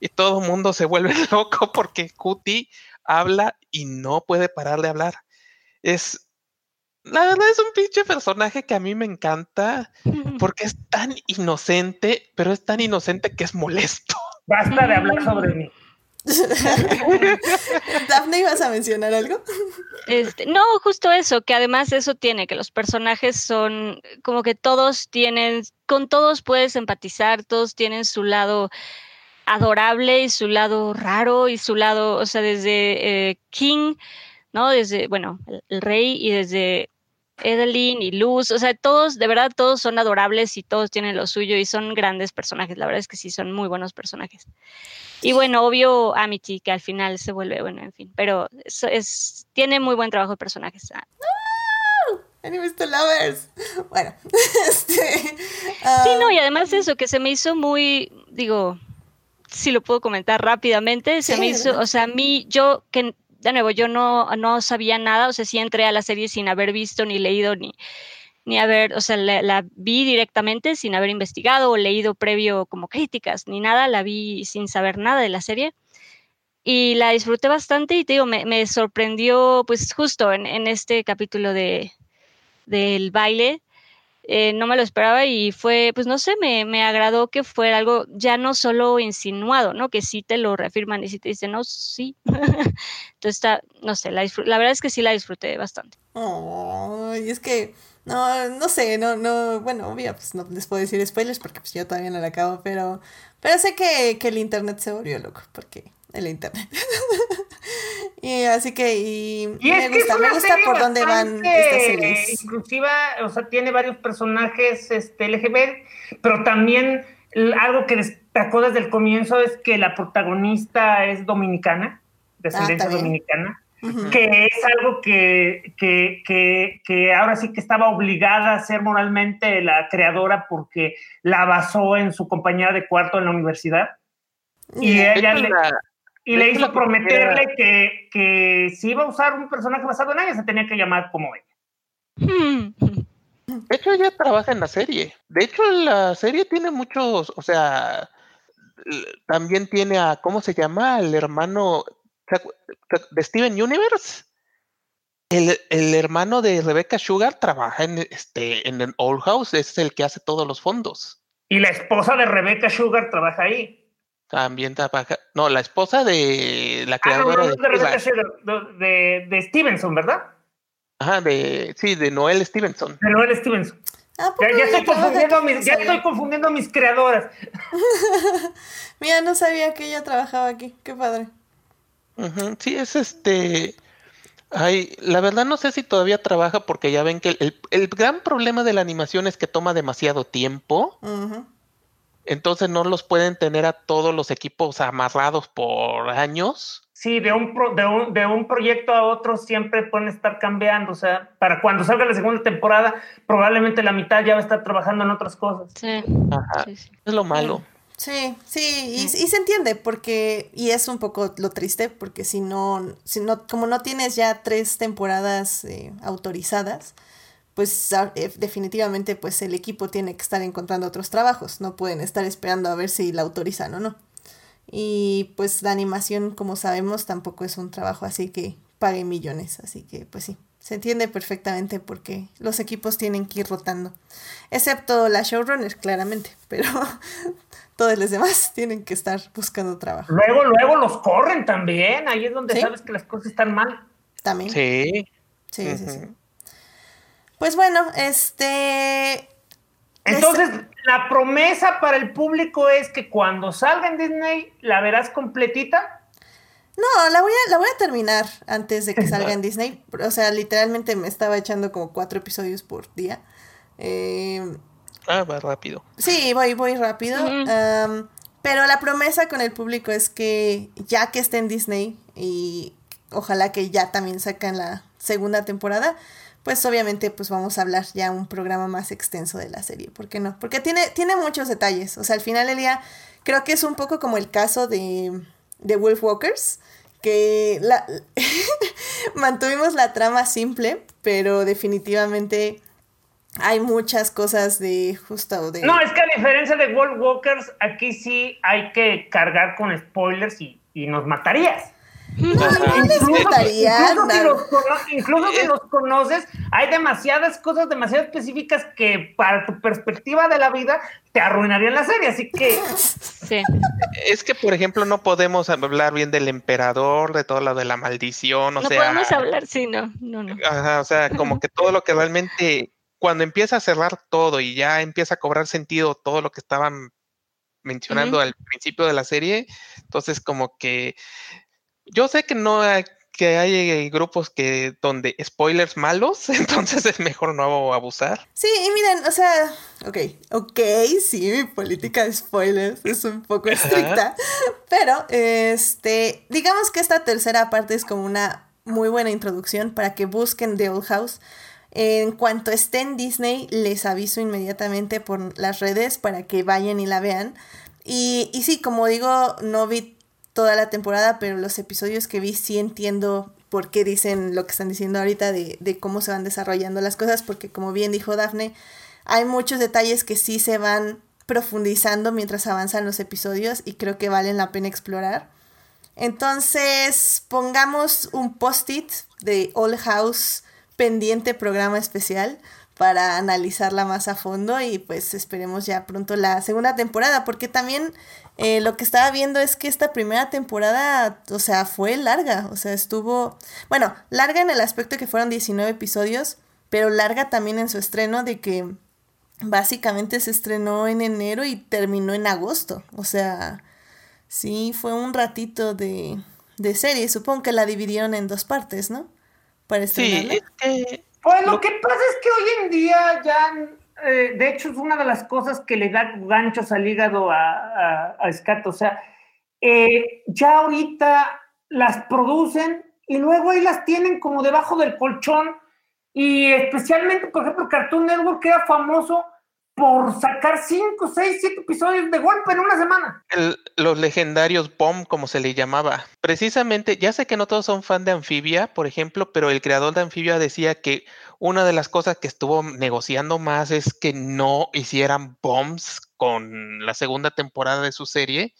C: y todo el mundo se vuelve loco porque Juti habla y no puede parar de hablar. Es, la verdad es un pinche personaje que a mí me encanta porque es tan inocente, pero es tan inocente que es molesto.
D: Basta de hablar sobre mí.
A: Daphne, ¿ibas a mencionar algo?
B: Este, no, justo eso, que además eso tiene, que los personajes son como que todos tienen, con todos puedes empatizar, todos tienen su lado adorable y su lado raro y su lado, o sea, desde eh, King, ¿no? Desde, bueno, el, el rey y desde Edeline y Luz, o sea, todos, de verdad, todos son adorables y todos tienen lo suyo y son grandes personajes, la verdad es que sí, son muy buenos personajes. Y bueno, obvio Amity, que al final se vuelve, bueno, en fin, pero es, es- tiene muy buen trabajo de personajes. Ah,
A: Enemies to lovers. Bueno, este.
B: Sí, no, y además eso, que se me hizo muy, digo, si lo puedo comentar rápidamente, se
A: Sí,
B: me hizo,
A: ¿verdad?
B: o sea, a mí, yo, que de nuevo, yo no, no sabía nada, o sea, sí entré a la serie sin haber visto, ni leído, ni, ni haber, o sea, la, vi directamente sin haber investigado o leído previo como críticas, ni nada, la vi sin saber nada de la serie. Y la disfruté bastante y te digo, me, me sorprendió, pues justo en, en este capítulo de, del baile, eh, no me lo esperaba y fue, pues no sé, me, me agradó que fuera algo ya no solo insinuado, ¿no? Que sí te lo reafirman y sí te dicen, no, sí. Entonces está, no sé, la, la verdad es que sí la disfruté bastante.
A: Ay, es que. No, no sé, no, no. Bueno, obvio, pues no les puedo decir spoilers porque pues yo todavía no la acabo, pero. Pero sé que, que el internet se volvió loco, porque el internet. y así que. Y,
D: Y
A: me
D: es que
A: gusta,
D: es
A: me gusta por dónde van estas series.
D: Inclusiva, o sea, tiene varios personajes este, LGBT, pero también algo que destacó desde el comienzo es que la protagonista es dominicana, descendencia
A: también.
D: dominicana, que es algo que, que, que, que ahora sí que estaba obligada a ser moralmente la creadora porque la basó en su compañera de cuarto en la universidad. Y ella le,
C: la-
D: y le hizo prometerle que, que si iba a usar un personaje basado en ella, se tenía que llamar como ella.
C: de hecho, ella trabaja en la serie. De hecho, la serie tiene muchos, o sea, también tiene a, ¿cómo se llama? El hermano ¿se acu- de Steven Universe. El, el hermano de Rebecca Sugar trabaja en este en el Old House, es el que hace todos los fondos.
D: Y la esposa de Rebecca Sugar trabaja ahí.
C: También trabaja, no, la esposa de la
D: Ah, no, no,
C: creadora
D: no de
C: de,
D: Stevenson, ¿verdad?
C: Ajá, de, sí, de Noel Stevenson.
D: De Noel Stevenson.
A: ¿A poco
D: Ya, ya estoy confundiendo mis, ya estoy confundiendo a mis creadoras.
A: Mira, no sabía que ella trabajaba aquí. Qué padre.
C: Sí, es este. Ay, la verdad no sé si todavía trabaja porque ya ven que el, el- el gran problema de la animación es que toma demasiado tiempo,
A: Ujú.
C: Entonces no los pueden tener a todos los equipos amarrados por años.
D: Sí, de un, pro- de, un, de un proyecto a otro siempre pueden estar cambiando. O sea, para cuando salga la segunda temporada, probablemente la mitad ya va a estar trabajando en otras cosas.
B: Sí,
C: Ajá,
B: sí, sí.
C: es lo malo.
A: Sí, sí, y, y se entiende porque, y es un poco lo triste, porque si no, si no, como no tienes ya tres temporadas eh, autorizadas, pues eh, definitivamente pues el equipo tiene que estar encontrando otros trabajos, no pueden estar esperando a ver si la autorizan o no. Y pues la animación, como sabemos, tampoco es un trabajo así que pague millones, así que pues sí, se entiende perfectamente porque los equipos tienen que ir rotando, excepto la showrunner, claramente, pero todos los demás tienen que estar buscando trabajo.
D: Luego, luego los corren también. Ahí es donde
A: Sí.
D: sabes que las cosas están mal.
A: También. Sí,
C: Sí.
A: sí, sí. Pues bueno, este...
D: Entonces, la promesa para el público es que cuando salga en Disney, la verás completita.
A: No, la voy a, la voy a terminar antes de que salga en Disney. O sea, literalmente me estaba echando como cuatro episodios por día. Eh,
C: Ah, va rápido.
A: Sí, voy, voy rápido. Pero la promesa con el público es que ya que esté en Disney y ojalá que ya también sacan la segunda temporada, pues obviamente pues vamos a hablar ya un programa más extenso de la serie. ¿Por qué no? Porque tiene, tiene muchos detalles. O sea, al final del día creo que es un poco como el caso de, de Wolf Walkers, que la, mantuvimos la trama simple, pero definitivamente hay muchas cosas de justo de...
D: No, es que a diferencia de World Walkers, aquí sí hay que cargar con spoilers y nos matarías.
A: No les gustaría.
D: Incluso, si
A: nada.
D: los, cono- incluso si los conoces, hay demasiadas cosas demasiado específicas que para tu perspectiva de la vida te arruinarían la serie. Así que
B: Sí.
C: Es que, por ejemplo, no podemos hablar bien del emperador, de todo lo de la maldición, o
B: no
C: sea,
B: podemos hablar, sí, no, no, no.
C: ajá, o sea, como que todo lo que realmente, cuando empieza a cerrar todo y ya empieza a cobrar sentido todo lo que estaban mencionando al principio de la serie, entonces como que yo sé que no hay, que hay eh, grupos que donde spoilers malos, entonces es mejor no abusar.
A: Sí, y miren, o sea, ok, ok, sí, mi política de spoilers es un poco estricta, pero este, digamos que esta tercera parte es como una muy buena introducción para que busquen The Old House. En cuanto esté en Disney, les aviso inmediatamente por las redes para que vayan y la vean. Y, y sí, como digo, no vi toda la temporada, pero los episodios que vi sí entiendo por qué dicen lo que están diciendo ahorita de, cómo se van desarrollando las cosas, porque como bien dijo Dafne, hay muchos detalles que sí se van profundizando mientras avanzan los episodios y creo que valen la pena explorar. Entonces, pongamos un post-it de All House pendiente programa especial para analizarla más a fondo y pues esperemos ya pronto la segunda temporada, porque también eh, lo que estaba viendo es que esta primera temporada, o sea, fue larga, o sea, estuvo, bueno, larga en el aspecto de que fueron 19 episodios, pero larga también en su estreno de que básicamente se estrenó en enero y terminó en agosto, o sea, sí, fue un ratito de, de serie, supongo que la dividieron en dos partes, ¿no? Para
C: Sí,
A: estrenarla.
C: es que
D: Pues lo
C: Lo-
D: que pasa es que hoy en día ya, eh, de hecho, es una de las cosas que le da ganchos al hígado a, a. O sea, eh, ya ahorita las producen y luego ahí las tienen como debajo del colchón. Y especialmente, por ejemplo, Cartoon Network era famoso por sacar 5, 6, 7 episodios de golpe en una semana.
C: los legendarios BOM, como se le llamaba. Precisamente, ya sé que no todos son fan de Anfibia, por ejemplo, pero el creador de Anfibia decía que una de las cosas que estuvo negociando más es que no hicieran bombs con la segunda temporada de su serie,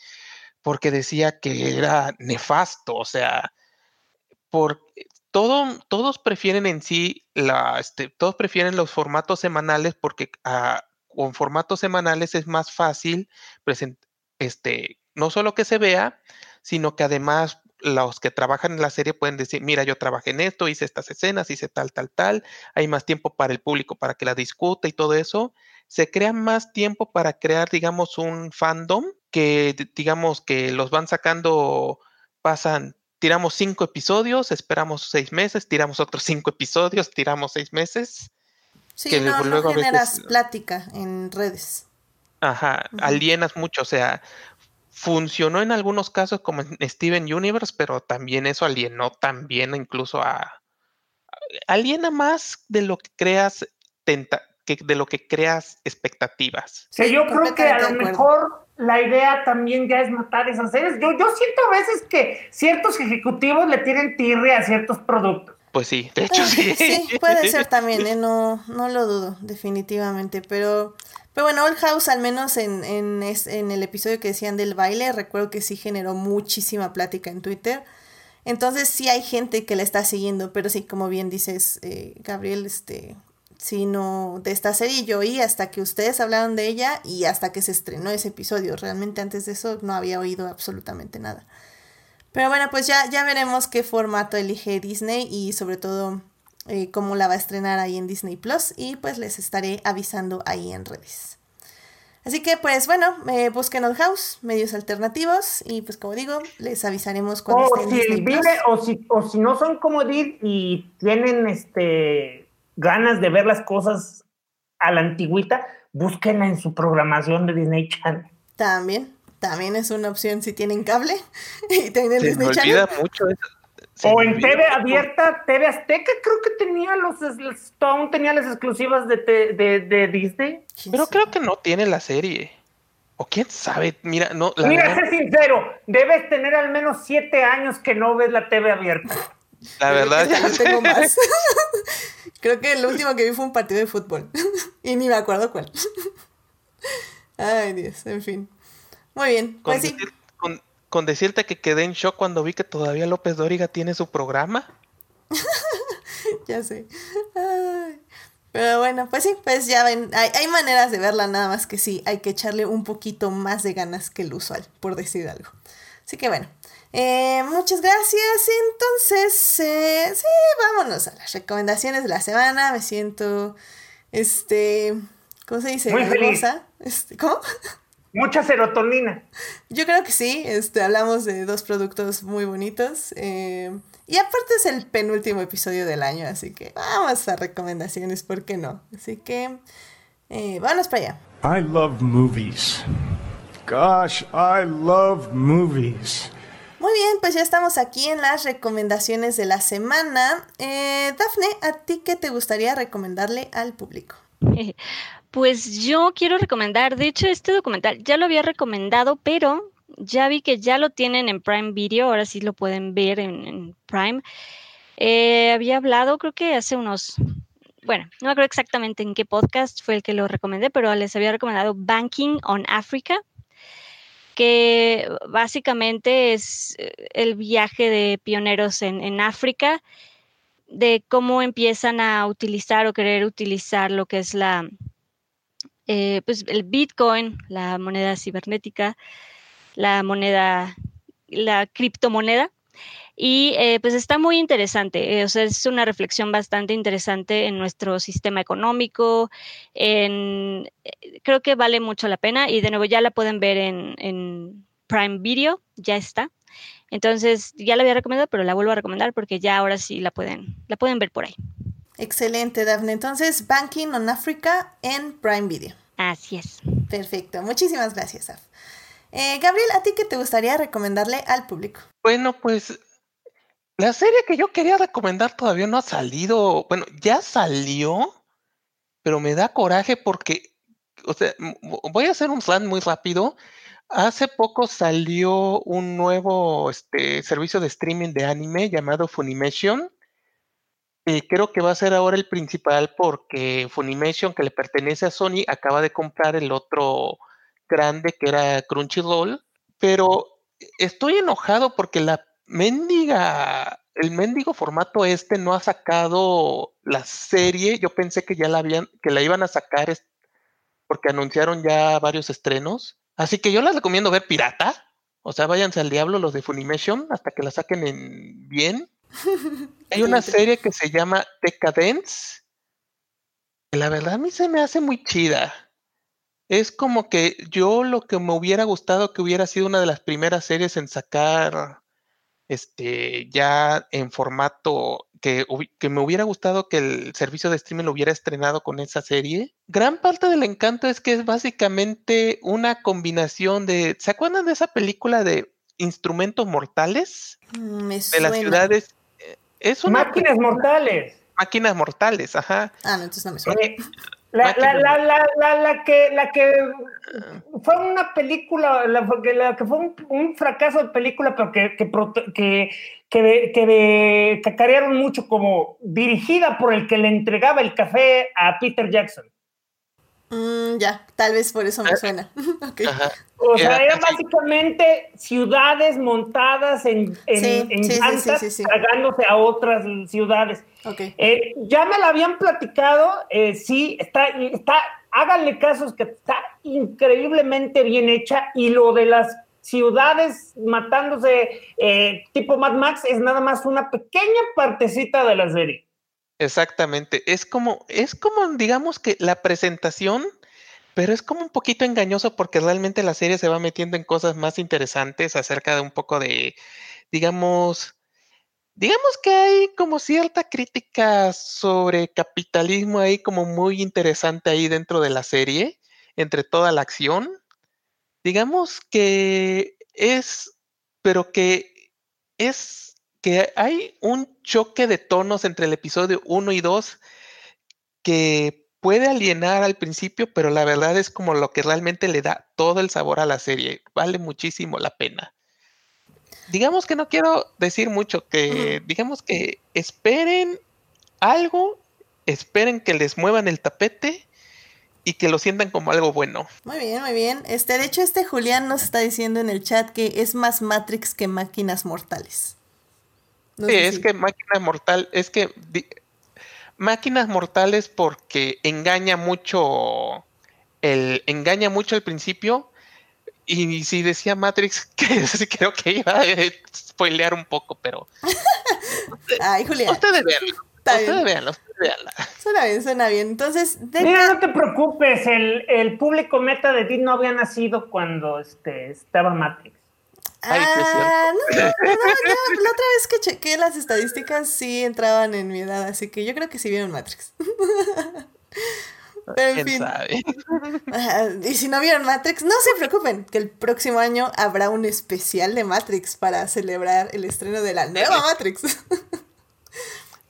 C: porque decía que era nefasto, o sea, por todo, todos prefieren en sí la, este, todos prefieren los formatos semanales porque ah, con formatos semanales es más fácil presentar este, no solo que se vea, sino que además los que trabajan en la serie pueden decir, mira, yo trabajé en esto, hice estas escenas, hice tal, tal, tal, hay más tiempo para el público para que la discuta y todo eso. Se crea más tiempo para crear, digamos, un fandom que, digamos, que los van sacando, pasan, tiramos cinco episodios, esperamos seis meses, tiramos otros cinco episodios, tiramos seis meses.
A: Sí,
C: que
A: no,
C: luego-
A: no generas
C: veces-
A: plática en redes.
C: Ajá, alienas mucho, o sea, funcionó en algunos casos como en Steven Universe, pero también eso alienó también incluso a aliena más de lo que creas tenta, que de lo que creas expectativas.
A: Sí,
D: yo creo que a lo mejor la idea también ya es matar esas series. Yo, yo siento a veces que ciertos ejecutivos le tienen tirre a ciertos productos.
C: Pues sí, de hecho
A: Ah,
C: sí.
A: Sí, puede ser también, ¿eh? no, no lo dudo, definitivamente. Pero, pero bueno, Old House, al menos en, en, en el episodio que decían del baile, recuerdo que sí generó muchísima plática en Twitter. Entonces sí hay gente que la está siguiendo, pero sí, como bien dices, eh, Gabriel, este, sí, no, de esta serie yo oí hasta que ustedes hablaron de ella y hasta que se estrenó ese episodio. Realmente antes de eso no había oído absolutamente nada. Pero bueno, pues ya, ya veremos qué formato elige Disney y sobre todo eh, cómo la va a estrenar ahí en Disney Plus y pues les estaré avisando ahí en redes. Así que pues bueno, eh, busquen Old House, medios alternativos y pues como digo, les avisaremos cuando
D: O
A: esté en
D: si,
A: Disney Plus.
D: o, si, o si no son como Edith y tienen este, ganas de ver las cosas a la antigüita, búsquenla en su programación de Disney Channel.
A: También, también es una opción si tienen cable y tienen
C: Se me
A: Disney Channel.
C: mucho eso. Se
D: O en TV
C: mucho.
D: abierta, TV Azteca, creo que tenía los, los- aún tenía las exclusivas de, de, de Disney.
A: ¿Quién
C: Pero
A: sabe?
C: creo que no tiene la serie. O quién sabe, mira, no, la
D: Mira,
C: verdad,
D: sé sincero, debes tener al menos siete años que no ves la TV abierta.
C: la verdad ya
A: no tengo más. Creo que el último que vi fue un partido de fútbol. y ni me acuerdo cuál. Ay, Dios, en fin. Muy bien,
C: con
A: pues sí.
C: decir- con- con decirte que quedé en shock cuando vi que todavía López Dóriga tiene su programa.
A: ya sé. Ay. Pero bueno, pues sí, pues ya ven, hay, hay, maneras de verla, nada más que sí, hay que echarle un poquito más de ganas que el usual, por decir algo. Así que bueno, eh, muchas gracias. Entonces, eh, sí, vámonos a las recomendaciones de la semana. Me siento, este, ¿cómo se dice?
D: Muy feliz.
A: Este, ¿Cómo?
D: Mucha serotonina.
A: Yo creo que sí, este, hablamos de dos productos muy bonitos. Eh, y aparte es el penúltimo episodio del año, así que vamos a recomendaciones, ¿por qué no? Así que eh, vámonos para allá.
F: I love movies. Gosh, I love movies.
A: Muy bien, pues ya estamos aquí en las recomendaciones de la semana. Eh, Dafne, ¿a ti qué te gustaría recomendarle al público?
B: Pues yo quiero recomendar, de hecho este documental ya lo había recomendado, pero ya vi que ya lo tienen en Prime Video, ahora sí lo pueden ver en, Prime. Eh, había hablado, creo que hace unos, bueno, no me acuerdo exactamente en qué podcast fue el que lo recomendé, pero les había recomendado Banking on Africa, que básicamente es eh, el viaje de pioneros en, en África, de cómo empiezan a utilizar o querer utilizar lo que es la, eh, pues el Bitcoin, la moneda cibernética, la moneda, la criptomoneda. Y eh, pues está muy interesante, eh, o sea, es una reflexión bastante interesante en nuestro sistema económico, creo que vale mucho la pena y de nuevo ya la pueden ver en, en Prime Video, ya está. Entonces ya la había recomendado, pero la vuelvo a recomendar porque ya ahora sí la pueden, la pueden ver por ahí.
A: Excelente, Daphne. Entonces, Banking on Africa en Prime Video.
B: Así es.
A: Perfecto. Muchísimas gracias, Daph. Eh, Gabriel, ¿a ti qué te gustaría recomendarle al público?
C: Bueno, pues la serie que yo quería recomendar todavía no ha salido. Bueno, ya salió, pero me da coraje porque, o sea, voy a hacer un plan muy rápido. Hace poco salió un nuevo este, servicio de streaming de anime llamado Funimation. Y creo que va a ser ahora el principal porque Funimation, que le pertenece a Sony, acaba de comprar el otro grande que era Crunchyroll. Pero estoy enojado porque la mendiga, el mendigo formato este no ha sacado la serie. Yo pensé que ya la habían, que la iban a sacar porque anunciaron ya varios estrenos. Así que yo les recomiendo ver Pirata. O sea, váyanse al diablo los de Funimation hasta que la saquen en bien. Hay una serie que se llama Decadence. Que la verdad a mí se me hace muy chida. Es como que yo lo que me hubiera gustado que hubiera sido una de las primeras series en sacar este ya en formato que, que, me hubiera gustado que el servicio de streaming lo hubiera estrenado con esa serie. Gran parte del encanto es que es básicamente una combinación de. ¿Se acuerdan de esa película de Instrumentos Mortales?
A: Mm, Me
C: De
A: suena.
C: las ciudades. Es una
D: Máquinas mortales.
C: máquinas mortales, ajá.
A: Ah, no, entonces no me suena.
D: Eh, la, la, la, la, la, la que, la que fue una película, la, que- la que fue un, un fracaso de película, pero que, que, que, que, que cacarearon mucho como dirigida por el que le entregaba el café a Peter Jackson.
A: Mm, ya, tal vez por eso me suena. Ok.
C: Ajá.
D: O sea,
C: Era
D: eran básicamente ciudades montadas en, en,
A: Sí,
D: en
A: sí, sí,
D: llantas,
A: sí, sí, sí.
D: tragándose a otras ciudades.
A: Ok.
D: Eh, ya me la habían platicado, eh, sí, está, está, háganle casos que está increíblemente bien hecha y lo de las ciudades matándose eh, tipo Mad Max es nada más una pequeña partecita de la serie.
C: Exactamente. Es como, es como, digamos que la presentación, pero es como un poquito engañoso porque realmente la serie se va metiendo en cosas más interesantes acerca de un poco de, digamos, digamos que hay como cierta crítica sobre capitalismo ahí como muy interesante ahí dentro de la serie, entre toda la acción. Digamos que es, pero que es que hay un choque de tonos entre el episodio 1 y 2 que puede alienar al principio, pero la verdad es como lo que realmente le da todo el sabor a la serie. Vale muchísimo la pena. Digamos que no quiero decir mucho, que digamos que esperen algo, esperen que les muevan el tapete y que lo sientan como algo bueno.
A: Muy bien, muy bien. Este, de hecho, este Julián nos está diciendo en el chat que es más Matrix que máquinas mortales.
C: No sí, es si... que máquina mortal, es que máquinas mortales porque engaña mucho el engaña mucho al principio y si decía Matrix que creo que iba a spoilear un poco, pero
A: Ay, Julián.
C: Ustedes veanlo. Ustedes veanlo, ustedes veanlo.
A: Suena bien, suena bien. Entonces,
D: de Mira, no te preocupes, el, el público meta de ti no había nacido cuando este, estaba Matrix.
A: Ay, ah, no, no, no, yo, la otra vez que chequé las estadísticas sí entraban en mi edad, así que yo creo que sí vieron Matrix. Pero en fin. Sabe? Y si no vieron Matrix, no se preocupen, que el próximo año habrá un especial de Matrix para celebrar el estreno de la nueva Matrix.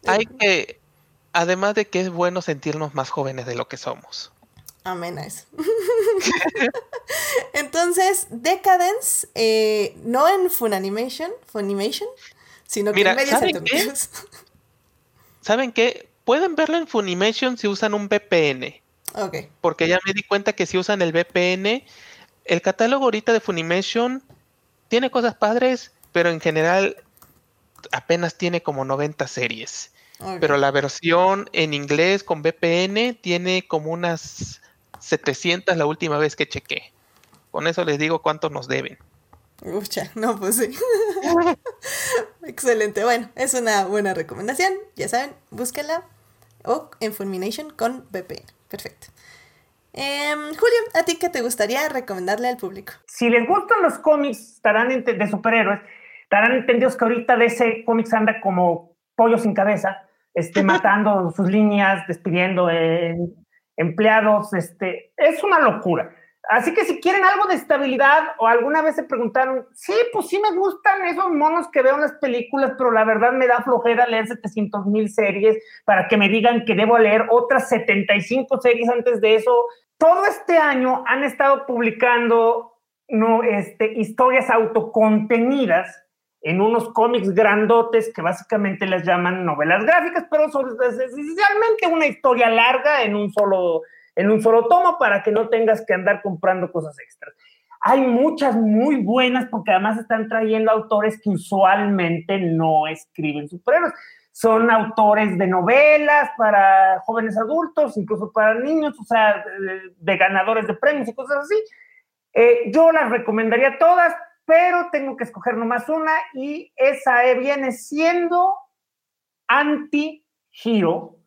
C: Hay que, además de que es bueno sentirnos más jóvenes de lo que somos.
A: Amén a eso. Entonces, Decadence, eh, no en Funimation, Funimation, sino que
C: Mira,
A: en medios
C: ¿saben
A: alternativos.
C: ¿Saben qué? Pueden verlo en Funimation si usan un VPN.
A: Ok.
C: Porque ya me di cuenta que si usan el VPN, el catálogo ahorita de Funimation tiene cosas padres, pero en general apenas tiene como 90 series.
A: ok.
C: Pero la versión en inglés con VPN tiene como unas 700 la última vez que chequé. Con eso les digo cuánto nos deben.
A: Ucha, no, pues sí. Excelente. Bueno, es una buena recomendación. Ya saben, búsquenla. O en Fulmination con VPN. Perfecto. Em, Julio, ¿a ti qué te gustaría recomendarle al público?
D: Si les gustan los cómics estarán de superhéroes, estarán entendidos que ahorita de ese cómics anda como pollo sin cabeza, este, matando sus líneas, despidiendo eh, empleados, este, es una locura. Así que si quieren algo de estabilidad o alguna vez se preguntaron, sí, pues sí me gustan esos monos que veo en las películas, pero la verdad me da flojera leer 700 mil series para que me digan que debo leer otras 75 series antes de eso. Todo este año han estado publicando no, este, historias autocontenidas en unos cómics grandotes que básicamente les llaman novelas gráficas, pero son es esencialmente una historia larga en un solo en un solo tomo para que no tengas que andar comprando cosas extras. Hay muchas muy buenas porque además están trayendo autores que usualmente no escriben superhéroes. Son autores de novelas para jóvenes adultos, incluso para niños, o sea, de ganadores de premios y cosas así. Eh, yo las recomendaría todas, pero tengo que escoger nomás una y esa eh, viene siendo Anti-Hero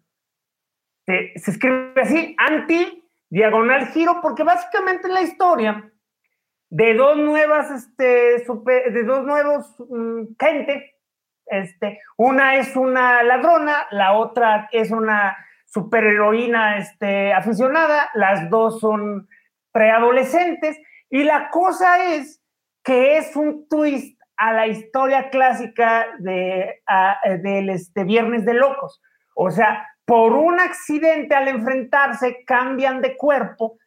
D: se, escribe así, anti diagonal giro, porque básicamente la historia de dos nuevas, este, de dos nuevos um, gente, este, una es una ladrona, la otra es una superheroína este, aficionada, las dos son preadolescentes, y la cosa es que es un twist a la historia clásica de, a, del este, Viernes de Locos. O sea, por un accidente al enfrentarse cambian de cuerpo,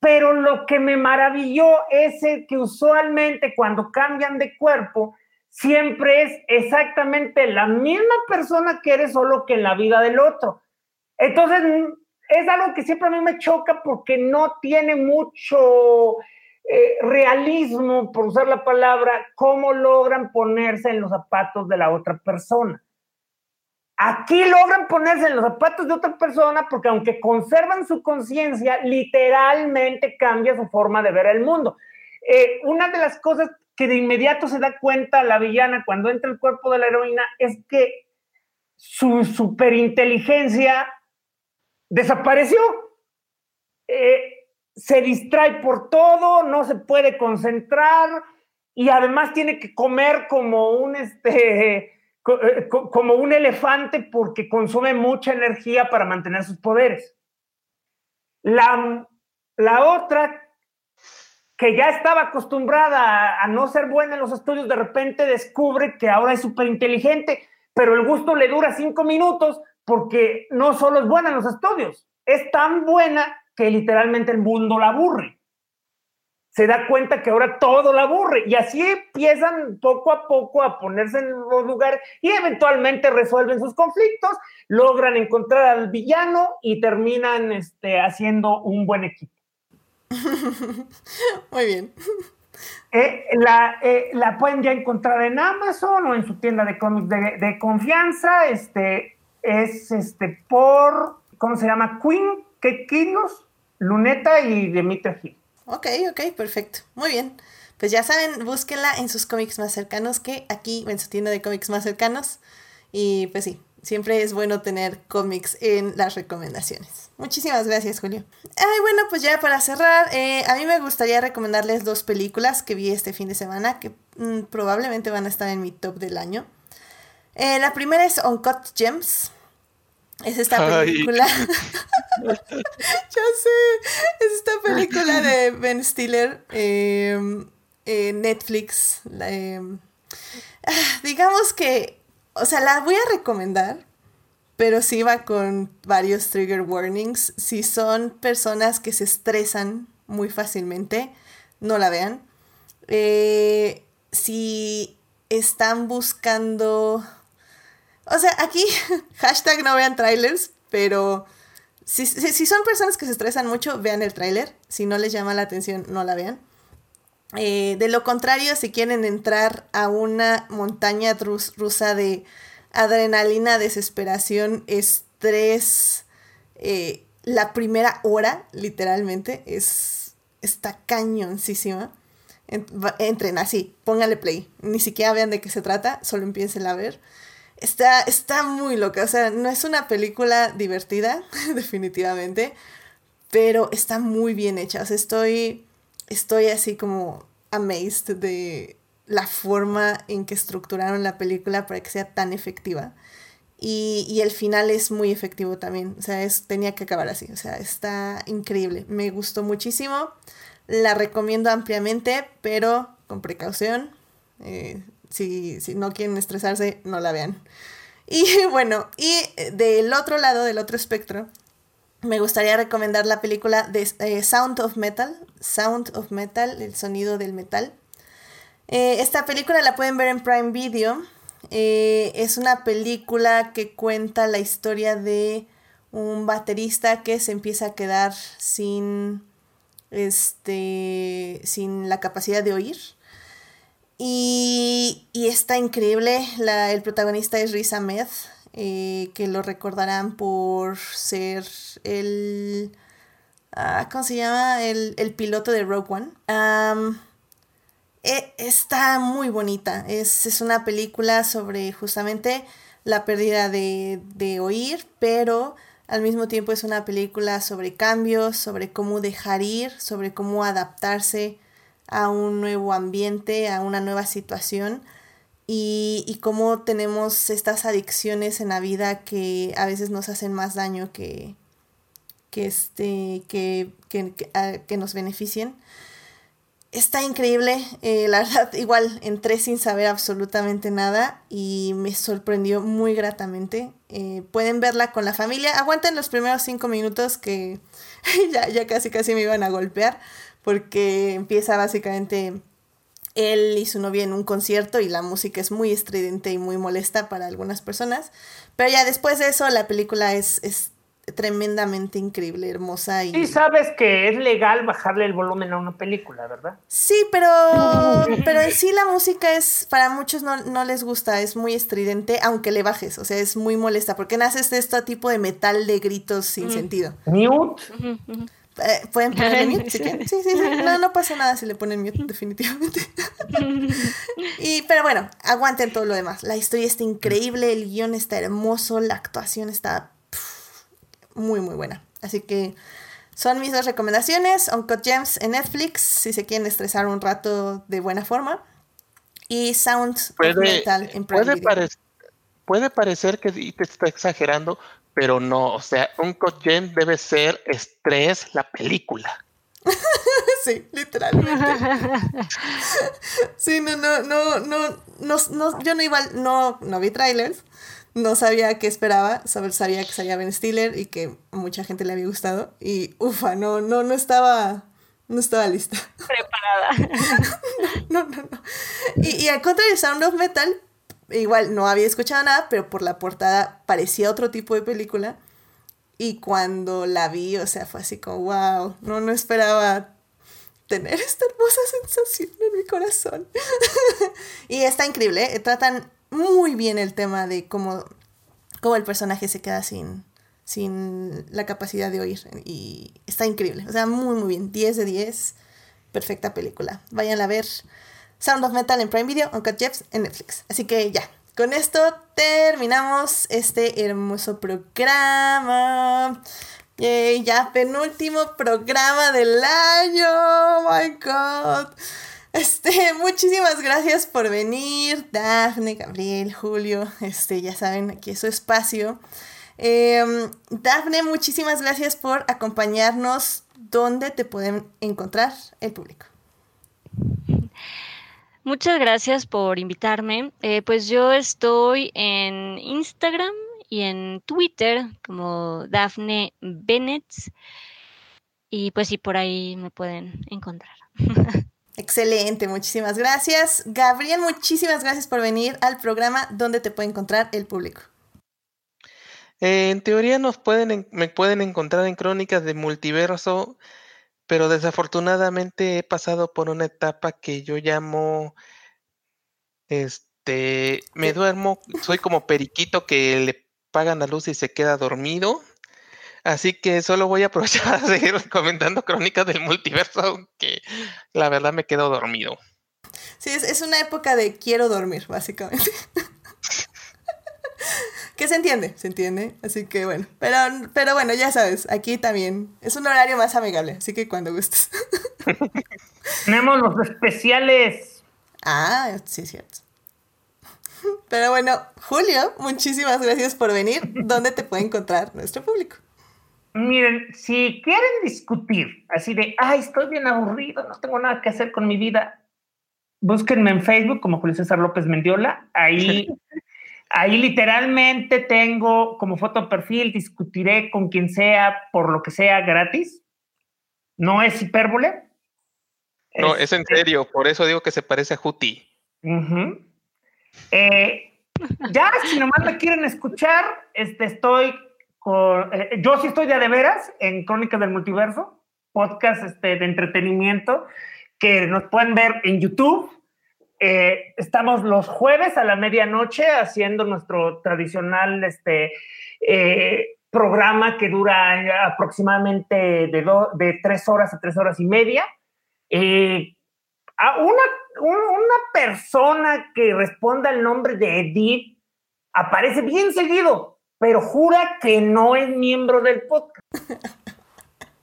D: pero lo que me maravilló es que usualmente cuando cambian de cuerpo, siempre es exactamente la misma persona que eres, solo que en la vida del otro. Entonces, es algo que siempre a mí me choca porque no tiene mucho eh, realismo, por usar la palabra, cómo logran ponerse en los zapatos de la otra persona. Aquí logran ponerse en los zapatos de otra persona porque aunque conservan su conciencia, literalmente cambia su forma de ver el mundo. Eh, una de las cosas que de inmediato se da cuenta la villana cuando entra el cuerpo de la heroína es que su superinteligencia desapareció. Eh, se distrae por todo, no se puede concentrar y además tiene que comer como un este como un elefante porque consume mucha energía para mantener sus poderes. La, la otra, que ya estaba acostumbrada a, a, no ser buena en los estudios, de repente descubre que ahora es súper inteligente, pero el gusto le dura cinco minutos porque no solo es buena en los estudios, es tan buena que literalmente el mundo la aburre. se da cuenta que ahora todo la aburre y así empiezan poco a poco a ponerse en los lugares y eventualmente resuelven sus conflictos, logran encontrar al villano y terminan este, haciendo un buen equipo.
A: Muy bien.
D: Eh, la, eh, la, pueden ya encontrar en Amazon o en su tienda de cómics de, de, confianza. Este es este por, ¿cómo se llama? Queen, Kilos, Luneta y Demeter Hill.
A: Ok, ok, perfecto. Muy bien. Pues ya saben, búsquenla en sus cómics más cercanos que aquí, en su tienda de cómics más cercanos. Y pues sí, siempre es bueno tener cómics en las recomendaciones. Muchísimas gracias, Julio. Ay, bueno, pues ya para cerrar, eh, a mí me gustaría recomendarles dos películas que vi este fin de semana que mm, probablemente van a estar en mi top del año. Eh, la primera es Uncut Gems. Es esta película. ya sé. Es esta película de Ben Stiller. Em, Netflix. Em, ah, digamos que. O sea, la voy a recomendar. Pero sí va con varios trigger warnings. Si son personas que se estresan muy fácilmente, no la vean. Eh, si están buscando o sea, aquí, hashtag no vean trailers, pero si, son personas que se estresan mucho, vean el trailer. Si no les llama la atención, no la vean. Eh, de lo contrario, si quieren entrar a una montaña rusa de adrenalina, desesperación, estrés, eh, la primera hora, literalmente, es, está cañoncísima. Entren así, póngale play. Ni siquiera vean de qué se trata, solo empiecen a ver. Está, está muy loca. O sea, no es una película divertida, definitivamente, pero está muy bien hecha. O sea, estoy, estoy así como amazed de la forma en que estructuraron la película para que sea tan efectiva. Y, y, el final es muy efectivo también. O sea, es, tenía que acabar así. O sea, está increíble. Me gustó muchísimo. La recomiendo ampliamente, pero con precaución. Eh, si, no quieren estresarse, no la vean. Y bueno, y del otro lado, del otro espectro, me gustaría recomendar la película de eh, Sound of Metal. Sound of Metal, el sonido del metal. Eh, esta película la pueden ver en Prime Video. Eh, es una película que cuenta la historia de un baterista que se empieza a quedar sin, este, sin la capacidad de oír. Y, está increíble. el protagonista es Riz Ahmed, eh, que lo recordarán por ser el. Ah, ¿Cómo se llama? El, piloto de Rogue One. E, está muy bonita. Es, una película sobre justamente la pérdida de, de oír, pero al mismo tiempo es una película sobre cambios, sobre cómo dejar ir, sobre cómo adaptarse a un nuevo ambiente, a una nueva situación y, y cómo tenemos estas adicciones en la vida que a veces nos hacen más daño que, que, este, que, que, nos beneficien. Está increíble, eh, la verdad igual entré sin saber absolutamente nada y me sorprendió muy gratamente. Eh, pueden verla con la familia, aguanten los primeros cinco minutos que ya, ya casi casi me iban a golpear, porque empieza básicamente él y su novia en un concierto y la música es muy estridente y muy molesta para algunas personas. Pero ya después de eso la película es, es tremendamente increíble, hermosa. Y...
D: Sí, sabes que es legal bajarle el volumen a una película, ¿verdad?
A: Sí, pero, pero en sí la música es, para muchos no, no, les gusta, es muy estridente, aunque le bajes, o sea, es muy molesta, porque naces de este tipo de metal de gritos sin sentido.
D: Mute.
A: Eh, ¿Pueden poner mute Sí, sí, sí. No, no pasa nada si le ponen mute, definitivamente. y, pero bueno, aguanten todo lo demás. La historia está increíble, el guion está hermoso, la actuación está muy, muy buena. Así que son mis dos recomendaciones. Uncut Gems en Netflix, si se quieren estresar un rato de buena forma. Y Sound
C: puede, Metal en Prime puede, puede parecer que te está exagerando, pero no, o sea, un Gem debe ser estrés la película.
A: sí, literalmente. sí, no, no, no, no, no, yo no igual, no, no vi trailers, no sabía qué esperaba, sabía que salía Ben Stiller y que a mucha gente le había gustado y ufa, no, no, no estaba No estaba lista.
B: Preparada.
A: no, no, no. Y, y al contrario, Sound of Metal, igual no había escuchado nada, pero por la portada parecía otro tipo de película. Y cuando la vi, o sea, fue así como, wow, no, no esperaba tener esta hermosa sensación en mi corazón. y está increíble, ¿eh? tratan muy bien el tema de cómo, cómo el personaje se queda sin, sin la capacidad de oír. Y está increíble, o sea, muy, muy bien. 10 de 10, perfecta película. Vayan a ver Sound of Metal en Prime Video, Uncut Jeffs en Netflix. Así que ya, con esto terminamos este hermoso programa. Ya penúltimo programa del año. Oh my god. Este, muchísimas gracias por venir, Dafne, Gabriel, Julio. Este, ya saben, aquí es su espacio. Eh, Dafne, muchísimas gracias por acompañarnos. ¿Dónde te pueden encontrar el público?
B: Muchas gracias por invitarme. Eh, pues yo estoy en Instagram y en Twitter como Dafne Bennett. Y pues sí, por ahí me pueden encontrar.
A: Excelente, muchísimas gracias. Gabriel, muchísimas gracias por venir al programa donde te puede encontrar el público.
C: Eh, en teoría nos pueden, me pueden encontrar en Crónicas de Multiverso, pero desafortunadamente he pasado por una etapa que yo llamo, este, me duermo, soy como periquito que le pagan la luz y se queda dormido. Así que solo voy a aprovechar a seguir recomendando Crónicas del Multiverso, aunque la verdad me quedo dormido.
A: Sí, es, es una época de quiero dormir, básicamente. que se entiende, se entiende. Así que bueno, pero, pero bueno, ya sabes, aquí también es un horario más amigable, así que cuando gustes.
D: Tenemos los especiales.
A: Ah, sí, es cierto. Pero bueno, Julio, muchísimas gracias por venir. ¿Dónde te puede encontrar nuestro público?
D: Miren, si quieren discutir así de, ay, estoy bien aburrido, no tengo nada que hacer con mi vida, búsquenme en Facebook como Julio César López Mendiola. Ahí, ahí literalmente tengo como foto perfil, discutiré con quien sea, por lo que sea, gratis. No es hipérbole.
C: No, es en
D: Este,
C: serio, por eso digo que se parece a Juti.
D: Eh, ya, si nomás me quieren escuchar, este, estoy con, eh, yo sí estoy de de veras en Crónicas del Multiverso, podcast este, de entretenimiento que nos pueden ver en YouTube. Eh, estamos los jueves a la medianoche haciendo nuestro tradicional este, eh, programa que dura aproximadamente de, de tres horas a tres horas y media. Eh, a una, un- una persona que responda el nombre de Edith aparece bien seguido, pero jura que no es miembro del podcast.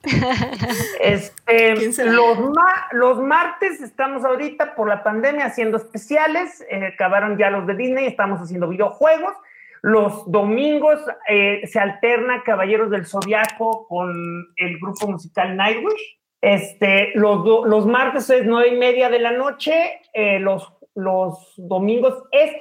D: Este, los, ma- los martes estamos ahorita por la pandemia haciendo especiales, eh, acabaron ya los de Disney, estamos haciendo videojuegos. Los domingos eh, se alterna Caballeros del Zodiaco con el grupo musical Nightwish. Este, los, los martes es nueve y media de la noche, eh, los, los domingos es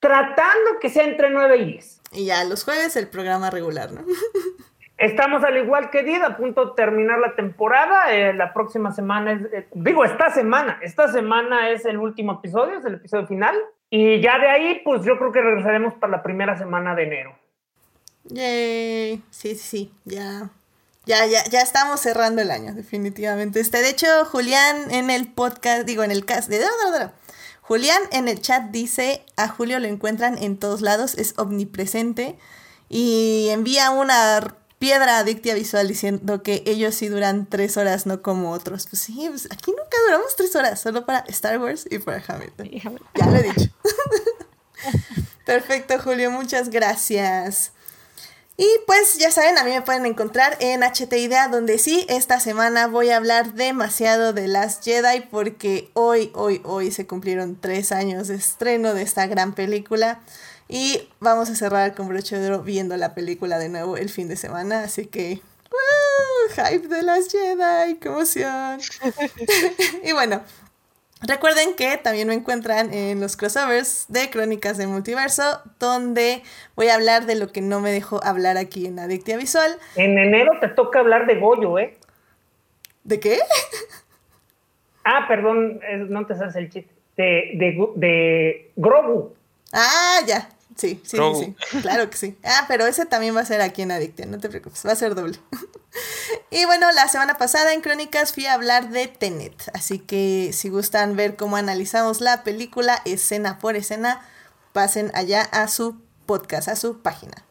D: tratando que sea entre nueve y diez.
A: Y ya los jueves el programa regular, ¿no?
D: Estamos al igual que Did, a punto de terminar la temporada. eh, la próxima semana es, eh, digo, esta semana, esta semana es el último episodio, es el episodio final. Y ya de ahí, pues yo creo que regresaremos para la primera semana de enero.
A: Yay. Sí, sí, sí, ya. Ya, ya, ya estamos cerrando el año, definitivamente. Este, de hecho, Julián en el podcast, digo, en el cast de... Julián en el chat dice, a Julio lo encuentran en todos lados, es omnipresente y envía una piedra adictia visual diciendo que ellos sí duran tres horas, no como otros. Pues sí, pues aquí nunca duramos tres horas, solo para Star Wars y para Hamilton. Ya lo he dicho. Perfecto, Julio, muchas gracias. Y pues ya saben, a mí me pueden encontrar en HT Idea, donde sí, esta semana voy a hablar demasiado de Last Jedi, porque hoy, hoy, hoy se cumplieron tres años de estreno de esta gran película. Y vamos a cerrar con broche de oro viendo la película de nuevo el fin de semana, así que... ¡woo! Hype de Last Jedi, qué emoción. y bueno, Recuerden que también me encuentran en los crossovers de Crónicas del Multiverso, donde voy a hablar de lo que no me dejó hablar aquí en Adictia Visual.
D: En enero te toca hablar de Goyo, ¿eh?
A: ¿De qué?
D: Ah, perdón, no te sabes el chiste. De, de, de Grogu.
A: Ah, ya. Sí, sí, sí, claro que sí. Ah, pero ese también va a ser aquí en Adictia, no te preocupes, va a ser doble. y bueno, la semana pasada en Crónicas fui a hablar de Tenet, así que si gustan ver cómo analizamos la película escena por escena, pasen allá a su podcast, a su página.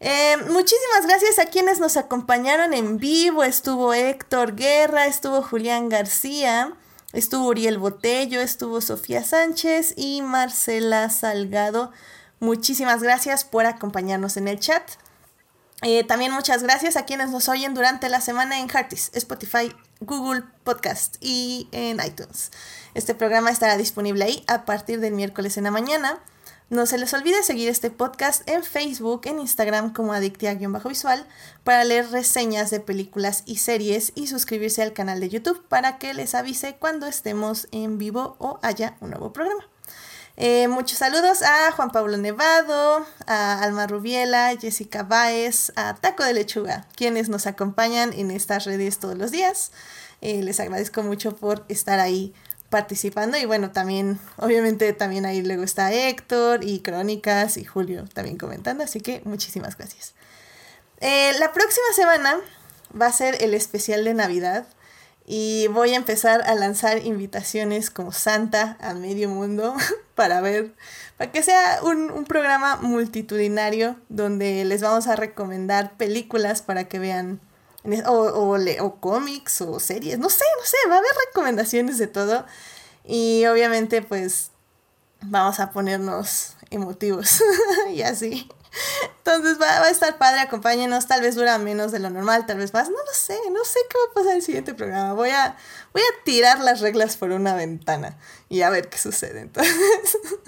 A: Eh, muchísimas gracias a quienes nos acompañaron en vivo. Estuvo Héctor Guerra, estuvo Julián García, estuvo Uriel Botello, estuvo Sofía Sánchez y Marcela Salgado. Muchísimas gracias por acompañarnos en el chat. Eh, también muchas gracias a quienes nos oyen durante la semana en Heartis, Spotify, Google Podcast y en iTunes. Este programa estará disponible ahí a partir del miércoles en la mañana. No se les olvide seguir este podcast en Facebook, en Instagram como Adictia-Visual para leer reseñas de películas y series y suscribirse al canal de YouTube para que les avise cuando estemos en vivo o haya un nuevo programa. Eh, muchos saludos a Juan Pablo Nevado, a Alma Rubiela, Jessica Baez, a Taco de Lechuga, quienes nos acompañan en estas redes todos los días. Eh, les agradezco mucho por estar ahí participando y bueno, también, obviamente también ahí luego está Héctor y Crónicas y Julio también comentando, así que muchísimas gracias. Eh, la próxima semana va a ser el especial de Navidad y voy a empezar a lanzar invitaciones como Santa a medio mundo para ver, para que sea un, programa multitudinario donde les vamos a recomendar películas para que vean, o, o, o cómics o series, no sé, no sé, va a haber recomendaciones de todo y obviamente pues vamos a ponernos emotivos y así. Entonces va, a estar padre, acompáñenos, tal vez dura menos de lo normal, tal vez más, no lo sé, no sé qué va a pasar en el siguiente programa. Voy a, voy a tirar las reglas por una ventana y a ver qué sucede. Entonces,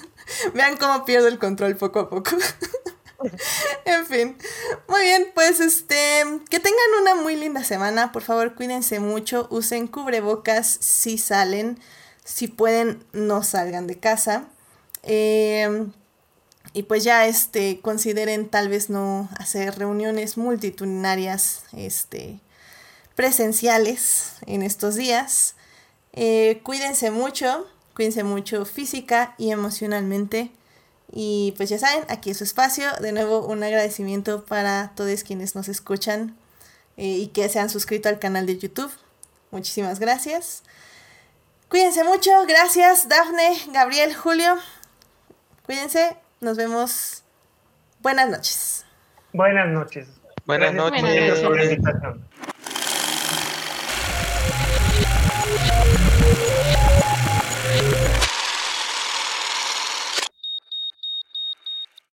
A: vean cómo pierdo el control poco a poco. en fin, muy bien, pues este, que tengan una muy linda semana, por favor cuídense mucho, usen cubrebocas si salen, si pueden no salgan de casa. Eh, y pues ya este, consideren tal vez no hacer reuniones multitudinarias este, presenciales en estos días. Eh, cuídense mucho, cuídense mucho física y emocionalmente. Y pues ya saben, aquí es su espacio. De nuevo, un agradecimiento para todos quienes nos escuchan eh, y que se han suscrito al canal de YouTube. Muchísimas gracias. Cuídense mucho. Gracias, Dafne, Gabriel, Julio. Cuídense. Nos vemos. Buenas noches.
D: Buenas noches.
C: Buenas noches.
D: por la invitación.